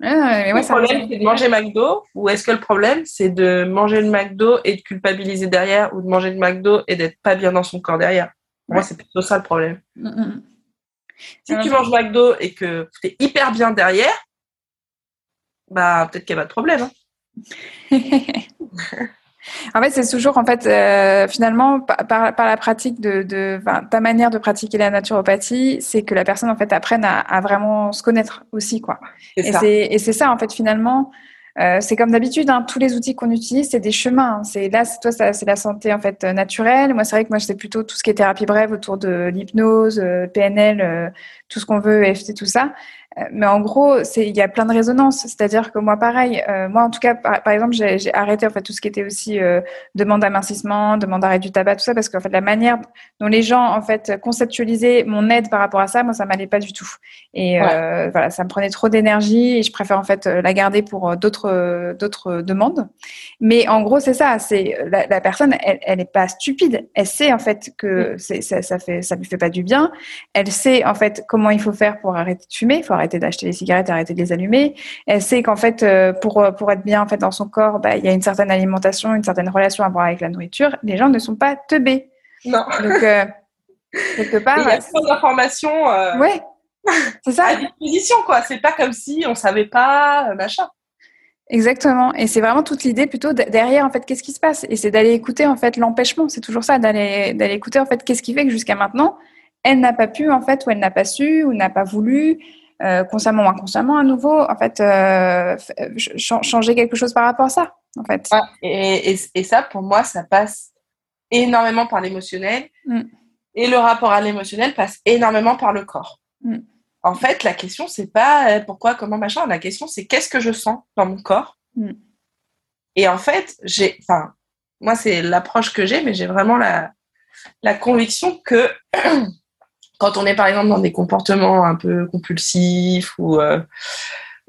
ouais, le problème c'est de manger McDo ou est-ce que le problème c'est de manger le McDo et de culpabiliser derrière ou de manger le McDo et d'être pas bien dans son corps derrière? Moi Ouais. c'est plutôt ça le problème. Mm, mm. Si Ouais. tu manges McDo et que tu es hyper bien derrière, bah peut-être qu'il n'y a pas de problème. hein. En fait, c'est toujours en fait euh, finalement par, la pratique de, ta manière de pratiquer la naturopathie, c'est que la personne en fait apprenne à, à vraiment se connaître aussi quoi. Et c'est ça en fait finalement euh, c'est comme d'habitude, hein, tous les outils qu'on utilise, c'est des chemins. C'est là, toi, c'est la santé en fait naturelle. Moi, c'est vrai que moi, c'est plutôt tout ce qui est thérapie brève autour de l'hypnose, PNL, tout ce qu'on veut, EFT, tout ça. Euh, mais en gros, il y a plein de résonances. C'est-à-dire que moi, pareil, euh, moi en tout cas, par, exemple, j'ai arrêté en fait tout ce qui était aussi euh, demande d'amincissement, demande d'arrêt du tabac, tout ça, parce qu'en fait la manière dont les gens en fait conceptualisaient mon aide par rapport à ça, moi ça m'allait pas du tout. Et voilà, ça me prenait trop d'énergie et je préfère en fait la garder pour d'autres d'autres demandes. Mais en gros, c'est ça. C'est la, la, personne, elle, elle est pas stupide. Elle sait en fait que c'est ça, ça fait ça lui fait pas du bien. Elle sait en fait comment il faut faire pour arrêter de fumer. Il faut arrêter d'acheter les cigarettes, arrêter de les allumer. Elle sait qu'en fait, euh, pour, euh, pour être bien en fait, dans son corps, bah, il y a une certaine alimentation, une certaine relation à avoir avec la nourriture. Les gens ne sont pas teubés. Non. Donc, euh, quelque part. Il y a trop d'informations. Ouais. C'est ça. À disposition, quoi. C'est pas comme si on savait pas, machin. Exactement. Et c'est vraiment toute l'idée plutôt derrière, en fait, qu'est-ce qui se passe? Et c'est d'aller écouter, en fait, l'empêchement. C'est toujours ça, d'aller, d'aller écouter, en fait, qu'est-ce qui fait que jusqu'à maintenant, elle n'a pas pu, en fait, ou elle n'a pas su, ou n'a pas voulu, euh, consciemment ou inconsciemment à nouveau, en fait, euh, changer quelque chose par rapport à ça, en fait. et, et, ça, pour moi, ça passe énormément par l'émotionnel. Mm. Et le rapport à l'émotionnel passe énormément par le corps. Mm. En fait, la question, c'est pas euh, pourquoi, comment, machin. La question, c'est qu'est-ce que je sens dans mon corps. Mm. Et en fait, j'ai, enfin, moi, c'est l'approche que j'ai, mais j'ai vraiment la, la conviction que quand on est par exemple dans des comportements un peu compulsifs ou, euh,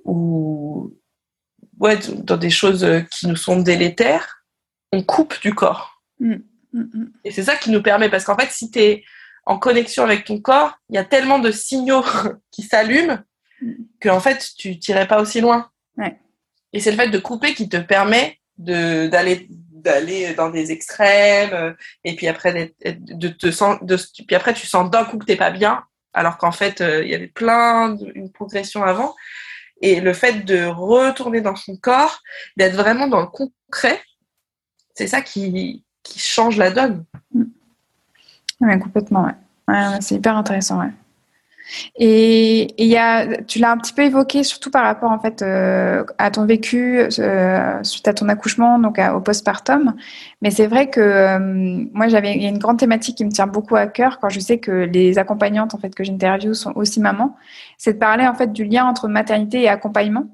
ou ouais, dans des choses qui nous sont délétères, on coupe du corps. Mm, mm, mm. Et c'est ça qui nous permet, parce qu'en fait, si tu es en connexion avec ton corps, il y a tellement de signaux qui s'allument qu'en fait, tu tirais pas aussi loin. Et c'est le fait de couper qui te permet d'aller d'aller dans des extrêmes et puis après de te puis après tu sens d'un coup que t'es pas bien alors qu'en fait euh, il y avait plein une progression avant et le fait de retourner dans son corps d'être vraiment dans le concret c'est ça qui, qui change la donne ouais, complètement ouais. c'est hyper intéressant ouais. Et, y a, tu l'as un petit peu évoqué, surtout par rapport en fait euh, à ton vécu euh, suite à ton accouchement, donc au postpartum. Mais c'est vrai que euh, moi, j'avais il une grande thématique qui me tient beaucoup à cœur quand je sais que les accompagnantes en fait que j'interviewe sont aussi mamans, c'est de parler en fait du lien entre maternité et accompagnement.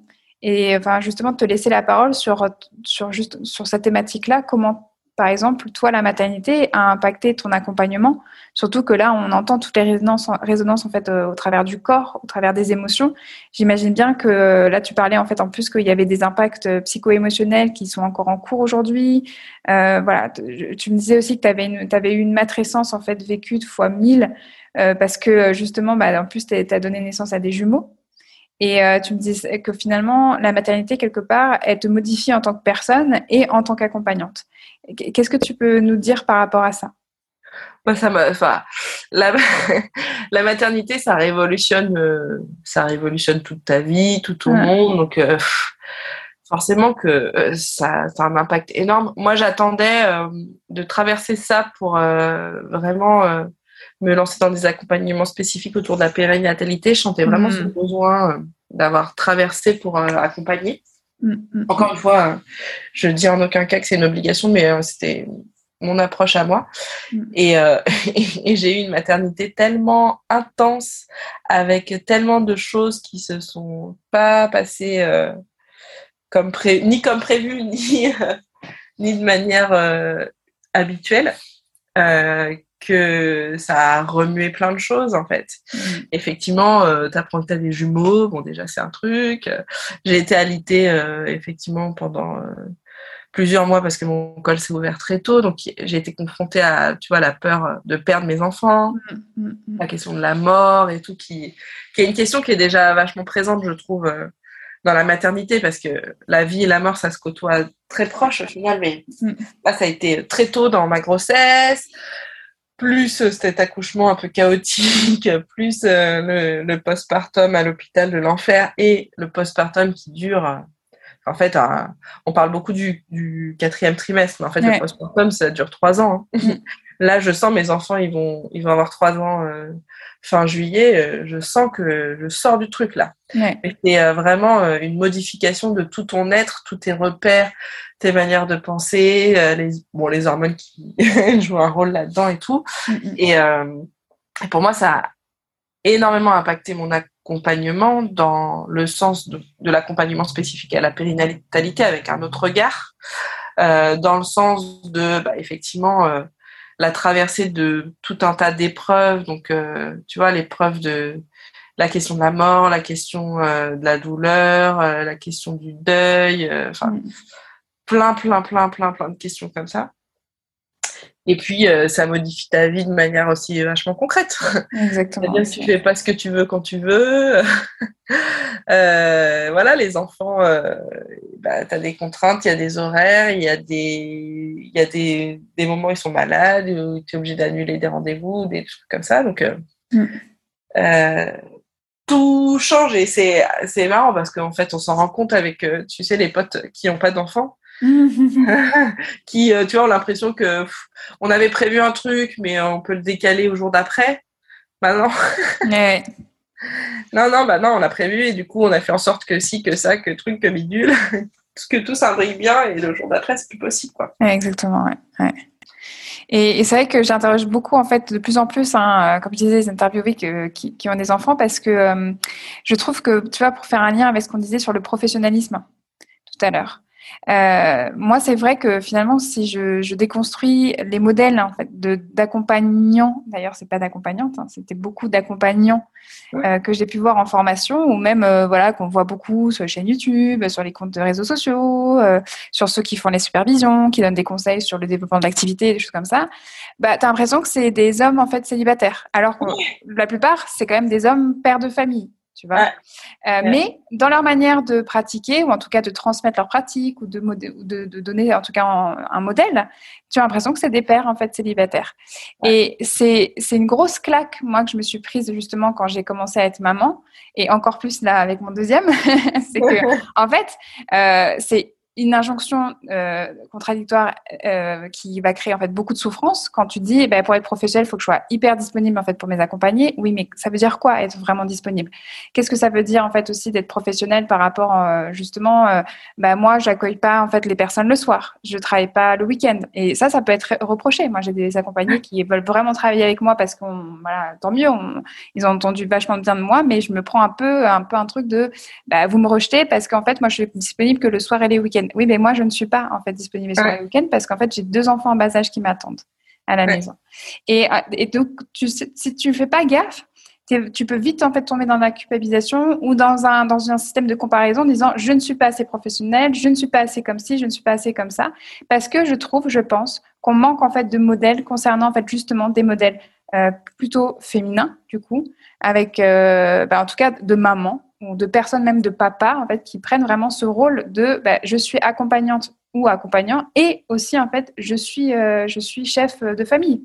Et enfin justement de te laisser la parole sur sur juste sur cette thématique-là, comment par exemple, toi, la maternité a impacté ton accompagnement Surtout que là, on entend toutes les résonances, résonances en fait euh, au travers du corps, au travers des émotions. J'imagine bien que euh, là, tu parlais en fait en plus qu'il y avait des impacts euh, psycho-émotionnels qui sont encore en cours aujourd'hui. voilà, tu me disais aussi que tu avais, eu une matrescence en fait vécue de fois 1000 parce que justement, bah, en plus, tu as donné naissance à des jumeaux. Et tu me disais que finalement, la maternité, quelque part, elle te modifie en tant que personne et en tant qu'accompagnante. Qu'est-ce que tu peux nous dire par rapport à ça? Moi, ça enfin, la, la, maternité, ça révolutionne, euh, ça révolutionne toute ta vie, tout ton monde. Donc, euh, forcément que euh, ça, ça, a un impact énorme. Moi, j'attendais de traverser ça pour vraiment me lancer dans des accompagnements spécifiques autour de la périnatalité. Je sentais vraiment ce mmh. besoin d'avoir traversé pour accompagner. Mmh, mmh, Encore une fois, je dis en aucun cas que c'est une obligation, mais c'était mon approche à moi. Mm. Euh, et, j'ai eu une maternité tellement intense, avec tellement de choses qui se sont pas passées euh, comme ni comme prévu, ni, euh, ni de manière habituelle, que ça a remué plein de choses en fait. Mm. Effectivement, tu apprends que tu as des jumeaux, bon déjà c'est un truc. J'ai été alitée effectivement pendant plusieurs mois parce que mon col s'est ouvert très tôt. Donc, j'ai été confrontée à, tu vois, la peur de perdre mes enfants, mm, mm, la question de la mort et tout, qui, qui est une question qui est déjà vachement présente, je trouve, euh, dans la maternité parce que la vie et la mort, ça se côtoie très proche au final. Mais là, ça a été très tôt dans ma grossesse. Plus cet accouchement un peu chaotique, plus euh, le, le postpartum à l'hôpital de l'enfer et le postpartum qui dure en fait, on parle beaucoup du, quatrième trimestre, mais en fait, le postpartum, ça dure trois ans. Hein. Là, je sens mes enfants, ils vont, ils vont avoir trois ans fin juillet. je sens que je sors du truc là. C'est vraiment une modification de tout ton être, tous tes repères, tes manières de penser, les, bon, les hormones qui jouent un rôle là-dedans et tout. Mm. Et, et pour moi, ça a énormément impacté mon accompagnement dans le sens de, l'accompagnement spécifique à la périnatalité avec un autre regard, euh, dans le sens de, bah, effectivement, euh, la traversée de tout un tas d'épreuves. Donc, euh, tu vois, l'épreuve de la question de la mort, la question de la douleur, la question du deuil, enfin, mm. plein, plein, plein, plein, plein de questions comme ça. Et puis, euh, ça modifie ta vie de manière aussi vachement concrète. Exactement. C'est-à-dire que tu fais pas ce que tu veux quand tu veux. euh, voilà, les enfants, euh, bah, tu as des contraintes, il y a des horaires, il y a des, y a des, des moments où ils sont malades, où tu es obligé d'annuler des rendez-vous, des trucs comme ça. Donc, euh, mm. tout change et c'est marrant parce qu'en fait, on s'en rend compte avec, tu sais, les potes qui n'ont pas d'enfants qui, euh, tu vois, ont l'impression que on avait prévu un truc, mais on peut le décaler au jour d'après. Bah non. non, non, bah non, on a prévu et du coup, on a fait en sorte que si, que ça, que truc, que bidule, que tout s'imbrique bien et le jour d'après, c'est plus possible, quoi. exactement, ouais. Et, c'est vrai que j'interroge beaucoup, en fait, de plus en plus, hein, comme je disais, les interviewés qui, qui, ont des enfants, parce que euh, je trouve que, tu vois, pour faire un lien avec ce qu'on disait sur le professionnalisme tout à l'heure, euh, moi, c'est vrai que finalement, si je, je déconstruis les modèles en fait, d'accompagnants, d'ailleurs, c'est pas d'accompagnante, hein, c'était beaucoup d'accompagnants euh, que j'ai pu voir en formation, ou même euh, voilà qu'on voit beaucoup sur les chaînes YouTube, sur les comptes de réseaux sociaux, euh, sur ceux qui font les supervisions, qui donnent des conseils sur le développement de l'activité, des choses comme ça. Bah, t'as l'impression que c'est des hommes en fait célibataires, alors que la plupart, c'est quand même des hommes pères de famille tu vois. Euh, mais dans leur manière de pratiquer, ou en tout cas de transmettre leur pratique, ou de, de, de donner en tout cas un, modèle, tu as l'impression que c'est des pères en fait célibataires. Et c'est une grosse claque, moi, que je me suis prise justement quand j'ai commencé à être maman, et encore plus là avec mon deuxième, c'est que en fait, euh, c'est une injonction euh, contradictoire euh, qui va créer en fait beaucoup de souffrance quand tu dis eh ben, pour être professionnel il faut que je sois hyper disponible en fait pour mes accompagnés. Oui mais ça veut dire quoi être vraiment disponible? Qu'est-ce que ça veut dire en fait aussi d'être professionnel par rapport euh, justement ben, moi j'accueille pas en fait les personnes le soir. Je travaille pas le week-end. Et ça ça peut être reproché. Moi j'ai des accompagnés qui veulent vraiment travailler avec moi parce qu'on voilà tant mieux ils ont entendu vachement bien de moi mais je me prends un peu un peu un truc de bah, vous me rejetez parce qu'en fait moi je suis disponible que le soir et les week-ends oui, mais moi, je ne suis pas en fait disponible sur le week-end parce qu'en fait, j'ai deux enfants en bas âge qui m'attendent à la maison. Et, euh, et, donc, tu, si tu ne fais pas gaffe, tu peux vite en fait tomber dans la culpabilisation ou dans un, dans un système de comparaison en disant je ne suis pas assez professionnel, je ne suis pas assez comme ci, je ne suis pas assez comme ça. Parce que je trouve, je pense, qu'on manque en fait de modèles concernant en fait justement des modèles euh, plutôt féminins du coup, avec euh, bah, en tout cas de maman de personnes même de papa en fait qui prennent vraiment ce rôle de bah, je suis accompagnante ou accompagnant et aussi en fait je suis euh, je suis chef de famille.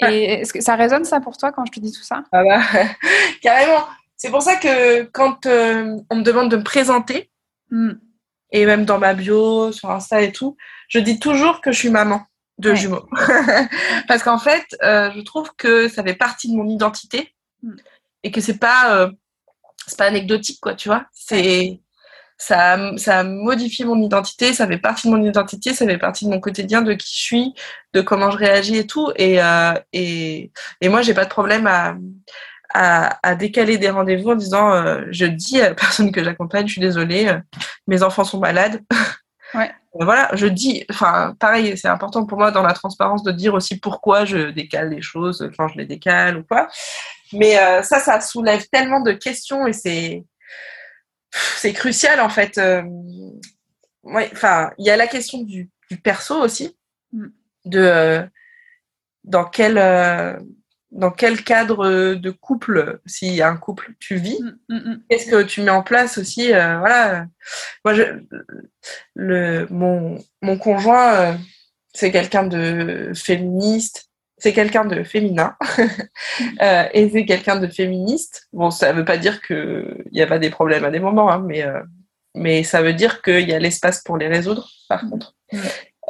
Et est-ce que ça résonne ça pour toi quand je te dis tout ça? Ah bah, Carrément. C'est pour ça que quand euh, on me demande de me présenter, hmm. et même dans ma bio, sur Insta et tout, je dis toujours que je suis maman de jumeaux. Parce qu'en fait, euh, je trouve que ça fait partie de mon identité hmm. et que c'est pas c'est pas anecdotique, quoi, tu vois. C'est ça, ça a modifié mon identité, ça fait partie de mon identité, ça fait partie de mon quotidien, de qui je suis, de comment je réagis et tout. Et, euh, et, et moi, j'ai pas de problème à, à, à décaler des rendez-vous en disant, euh, je dis à la personne que j'accompagne, je suis désolée, euh, mes enfants sont malades. Ouais. voilà, je dis, enfin, pareil, c'est important pour moi dans la transparence de dire aussi pourquoi je décale les choses quand je les décale ou quoi. Mais euh, ça, ça soulève tellement de questions et c'est c'est crucial en fait. Euh, enfin, il y a la question du, du perso aussi, mm. de euh, dans quel dans quel cadre de couple, s'il y a un couple, tu vis, mm, mm, qu'est-ce que tu mets en place aussi, voilà. Moi, je, le mon mon conjoint, c'est quelqu'un de féministe c'est quelqu'un de féminin euh, et c'est quelqu'un de féministe. Bon, ça ne veut pas dire qu'il n'y a pas des problèmes à des moments, hein, mais, euh, mais ça veut dire qu'il y a l'espace pour les résoudre, par contre.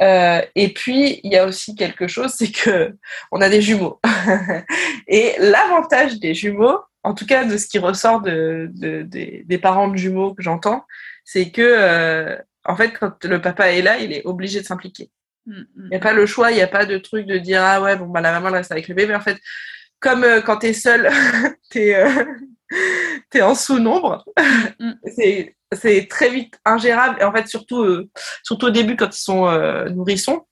Euh, et puis, il y a aussi quelque chose, c'est que on a des jumeaux. et l'avantage des jumeaux, en tout cas de ce qui ressort de, de, des parents de jumeaux que j'entends, c'est que, euh, en fait, quand le papa est là, il est obligé de s'impliquer. Mm, mm. Il n'y a pas le choix, il n'y a pas de truc de dire ah ouais, bon, bah, la maman reste avec le bébé. En fait, comme euh, quand tu es seul, tu es, es, en sous-nombre. Mm, c'est c'est très vite ingérable. Et en fait, surtout, euh, surtout au début, quand ils sont euh, nourrissons,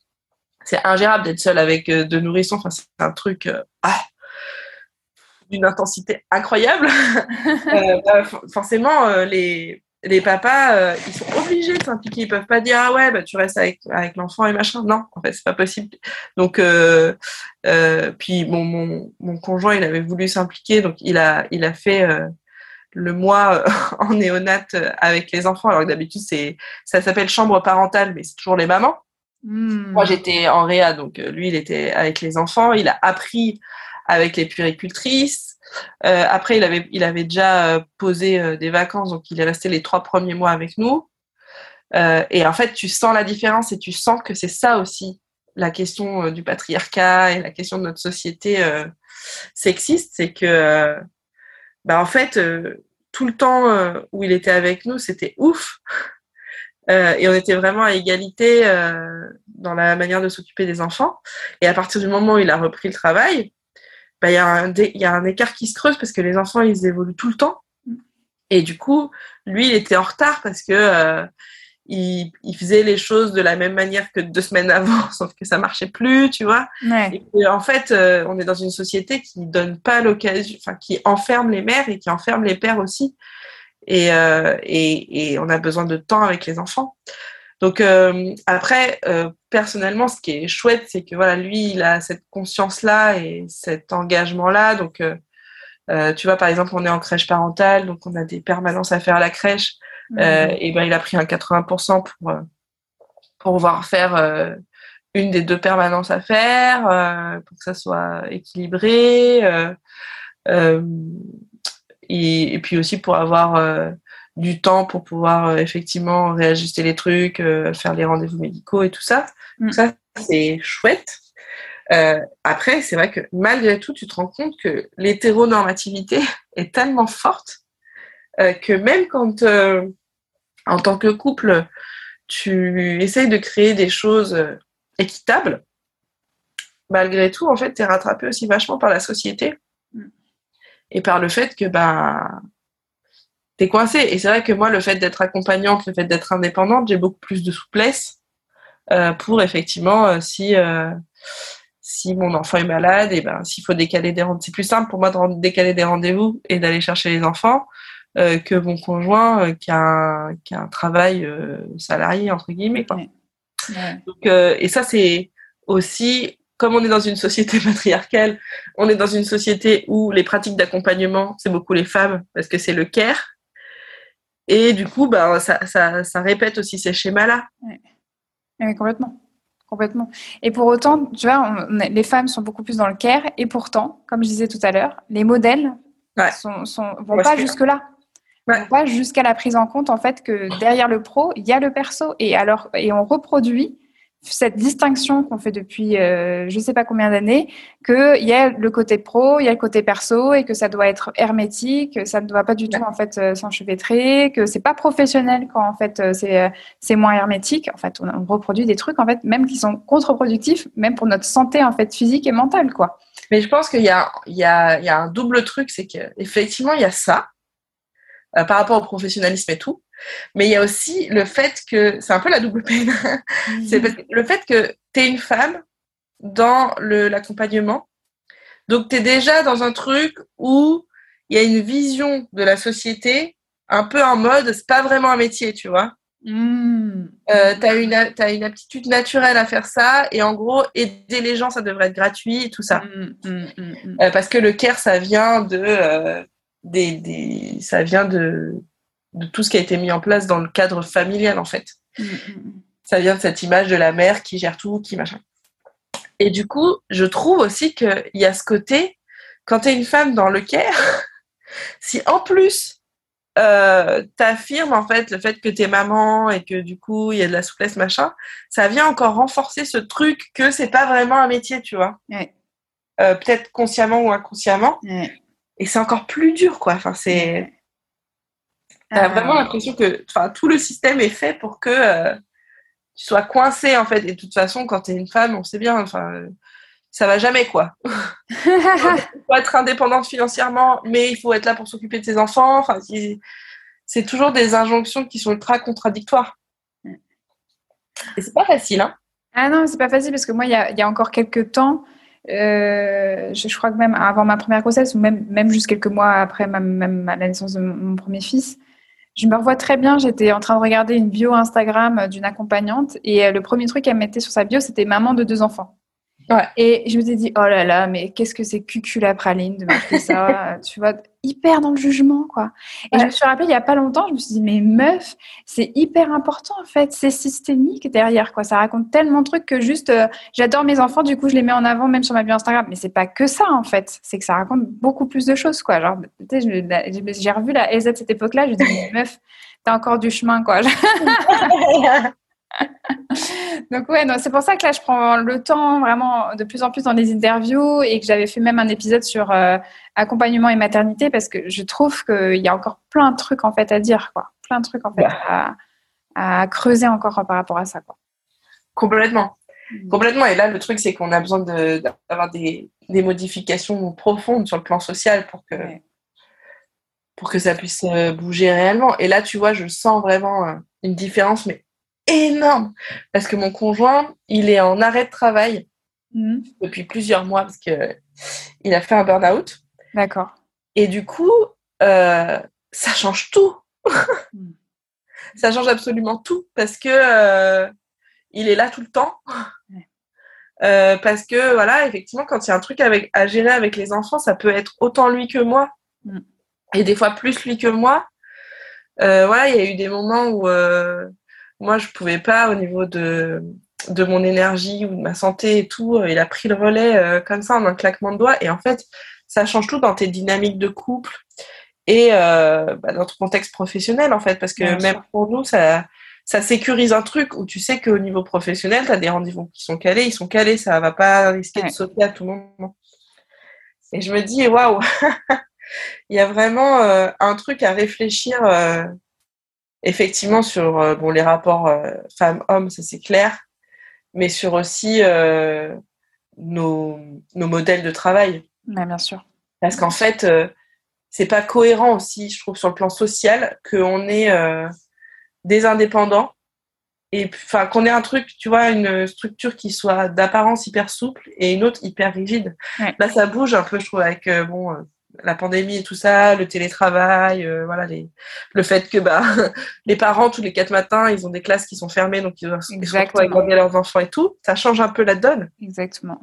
c'est ingérable d'être seul avec euh, deux nourrissons. Enfin, c'est un truc ah, d'une intensité incroyable. Bah, forcément, les, les papas, ils sont obligés de s'impliquer. Ils peuvent pas dire ah ouais, bah, tu restes avec, avec l'enfant et machin. Non, en fait, c'est pas possible. Donc, puis bon, mon, mon conjoint, il avait voulu s'impliquer, donc il a, il a fait le mois euh, en néonate euh, avec les enfants, alors que d'habitude, c'est, ça s'appelle chambre parentale, mais c'est toujours les mamans. Hmm. Moi, j'étais en réa, donc euh, lui, il était avec les enfants. Il a appris avec les puéricultrices. Après, il avait, déjà posé des vacances, donc il est resté les trois premiers mois avec nous. et en fait, tu sens la différence et tu sens que c'est ça aussi la question du patriarcat et la question de notre société sexiste, c'est que bah en fait, tout le temps euh, où il était avec nous, c'était ouf. Euh, et on était vraiment à égalité euh, dans la manière de s'occuper des enfants. Et à partir du moment où il a repris le travail, bah, il y, a un y a un écart qui se creuse parce que les enfants, ils évoluent tout le temps. Et du coup, lui, il était en retard parce que il, faisait les choses de la même manière que deux semaines avant, sauf que ça marchait plus, tu vois. Et en fait, euh, on est dans une société qui donne pas l'occasion, enfin, qui enferme les mères et qui enferme les pères aussi. Et, euh, et, et, on a besoin de temps avec les enfants. Donc euh, après, personnellement, ce qui est chouette, c'est que voilà, lui, il a cette conscience-là et cet engagement-là. Donc, tu vois, par exemple, on est en crèche parentale, donc on a des permanences à faire à la crèche. Euh, et ben il a pris un 80% pour euh, pour pouvoir faire euh, une des deux permanences à faire, pour que ça soit équilibré. Et, et, puis aussi pour avoir du temps pour pouvoir effectivement réajuster les trucs, faire les rendez-vous médicaux et tout ça. Donc mm. ça, c'est chouette. Euh, après, c'est vrai que malgré tout, tu te rends compte que l'hétéronormativité est tellement forte euh, que même quand, euh, en tant que couple, tu essayes de créer des choses euh, équitables, malgré tout, en fait, tu es rattrapé aussi vachement par la société et par le fait que bah, tu es coincé. Et c'est vrai que moi, le fait d'être accompagnante, le fait d'être indépendante, j'ai beaucoup plus de souplesse pour effectivement, si, si mon enfant est malade, et ben s'il faut décaler des rendez-vous, c'est plus simple pour moi de décaler des rendez-vous et d'aller chercher les enfants euh, que mon conjoint euh, qui, a un, qui, a un, travail euh, salarié, entre guillemets. Quoi. Donc, et ça, c'est aussi, comme on est dans une société patriarcale, on est dans une société où les pratiques d'accompagnement, c'est beaucoup les femmes, parce que c'est le care. Et du coup, bah, ça, ça, ça répète aussi ces schémas-là. Oui, complètement. Complètement. Et pour autant, tu vois, les femmes sont beaucoup plus dans le care, et pourtant, comme je disais tout à l'heure, les modèles ne sont, sont, vont pas jusque-là pas jusqu'à la prise en compte en fait que derrière le pro, il y a le perso et alors et on reproduit cette distinction qu'on fait depuis euh, je sais pas combien d'années que il y a le côté pro, il y a le côté perso et que ça doit être hermétique, ça ne doit pas du tout en fait euh, s'enchevêtrer, que c'est pas professionnel quand en fait euh, c'est c'est moins hermétique. En fait, on, on, reproduit des trucs en fait même qui sont contre-productifs même pour notre santé en fait physique et mentale quoi. Mais je pense qu'il y a il y a il y a un double truc, c'est que effectivement il y a ça par rapport au professionnalisme et tout. Mais il y a aussi le fait que, c'est un peu la double peine, c'est le fait que tu es une femme dans l'accompagnement. Donc tu es déjà dans un truc où il y a une vision de la société un peu en mode, c'est pas vraiment un métier, tu vois. Mmh. Euh, tu as, une, as une aptitude naturelle à faire ça et en gros, aider les gens, ça devrait être gratuit et tout ça. Mmh, mmh, euh, parce que le care, ça vient de... Euh, des, ça vient de, de, tout ce qui a été mis en place dans le cadre familial, en fait. Mm, mm, mm. Ça vient de cette image de la mère qui gère tout, qui machin. Et du coup, je trouve aussi qu'il y a ce côté, quand tu es une femme dans le care, si en plus euh, t'affirmes en fait le fait que t'es maman et que du coup il y a de la souplesse machin, ça vient encore renforcer ce truc que c'est pas vraiment un métier, tu vois. Euh, peut-être consciemment ou inconsciemment. Et c'est encore plus dur, quoi. Enfin, c'est. T'as ah. vraiment l'impression que, tout le système est fait pour que euh, tu sois coincé en fait. Et de toute façon, quand t'es une femme, on sait bien. Enfin, ça va jamais quoi. il faut être indépendante financièrement, mais il faut être là pour s'occuper de ses enfants. Enfin, c'est toujours des injonctions qui sont ultra contradictoires. Et c'est pas facile, hein Ah non, c'est pas facile parce que moi, il y a, encore quelques temps, euh, je, crois que même avant ma première grossesse ou même, même juste quelques mois après ma, la naissance de mon, premier fils, je me revois très bien. J'étais en train de regarder une bio Instagram d'une accompagnante et euh, le premier truc qu'elle mettait sur sa bio, c'était maman de deux enfants. Et je me suis dit, oh là là, mais qu'est-ce que c'est cucul la praline de mettre ça, tu vois, hyper dans le jugement, quoi. Et je me suis rappelé il y a pas longtemps, je me suis dit, mais meuf, c'est hyper important, en fait, c'est systémique derrière, quoi. Ça raconte tellement de trucs que juste, euh, j'adore mes enfants, du coup, je les mets en avant même sur ma bio Instagram. Mais c'est pas que ça, en fait. C'est que ça raconte beaucoup plus de choses, quoi. Genre, tu sais, j'ai revu la LZ de cette époque-là, je me dis, meuf, t'as encore du chemin, quoi. Donc ouais, c'est pour ça que là je prends le temps vraiment de plus en plus dans les interviews et que j'avais fait même un épisode sur euh, accompagnement et maternité parce que je trouve qu'il y a encore plein de trucs en fait à dire quoi, plein de trucs en fait à, creuser encore par rapport à ça quoi. Complètement, mm. complètement. Et là le truc c'est qu'on a besoin d'avoir des, des, modifications profondes sur le plan social pour que pour que ça puisse euh, bouger réellement. Et là tu vois, je sens vraiment euh, une différence mais énorme parce que mon conjoint, il est en arrêt de travail mhm. depuis plusieurs mois parce que il a fait un burn-out. D'accord. Et du coup, euh, ça change tout. Mhm. ça change absolument tout parce que euh, il est là tout le temps. Euh, parce que voilà, effectivement, quand il y a un truc avec, à gérer avec les enfants, ça peut être autant lui que moi, mhm. et des fois plus lui que moi. voilà, il y a eu des moments où moi, je pouvais pas au niveau de, de mon énergie ou de ma santé et tout. Euh, il a pris le relais euh, comme ça en un claquement de doigts. Et en fait, ça change tout dans tes dynamiques de couple et euh, bah, dans ton contexte professionnel, en fait. Parce que même pour nous, ça, ça sécurise un truc où tu sais qu'au niveau professionnel, tu as des rendez-vous qui sont calés. Ils sont calés, ça va pas risquer de sauter à tout moment. Et je me dis, waouh, il y a vraiment euh, un truc à réfléchir effectivement sur euh, bon, les rapports euh, femmes-hommes, ça c'est clair, mais sur aussi euh, nos, nos, modèles de travail. bien sûr. Parce qu'en fait, c'est pas cohérent aussi, je trouve, sur le plan social, qu'on ait des indépendants et enfin qu'on ait un truc, tu vois, une structure qui soit d'apparence hyper souple et une autre hyper rigide. Là, ça bouge un peu, je trouve, avec bon la pandémie et tout ça, le télétravail, euh, voilà, les, le fait que bah, les parents, tous les quatre matins, ils ont des classes qui sont fermées, donc ils doivent se retrouver leurs enfants et tout. Ça change un peu la donne. Exactement.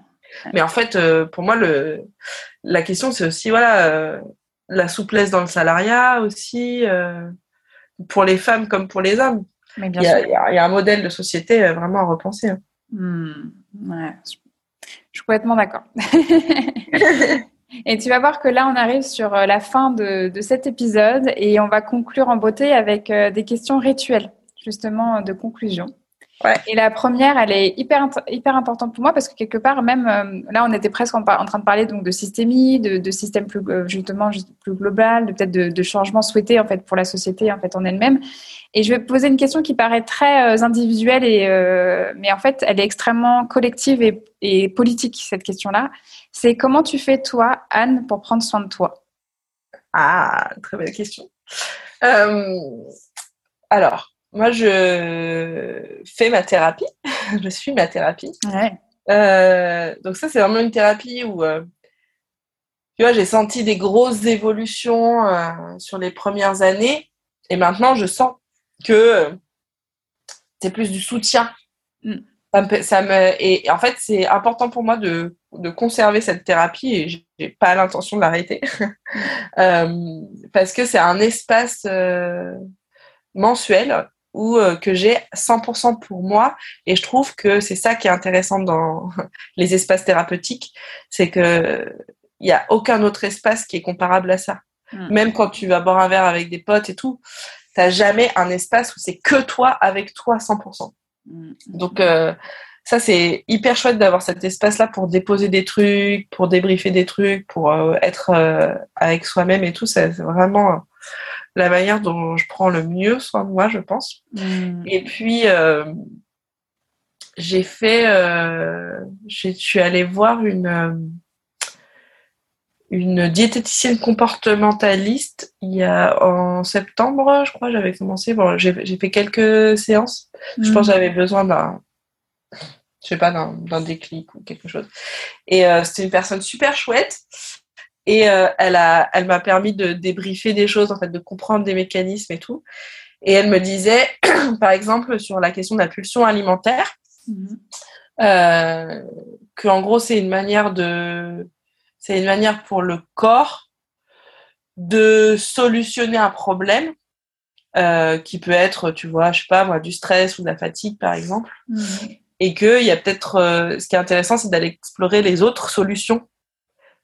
Mais en fait, euh, pour moi, le, la question, c'est aussi voilà, euh, la souplesse dans le salariat aussi, pour les femmes comme pour les hommes. il, y a, il, y a, un modèle de société vraiment à repenser. Hein. Hmm. ouais. Je suis complètement d'accord. Et tu vas voir que là, on arrive sur euh, la fin de, cet épisode et on va conclure en beauté avec euh, des questions rituelles, justement, de conclusion. Et la première, elle est hyper, hyper importante pour moi parce que quelque part, même euh, là, on était presque en, train de parler donc de systémie, de, système plus, justement plus global, de peut-être de, de changements souhaités en fait pour la société en fait en elle-même. Et je vais poser une question qui paraît très individuelle et mais en fait, elle est extrêmement collective et, politique cette question-là c'est comment tu fais toi, Anne, pour prendre soin de toi? Ah, très belle question. Euh, alors, moi, je fais ma thérapie. je suis ma thérapie. Euh, donc ça, c'est vraiment une thérapie où, euh, tu vois, j'ai senti des grosses évolutions sur les premières années. Et maintenant, je sens que c'est plus du soutien. Mm. Ça me, et en fait, c'est important pour moi de de conserver cette thérapie et j'ai pas l'intention de l'arrêter euh, parce que c'est un espace euh, mensuel où euh, que j'ai 100% pour moi et je trouve que c'est ça qui est intéressant dans les espaces thérapeutiques c'est que il y a aucun autre espace qui est comparable à ça Mm. Même quand tu vas boire un verre avec des potes et tout, t'as jamais un espace où c'est que toi avec toi 100%. Mm. Donc euh, ça c'est hyper chouette d'avoir cet espace-là pour déposer des trucs, pour débriefer des trucs, pour euh, être euh, avec soi-même et tout. C'est vraiment la manière dont je prends le mieux soin de moi, je pense. Mm. Et puis j'ai fait, je suis allée voir une une diététicienne comportementaliste il y a en septembre, je crois, j'avais commencé. Bon, j'ai fait quelques séances. Je pense que j'avais besoin d'un, je sais pas, d'un déclic ou quelque chose. Et euh, c'était une personne super chouette. Et euh, elle a, elle m'a permis de débriefer des choses, en fait, de comprendre des mécanismes et tout. Et elle me disait, par exemple, sur la question de la pulsion alimentaire, euh, que en gros c'est une manière de c'est une manière pour le corps de solutionner un problème euh, qui peut être, tu vois, je sais pas moi, du stress ou de la fatigue par exemple. Mhm. Et que il y a peut-être, euh, ce qui est intéressant, c'est d'aller explorer les autres solutions.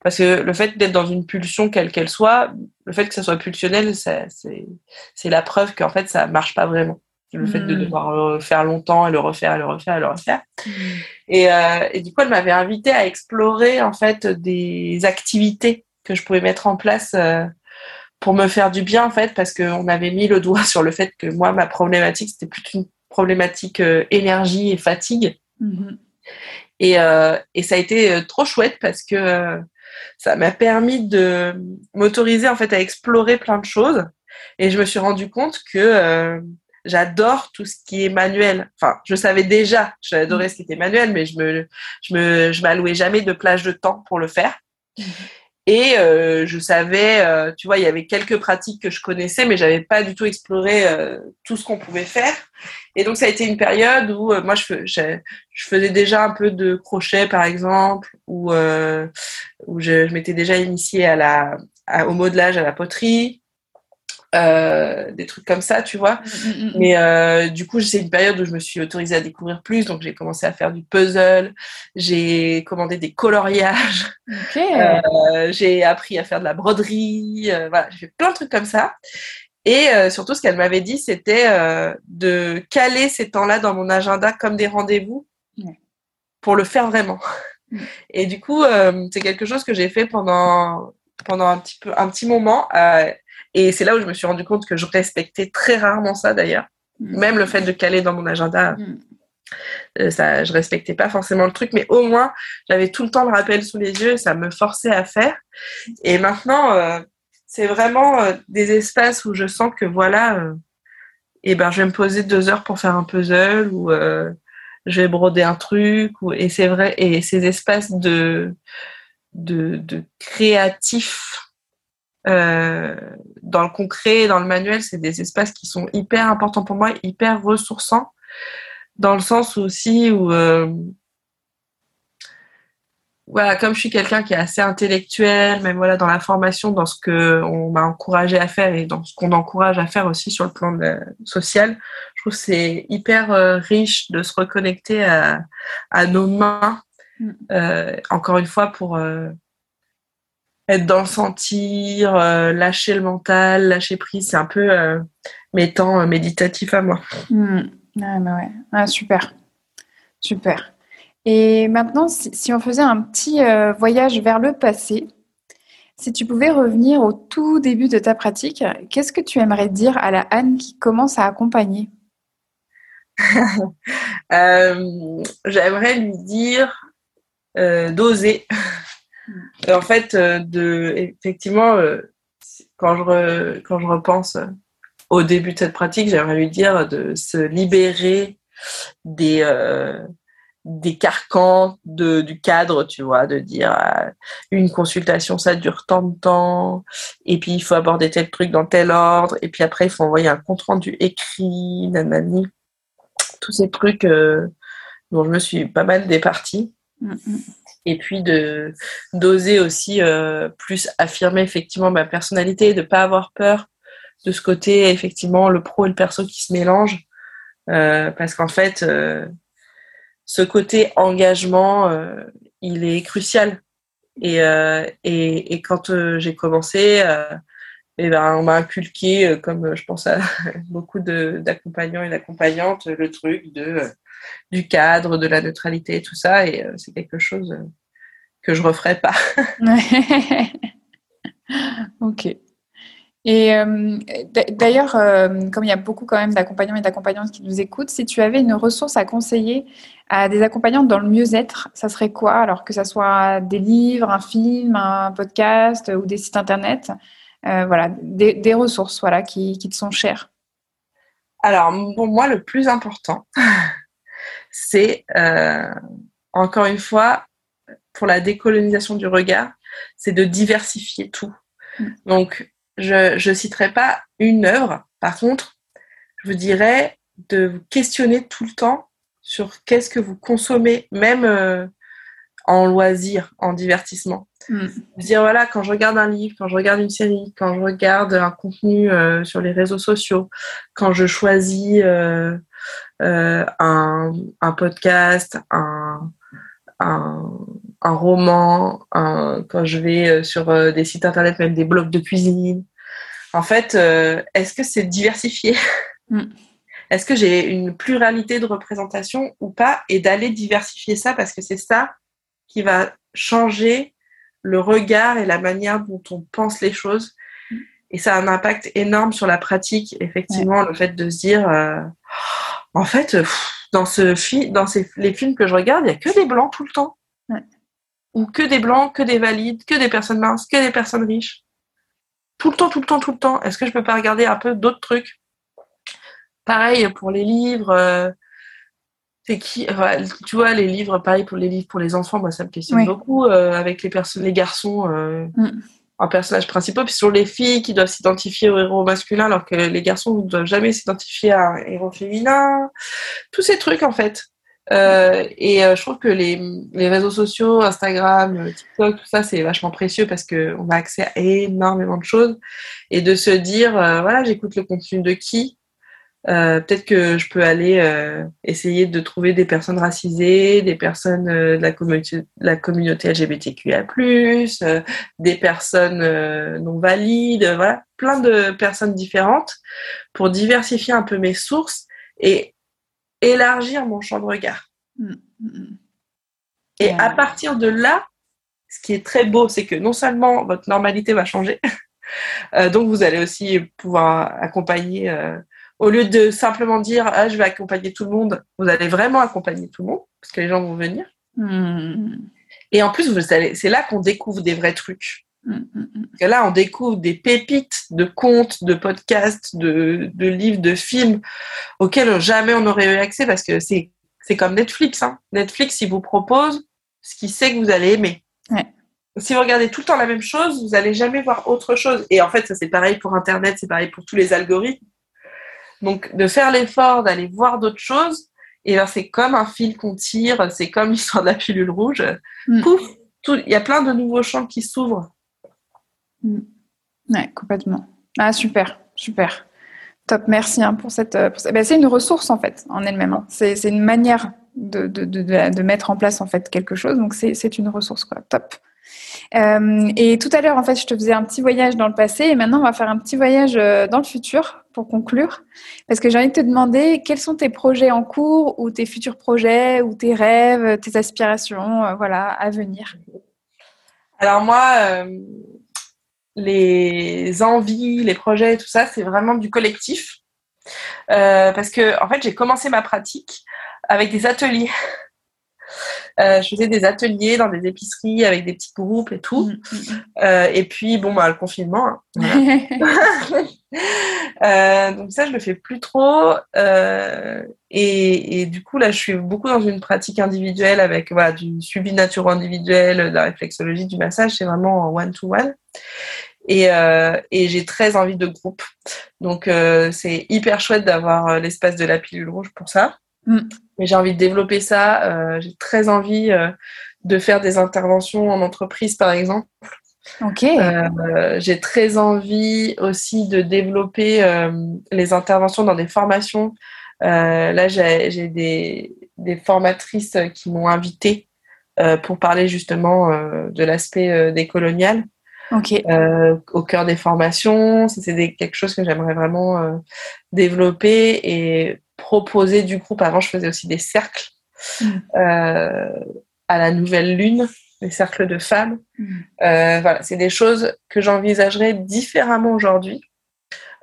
Parce que le fait d'être dans une pulsion quelle qu'elle soit, le fait que ça soit pulsionnel, c'est la preuve qu'en fait ça marche pas vraiment le fait de hmm. devoir le faire longtemps et le refaire et le refaire et le refaire. Hmm. Et, euh, et, du coup, elle m'avait invité à explorer en fait des activités que je pouvais mettre en place euh, pour me faire du bien en fait, parce qu'on avait mis le doigt sur le fait que moi, ma problématique, c'était plus une problématique euh, énergie et fatigue. Hmm. Et, euh, et, ça a été euh, trop chouette parce que ça m'a permis de m'autoriser en fait à explorer plein de choses. Et je me suis rendu compte que j'adore tout ce qui est manuel. Enfin, je savais déjà, j'adorais ce qui était manuel, mais je me, je me, je m'allouais jamais de plage de temps pour le faire. Et euh, je savais, euh, tu vois, il y avait quelques pratiques que je connaissais, mais j'avais pas du tout exploré euh, tout ce qu'on pouvait faire. Et donc ça a été une période où moi je, je, je, faisais déjà un peu de crochet par exemple, où où je, je m'étais déjà initiée à la au modelage, à la poterie. Euh, des trucs comme ça, tu vois. Mm, mm, mm, Mais euh, du coup, c'est une période où je me suis autorisée à découvrir plus, donc j'ai commencé à faire du puzzle, j'ai commandé des coloriages, euh, j'ai appris à faire de la broderie, voilà, j'ai fait plein de trucs comme ça. Et surtout, ce qu'elle m'avait dit, c'était de caler ces temps-là dans mon agenda comme des rendez-vous pour le faire vraiment. Et du coup, c'est quelque chose que j'ai fait pendant pendant un petit peu un petit moment. Et c'est là où je me suis rendu compte que je respectais très rarement ça d'ailleurs. Mm. Même le fait de caler dans mon agenda, mm. euh, ça, je respectais pas forcément le truc, mais au moins j'avais tout le temps le rappel sous les yeux et ça me forçait à faire. Et maintenant, euh, c'est vraiment euh, des espaces où je sens que voilà, et ben je vais me poser deux heures pour faire un puzzle ou je vais broder un truc. Ou, et c'est vrai, et ces espaces de, de, de créatif euh, dans le concret, dans le manuel, c'est des espaces qui sont hyper importants pour moi, hyper ressourçants, dans le sens aussi où, euh, voilà, comme je suis quelqu'un qui est assez intellectuel, même voilà dans la formation, dans ce que on m'a encouragé à faire et dans ce qu'on encourage à faire aussi sur le plan social, je trouve c'est hyper euh, riche de se reconnecter à, à nos mains. Mm. Euh, encore une fois pour être dans le sentir, euh, lâcher le mental, lâcher prise. C'est un peu euh, mes temps euh, méditatifs à moi. Hmm. Ah, bah ouais. ah, super. Super. Et maintenant, si, on faisait un petit voyage vers le passé, si tu pouvais revenir au tout début de ta pratique, qu'est-ce que tu aimerais dire à la Anne qui commence à accompagner? J'aimerais lui dire d'oser. en fait, euh, de, effectivement, euh, quand je, quand je repense au début de cette pratique, j'aimerais lui dire de se libérer des, euh, des carcans de, du cadre, tu vois, de dire une consultation, ça dure tant de temps, et puis il faut aborder tel truc dans tel ordre, et puis après il faut envoyer un compte rendu écrit, nanani, tous ces trucs dont je me suis pas mal départie. Mm, mm. Et puis de d'oser aussi euh, plus affirmer effectivement ma personnalité, de pas avoir peur de ce côté effectivement le pro et le perso qui se mélangent, euh, parce qu'en fait euh, ce côté engagement il est crucial et et, quand j'ai commencé et ben, on m'a inculqué, comme je pense à beaucoup d'accompagnants et d'accompagnantes, le truc du cadre, de la neutralité et tout ça. Et c'est quelque chose que je referai pas. ok. Et euh, d'ailleurs, euh, comme il y a beaucoup quand même d'accompagnants et d'accompagnantes qui nous écoutent, si tu avais une ressource à conseiller à des accompagnantes dans le mieux-être, ça serait quoi? Alors que ce soit des livres, un film, un podcast ou des sites internet, euh, voilà, des, ressources voilà, qui, qui, te sont chères. Alors, pour moi, le plus important, c'est encore une fois, pour la décolonisation du regard, c'est de diversifier tout. Mm. Donc, je ne citerai pas une œuvre. Par contre, je vous dirais de vous questionner tout le temps sur qu'est-ce que vous consommez, même euh, en loisir, en divertissement. Mm. Dire voilà, quand je regarde un livre, quand je regarde une série, quand je regarde un contenu euh, sur les réseaux sociaux, quand je choisis euh, un, un, podcast, un, un, un roman, quand je vais sur des sites internet, même des blogs de cuisine, en fait, euh, est-ce que c'est diversifié? Mm. Est-ce que j'ai une pluralité de représentation ou pas? Et d'aller diversifier ça parce que c'est ça qui va changer le regard et la manière dont on pense les choses. Mm. Et ça a un impact énorme sur la pratique, effectivement, le fait de se dire, euh, en fait, dans, ce dans les films que je regarde, il n'y a que des blancs tout le temps. Ou que des blancs, que des valides, que des personnes minces, que des personnes riches tout le temps, tout le temps, tout le temps. Est-ce que je peux pas regarder un peu d'autres trucs? Pareil pour les livres. Euh, c'est qui Tu vois, les livres, pareil pour les livres pour les enfants, moi ça me questionne beaucoup euh, avec les personnes, les garçons. Euh, mm. en personnage principal, puis sur les filles qui doivent s'identifier au héros masculin alors que les garçons ne doivent jamais s'identifier à un héros féminin. Tous ces trucs en fait. Euh, et euh, je trouve que les, réseaux sociaux, Instagram, euh, TikTok, tout ça, c'est vachement précieux parce qu'on a accès à énormément de choses. Et de se dire, voilà, j'écoute le contenu de qui? Peut-être que je peux aller essayer de trouver des personnes racisées, des personnes de la communauté, la communauté LGBTQIA+, des personnes non valides, voilà, plein de personnes différentes pour diversifier un peu mes sources et élargir mon champ de regard. Mm, mm, mm. Et à partir de là, ce qui est très beau, c'est que non seulement votre normalité va changer, euh, donc vous allez aussi pouvoir accompagner, euh, au lieu de simplement dire ah, je vais accompagner tout le monde, vous allez vraiment accompagner tout le monde, parce que les gens vont venir. Et en plus, c'est là qu'on découvre des vrais trucs. Et là, on découvre des pépites de contes, de podcasts, de, livres, de films auxquels jamais on n'aurait eu accès parce que c'est, comme Netflix. Hein. Netflix, il vous propose ce qu'il sait que vous allez aimer. Si vous regardez tout le temps la même chose, vous n'allez jamais voir autre chose. Et en fait, ça c'est pareil pour Internet, c'est pareil pour tous les algorithmes. Donc, de faire l'effort d'aller voir d'autres choses, et ben, c'est comme un fil qu'on tire, c'est comme l'histoire de la pilule rouge. Mm. Pouf, il y a plein de nouveaux champs qui s'ouvrent. Mm. Ouais, complètement. Ah, super, super. Top, merci hein, pour cette. Ben, c'est une ressource en fait, en elle-même. Hein. C'est une manière de, de, de, mettre en place en fait quelque chose. Donc c'est une ressource quoi. Top. Euh, et tout à l'heure, en fait, je te faisais un petit voyage dans le passé et maintenant, on va faire un petit voyage euh, dans le futur pour conclure. Parce que j'ai envie de te demander quels sont tes projets en cours ou tes futurs projets ou tes rêves, tes aspirations, voilà, à venir? Alors moi, les envies, les projets, tout ça, c'est vraiment du collectif. Euh, parce que en fait, j'ai commencé ma pratique avec des ateliers. Euh, je faisais des ateliers dans des épiceries avec des petits groupes et tout. Mm, mm, mm. Euh, et puis, bon, bah, le confinement. Hein, donc ça, je le fais plus trop. Et, du coup, là, je suis beaucoup dans une pratique individuelle avec voilà, du suivi naturel individuel, de la réflexologie, du massage. C'est vraiment one-to-one. Et, euh, et j'ai très envie de groupe. Donc, euh, c'est hyper chouette d'avoir euh, l'espace de la pilule rouge pour ça. Mm. Mais j'ai envie de développer ça. j'ai très envie de faire des interventions en entreprise, par exemple. Ok. j'ai très envie aussi de développer les interventions dans des formations. là, j'ai des, des, formatrices qui m'ont invité pour parler justement de l'aspect décolonial. Au cœur des formations. C'est quelque chose que j'aimerais vraiment développer et proposer du groupe. Avant, je faisais aussi des cercles mm. à la nouvelle lune les cercles de femmes. Mm. voilà, c'est des choses que j'envisagerais différemment aujourd'hui,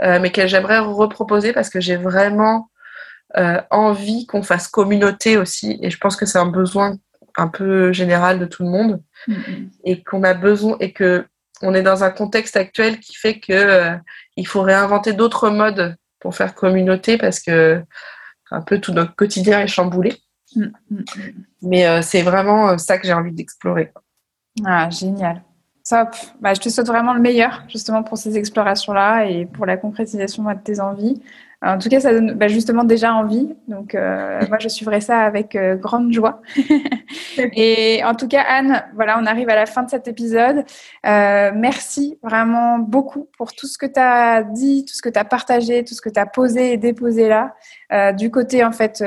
mais que j'aimerais reproposer parce que j'ai vraiment euh, envie qu'on fasse communauté aussi. Et je pense que c'est un besoin un peu général de tout le monde. Mm-hmm. Et qu'on a besoin, et que on est dans un contexte actuel qui fait que euh, il faut réinventer d'autres modes pour faire communauté parce que un peu tout notre quotidien est chamboulé. Mm-hmm. Mais euh, c'est vraiment ça que j'ai envie d'explorer. Ah, génial. Top. Bah, je te souhaite vraiment le meilleur, justement, pour ces explorations-là et pour la concrétisation de tes envies. En tout cas, ça donne bah, justement déjà envie. Donc, euh, moi, je suivrai ça avec euh, grande joie. et en tout cas, Anne, voilà, on arrive à la fin de cet épisode. Euh, merci vraiment beaucoup pour tout ce que tu as dit, tout ce que tu as partagé, tout ce que tu as posé et déposé là. du côté, en fait,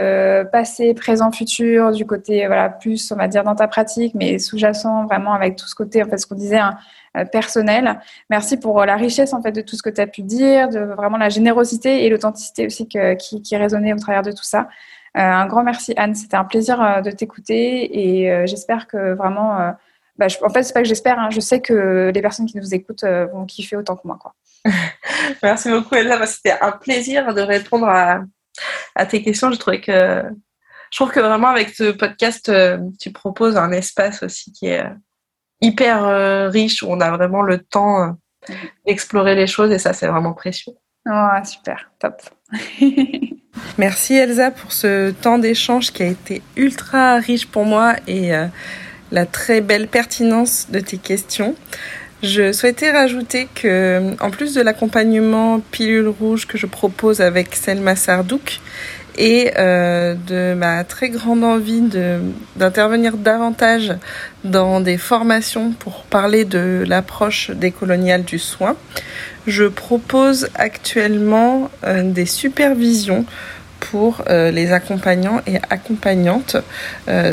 passé, présent, futur, du côté, voilà, plus, on va dire, dans ta pratique, mais sous-jacent, vraiment, avec tout ce côté, en fait, ce qu'on disait, hein, personnel. Merci pour euh, la richesse en fait de tout ce que tu as pu dire, de vraiment la générosité et l'authenticité aussi qui, qui résonnait au travers de tout ça. Euh, un grand merci Anne, c'était un plaisir de t'écouter et j'espère que vraiment, bah, en fait c'est pas que j'espère, hein, je sais que les personnes qui nous écoutent vont kiffer autant que moi. Quoi. merci beaucoup Elsa, c'était un plaisir de répondre à, à tes questions. Je trouvais que je trouve que vraiment avec ce podcast, tu proposes un espace aussi qui est hyper euh, riche où on a vraiment le temps euh, d'explorer les choses et ça, c'est vraiment précieux. Oh, super, top. Merci Elsa pour ce temps d'échange qui a été ultra riche pour moi et euh, la très belle pertinence de tes questions. Je souhaitais rajouter que, en plus de l'accompagnement pilule rouge que je propose avec Selma Sardouk, et euh, de ma très grande envie d'intervenir davantage dans des formations pour parler de l'approche décoloniale du soin. Je propose actuellement euh, des supervisions pour euh, les accompagnants et accompagnantes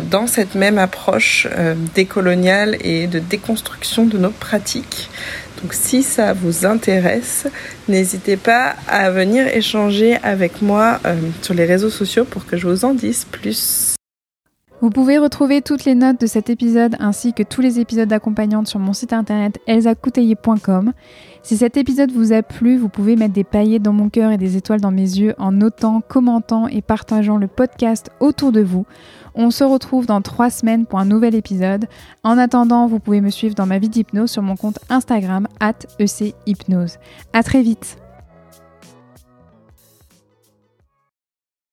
dans cette même approche décoloniale et de déconstruction de nos pratiques. Donc si ça vous intéresse, n'hésitez pas à venir échanger avec moi euh, sur les réseaux sociaux pour que je vous en dise plus. Vous pouvez retrouver toutes les notes de cet épisode ainsi que tous les épisodes d'accompagnante sur mon site internet elsacouteiller.com. Si cet épisode vous a plu, vous pouvez mettre des paillettes dans mon cœur et des étoiles dans mes yeux en notant, commentant et partageant le podcast autour de vous. On se retrouve dans trois semaines pour un nouvel épisode. En attendant, vous pouvez me suivre dans ma vie d'hypnose sur mon compte Instagram at echypnose. À très vite